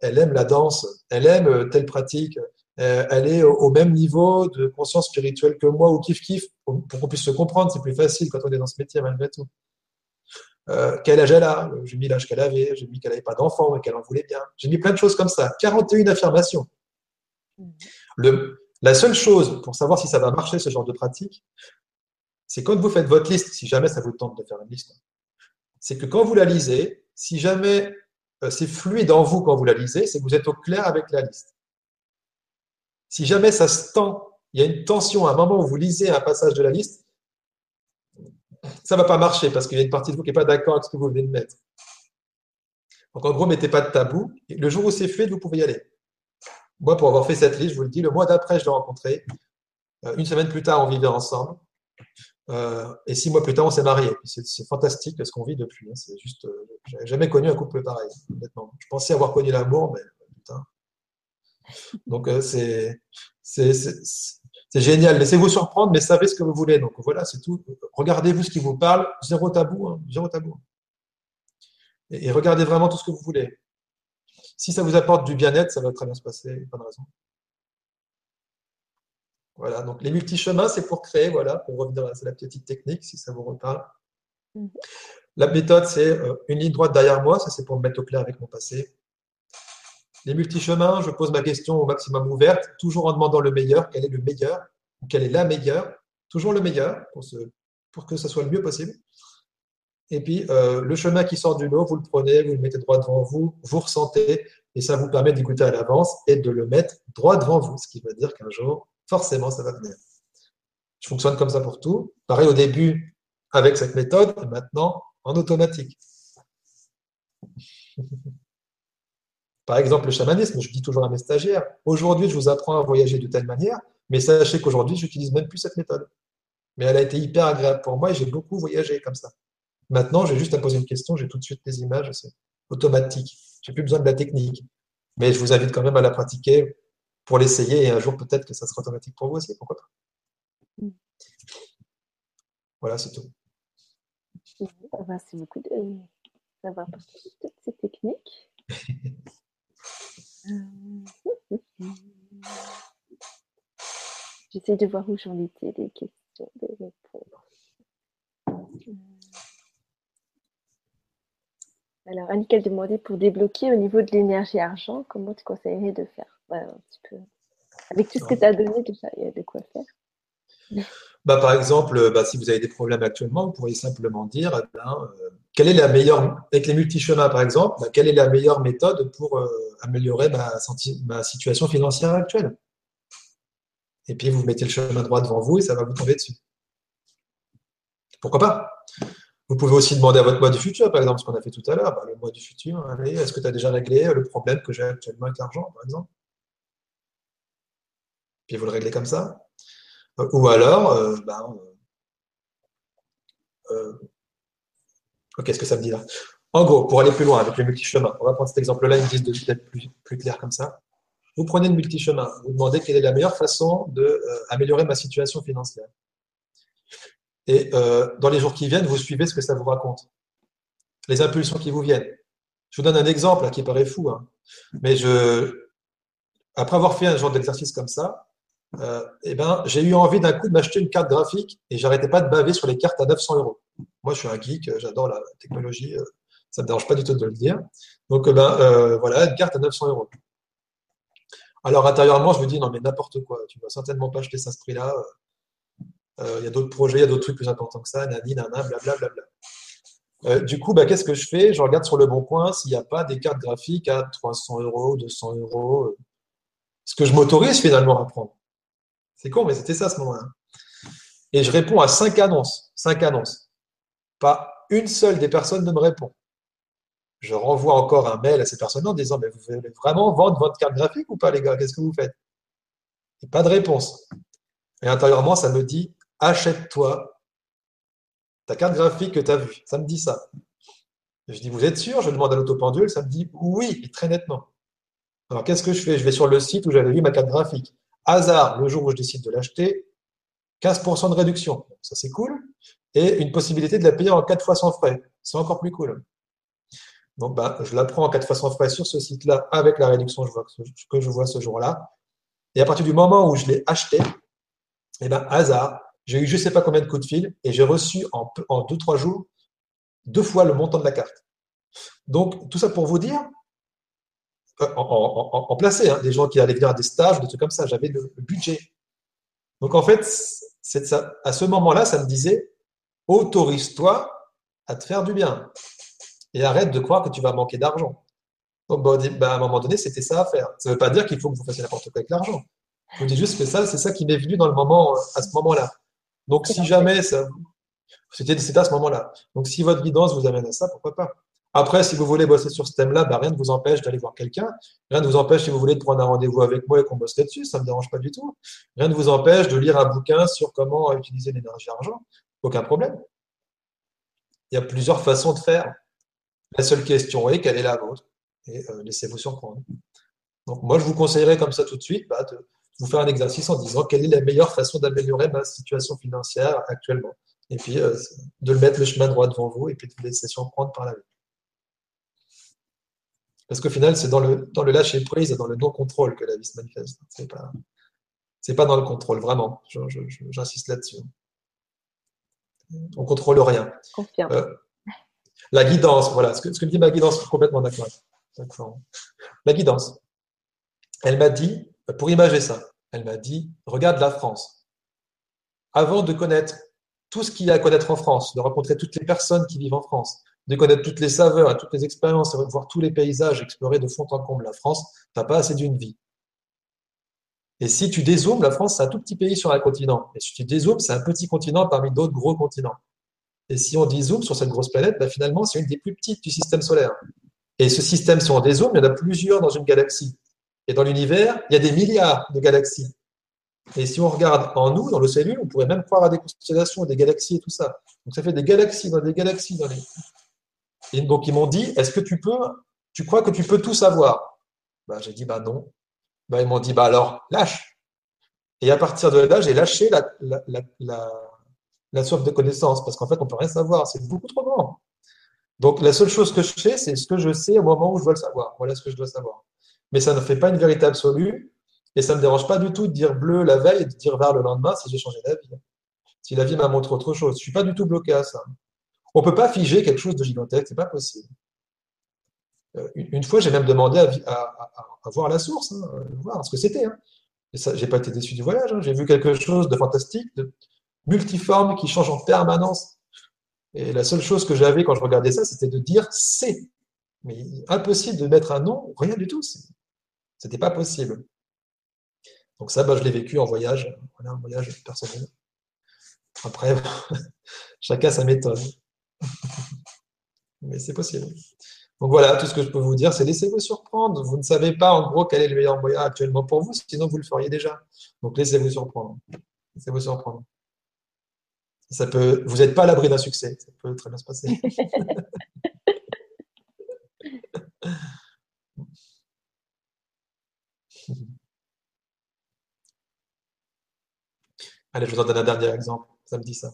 elle aime la danse. Elle aime telle pratique. Euh, elle est au, même niveau de conscience spirituelle que moi ou kiff kiff pour, qu'on puisse se comprendre. C'est plus facile quand on est dans ce métier malgré tout. Quel âge elle a? J'ai mis l'âge qu'elle avait, j'ai mis qu'elle n'avait pas d'enfant, mais qu'elle en voulait bien. J'ai mis plein de choses comme ça. 41 affirmations. Le, la seule chose pour savoir si ça va marcher, ce genre de pratique, c'est quand vous faites votre liste, si jamais ça vous tente de faire une liste, c'est que quand vous la lisez, si jamais euh, c'est fluide en vous quand vous la lisez, c'est que vous êtes au clair avec la liste. Si jamais ça se tend, il y a une tension à un moment où vous lisez un passage de la liste, ça ne va pas marcher parce qu'il y a une partie de vous qui n'est pas d'accord avec ce que vous venez de mettre. Donc en gros, mettez pas de tabou. Le jour où c'est fait, vous pouvez y aller. Moi, pour avoir fait cette liste, je vous le dis, le mois d'après, je l'ai rencontré. Euh, une semaine plus tard, on vivait ensemble. Euh, et six mois plus tard, on s'est mariés. C'est fantastique ce qu'on vit depuis. Hein. C'est juste, euh, j'avais jamais connu un couple pareil, honnêtement. Je pensais avoir connu l'amour, mais putain, donc, euh, c'est génial. Laissez-vous surprendre, mais savez ce que vous voulez. Donc, voilà, c'est tout. Regardez-vous ce qui vous parle. Zéro tabou. Hein, zéro tabou. Et, regardez vraiment tout ce que vous voulez. Si ça vous apporte du bien-être, ça va très bien se passer. Pas de raison. Voilà, donc les multi-chemins, c'est pour créer, voilà, pour revenir à la petite technique, si ça vous reparle. Mm-hmm. La méthode, c'est euh, une ligne droite derrière moi, ça c'est pour me mettre au clair avec mon passé. Les multi-chemins, je pose ma question au maximum ouverte, toujours en demandant le meilleur, quel est le meilleur, ou quelle est la meilleure, toujours le meilleur, pour, pour que ça soit le mieux possible. Et puis, euh, le chemin qui sort du lot, vous le prenez, vous le mettez droit devant vous, vous ressentez, et ça vous permet d'écouter à l'avance et de le mettre droit devant vous, ce qui veut dire qu'un jour, forcément, ça va venir. Je fonctionne comme ça pour tout. Pareil au début avec cette méthode, et maintenant en automatique. Par exemple, le chamanisme, je dis toujours à mes stagiaires, aujourd'hui, je vous apprends à voyager de telle manière, mais sachez qu'aujourd'hui, je n'utilise même plus cette méthode. Mais elle a été hyper agréable pour moi et j'ai beaucoup voyagé comme ça. Maintenant, j'ai juste à poser une question, j'ai tout de suite des images, c'est automatique. J'ai plus besoin de la technique. Mais je vous invite quand même à la pratiquer pour l'essayer et un jour peut-être que ça sera automatique pour vous aussi, pourquoi pas. Mm. Voilà, c'est tout. Merci beaucoup d'avoir partagé toutes ces techniques. Euh, j'essaie de voir où j'en étais, des questions, des réponses. Alors, Annick, elle demandait pour débloquer au niveau de l'énergie argent, comment tu conseillerais de faire? Un petit peu Avec tout ce que tu as donné, déjà, il y a de quoi faire. bah, Par exemple, bah, si vous avez des problèmes actuellement, vous pourriez simplement dire, eh euh, quelle est la meilleure, avec les multi-chemins par exemple, bah, quelle est la meilleure méthode pour euh, améliorer ma, ma situation financière actuelle? Et puis vous mettez le chemin droit devant vous et ça va vous tomber dessus. Pourquoi pas? Vous pouvez aussi demander à votre moi du futur, par exemple, ce qu'on a fait tout à l'heure. Bah, le mois du futur, est-ce que tu as déjà réglé le problème que j'ai actuellement avec l'argent, par exemple? Puis vous le réglez comme ça. Ou alors, euh, ben, euh, qu'est-ce que ça me dit là En gros, pour aller plus loin avec le multi-chemin, on va prendre cet exemple-là, une liste d'être plus, plus clair comme ça. Vous prenez le multi-chemin, vous demandez quelle est la meilleure façon d'améliorer euh, ma situation financière. Et dans les jours qui viennent, vous suivez ce que ça vous raconte. Les impulsions qui vous viennent. Je vous donne un exemple qui paraît fou, hein. mais après avoir fait un genre d'exercice comme ça, euh, eh ben, j'ai eu envie d'un coup de m'acheter une carte graphique et j'arrêtais pas de baver sur les cartes à 900 euros. Moi, je suis un geek, euh, j'adore la technologie, euh, ça me dérange pas du tout de le dire. Donc, ben, voilà, une carte à 900 euros. Alors, intérieurement, je me dis, non, mais n'importe quoi, tu vas certainement pas acheter ça à ce prix-là. Il y a d'autres projets, il y a d'autres trucs plus importants que ça, nani, nana, blablabla. Euh, du coup, bah, qu'est-ce que je fais? Je regarde sur le bon coin s'il n'y a pas des cartes graphiques à 300 euros, 200 euros. Ce que je m'autorise finalement à prendre. C'est con, mais c'était ça ce moment-là. Et je réponds à cinq annonces. Cinq annonces. Pas une seule des personnes ne me répond. Je renvoie encore un mail à ces personnes en disant Mais vous voulez vraiment vendre votre carte graphique ou pas, les gars? Qu'est-ce que vous faites? Pas de réponse. Et intérieurement, ça me dit Achète-toi ta carte graphique que tu as vue. Ça me dit ça. je dis Vous êtes sûr? Je demande à l'autopendule. Ça me dit Oui, très nettement. Alors qu'est-ce que je fais? Je vais sur le site où j'avais vu ma carte graphique hasard, le jour où je décide de l'acheter, 15% de réduction. Ça, c'est cool. Et une possibilité de la payer en 4 fois sans frais. C'est encore plus cool. Donc, ben, je la prends en 4 fois sans frais sur ce site-là avec la réduction que je vois ce jour-là. Et à partir du moment où je l'ai acheté, et eh ben, hasard, j'ai eu je ne sais pas combien de coups de fil et j'ai reçu en 2-3 jours deux fois le montant de la carte. Donc, tout ça pour vous dire euh, en, en, placé, hein, des gens qui allaient venir à des stages, des trucs comme ça. J'avais le, budget. Donc en fait, à ce moment-là, ça me disait autorise-toi à te faire du bien et arrête de croire que tu vas manquer d'argent. Donc bah, à un moment donné, c'était ça à faire. Ça ne veut pas dire qu'il faut que vous fassiez n'importe quoi avec l'argent. Je vous dis juste que ça, c'est ça qui m'est venu dans le moment, à ce moment-là. Donc si jamais ça, c'était à ce moment-là. Donc si votre guidance vous amène à ça, pourquoi pas? Après, si vous voulez bosser sur ce thème-là, bah, rien ne vous empêche d'aller voir quelqu'un. Rien ne vous empêche, si vous voulez, de prendre un rendez-vous avec moi et qu'on bosse là-dessus. Ça ne me dérange pas du tout. Rien ne vous empêche de lire un bouquin sur comment utiliser l'énergie argent. Aucun problème. Il y a plusieurs façons de faire. La seule question est quelle est la vôtre? Et euh, laissez-vous surprendre. Donc, moi, je vous conseillerais comme ça tout de suite bah, de vous faire un exercice en disant quelle est la meilleure façon d'améliorer ma situation financière actuellement. Et puis, euh, de le mettre le chemin droit devant vous et puis de vous laisser surprendre par la vie. Parce qu'au final, c'est dans le, dans le lâcher prise et dans le non-contrôle que la vie se manifeste. C'est pas, c'est pas dans le contrôle, vraiment. j'insiste là-dessus. On contrôle rien. Euh, la guidance, voilà. Ce que, ce que me dit ma guidance, je suis complètement d'accord. La guidance. Elle m'a dit, pour imager ça, elle m'a dit, regarde la France. Avant de connaître tout ce qu'il y a à connaître en France, de rencontrer toutes les personnes qui vivent en France, de connaître toutes les saveurs et toutes les expériences, de voir tous les paysages, explorer de fond en comble la France, tu n'as pas assez d'une vie. Et si tu dézoomes, la France, c'est un tout petit pays sur un continent. Et si tu dézoomes, c'est un petit continent parmi d'autres gros continents. Et si on dézoome sur cette grosse planète, bah, finalement, c'est une des plus petites du système solaire. Et ce système, si on dézoome, il y en a plusieurs dans une galaxie. Et dans l'univers, il y a des milliards de galaxies. Et si on regarde en nous, dans le cellule, on pourrait même croire à des constellations, des galaxies et tout ça. Donc ça fait des galaxies dans des galaxies dans les. Et donc, ils m'ont dit, est-ce que tu peux, tu crois que tu peux tout savoir? Ben, J'ai dit, bah non. Ben, ils m'ont dit, bah alors, lâche. Et à partir de là, j'ai lâché la, la, soif de connaissance, parce qu'en fait, on ne peut rien savoir, c'est beaucoup trop grand. Donc, la seule chose que je sais, c'est ce que je sais au moment où je dois le savoir. Voilà ce que je dois savoir. Mais ça ne fait pas une vérité absolue, et ça ne me dérange pas du tout de dire bleu la veille et de dire vert le lendemain si j'ai changé d'avis. Si la vie m'a montré autre chose. Je ne suis pas du tout bloqué à ça. On ne peut pas figer quelque chose de gigantesque, c'est pas possible. Euh, une fois, j'ai même demandé à, voir la source, hein, voir ce que c'était. Hein. Et ça, j'ai pas été déçu du voyage. hein. J'ai vu quelque chose de fantastique, de multiforme, qui change en permanence. Et la seule chose que j'avais quand je regardais ça, c'était de dire c'est. Mais impossible de mettre un nom, rien du tout. C'était pas possible. Donc ça, bah, je l'ai vécu en voyage, voilà, un voyage personnel. Après, chacun sa méthode. Mais c'est possible. Donc voilà, tout ce que je peux vous dire, c'est laissez-vous surprendre. Vous ne savez pas en gros quel est le meilleur moyen actuellement pour vous, sinon vous le feriez déjà. Donc laissez-vous surprendre. Laissez-vous surprendre. Ça peut, vous n'êtes pas à l'abri d'un succès. Ça peut très bien se passer. Allez, je vous en donne un dernier exemple. Ça me dit ça.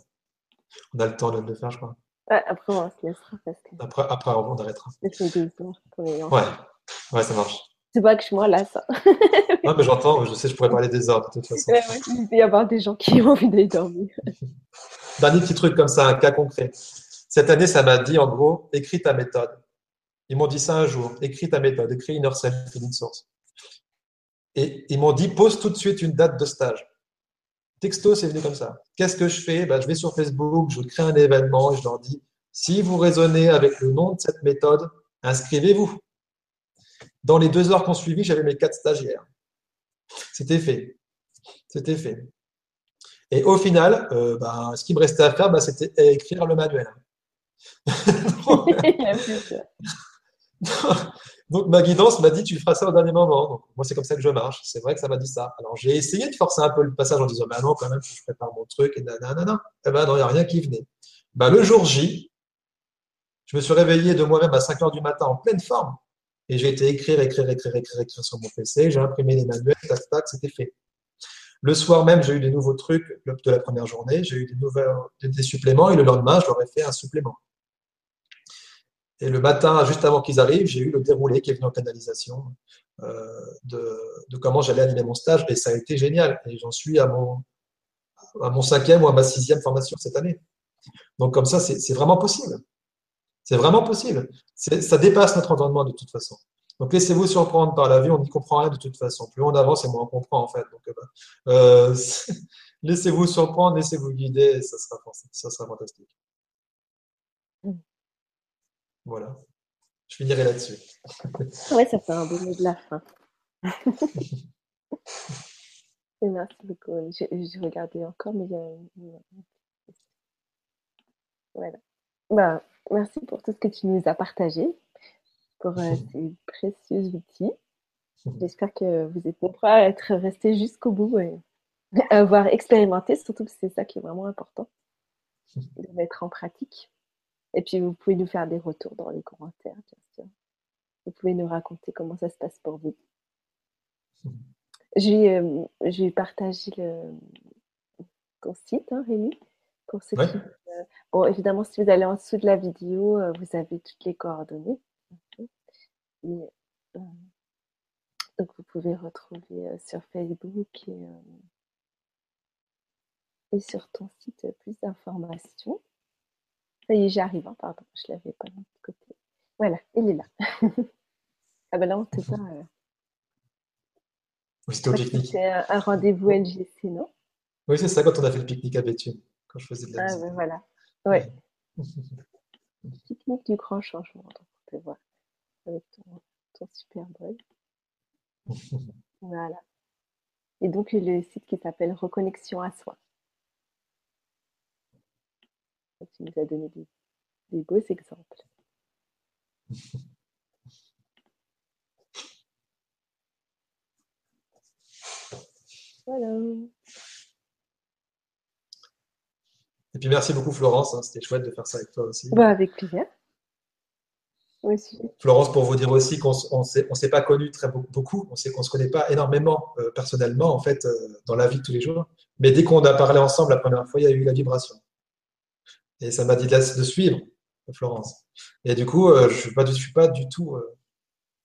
On a le temps de le faire, je crois. Ouais, après, on se laissera parce que Après, après on arrêtera. c'est Ouais, ouais, ça marche. C'est pas que je moi là, ça. Non, mais j'entends, je sais, je pourrais parler des heures de toute façon. Ouais, ouais. Il peut y avoir des gens qui ont envie d'aller dormir. Dernier petit truc comme ça, un cas concret. Cette année, ça m'a dit en gros, écris ta méthode. Ils m'ont dit ça un jour, écris ta méthode, écris une heure self source. Et ils m'ont dit, pose tout de suite une date de stage. Texto, c'est venu comme ça. Qu'est-ce que je fais? Ben, Je vais sur Facebook, je crée un événement et je leur dis, si vous raisonnez avec le nom de cette méthode, inscrivez-vous. Dans les deux heures qu'on suivi, j'avais mes quatre stagiaires. C'était fait. C'était fait. Et au final, euh, ben, ce qui me restait à faire, ben, c'était écrire le manuel. Donc ma guidance m'a dit tu feras ça au dernier moment. Donc moi c'est comme ça que je marche. C'est vrai que ça m'a dit ça. Alors j'ai essayé de forcer un peu le passage en disant bah non quand même je prépare mon truc et nanana. Eh ben non il n'y a rien qui venait. Ben, le jour J, je me suis réveillé de moi-même à 5 heures du matin en pleine forme et j'ai été écrire, écrire, écrire, écrire, écrire sur mon PC. J'ai imprimé les manuels, tac, tac, c'était fait. Le soir même, j'ai eu des nouveaux trucs de la première journée. J'ai eu des, nouvelles, des suppléments et le lendemain, je leur ai fait un supplément. Et le matin, juste avant qu'ils arrivent, j'ai eu le déroulé qui est venu en canalisation euh, de, comment j'allais animer mon stage. Et ça a été génial. Et j'en suis à mon, cinquième ou à ma sixième formation cette année. Donc comme ça, c'est vraiment possible. C'est vraiment possible. Ça dépasse notre entendement de toute façon. Donc laissez-vous surprendre par la vie, on n'y comprend rien de toute façon. Plus on avance et moins on comprend en fait. Donc euh, laissez-vous surprendre, laissez-vous guider, et ça sera, ça sera fantastique. Voilà. Je finirai là-dessus. Ouais, ça fait un beau mot de la fin. Merci beaucoup. J'ai regardé encore, mais il y a une... Voilà. Bah, merci pour tout ce que tu nous as partagé, pour euh, ces précieux outils. J'espère que vous êtes nombreux à être restés jusqu'au bout et à avoir expérimenté, surtout que c'est ça qui est vraiment important, de mettre en pratique. Et puis, vous pouvez nous faire des retours dans les commentaires, bien sûr. Vous pouvez nous raconter comment ça se passe pour vous. J'ai euh, partagé le, ton site, hein, Rémi, pour ceux ouais. qui. Euh, bon, évidemment, si vous allez en dessous de la vidéo, euh, vous avez toutes les coordonnées. Euh, donc, vous pouvez retrouver sur Facebook et, et sur ton site plus d'informations. Ça y est, j'arrive, hein, pardon, je ne l'avais pas de l'autre côté. Voilà, il est là. ah ben là, on ne sait pas. Euh... Oui, c'était au pique-nique. C'était un, un rendez-vous LGC, non? Oui, c'est ça, quand on a fait le pique-nique à Béthune, quand je faisais de la Ah musique. ben voilà, ouais. Pique-nique du grand changement, donc on peut voir avec ton, ton super bol. voilà. Et donc, le site qui s'appelle Reconnexion à soi. Tu nous as donné des, des beaux exemples. Voilà. Et puis merci beaucoup Florence, hein, c'était chouette de faire ça avec toi aussi. Bah, avec plaisir. Aussi. Florence, pour vous dire aussi qu'on ne s'est pas connu très beaucoup, on sait qu'on ne se connaît pas énormément euh, personnellement en fait euh, dans la vie de tous les jours, mais dès qu'on a parlé ensemble la première fois, il y a eu la vibration. Et ça m'a dit de, de, suivre Florence. Et du coup, euh, je ne suis, suis, pas du tout,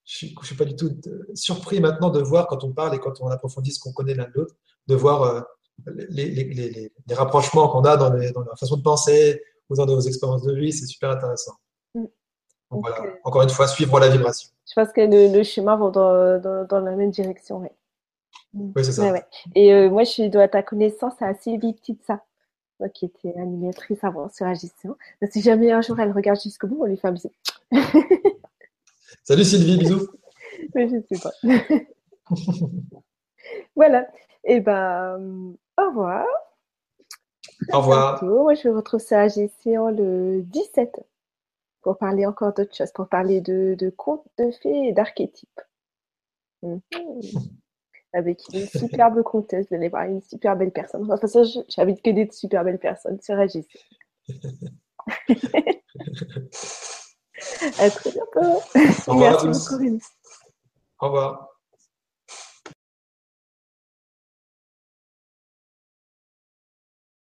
je suis, je suis pas du tout surpris maintenant de voir quand on parle et quand on approfondit ce qu'on connaît l'un de l'autre, de voir les, les, les, les, rapprochements qu'on a dans, dans, la façon de penser ou dans nos expériences de vie, c'est super intéressant. Mm. Donc, voilà, okay. encore une fois, suivre la vibration. Je pense que le, le chemin va dans, dans, dans, la même direction. Ouais. Oui, c'est ça. Et euh, moi, je dois ta connaissance à Sylvie Petitsa, qui était animatrice avant sur Agistion. Si jamais un jour elle regarde jusqu'au bout, on lui fait un bisou. Salut Sylvie, bisous. Mais je sais pas. voilà. Et eh ben, au revoir. Au revoir. Moi, je vous retrouve sur Agistion le 17 pour parler encore d'autres choses, pour parler de, de contes de fées et d'archétypes. Mhm. Avec une superbe comtesse, allez voir, une super belle personne. De toute façon, j'habite que des super belles personnes sur Agis. à très bientôt. Au revoir Merci beaucoup, Au revoir.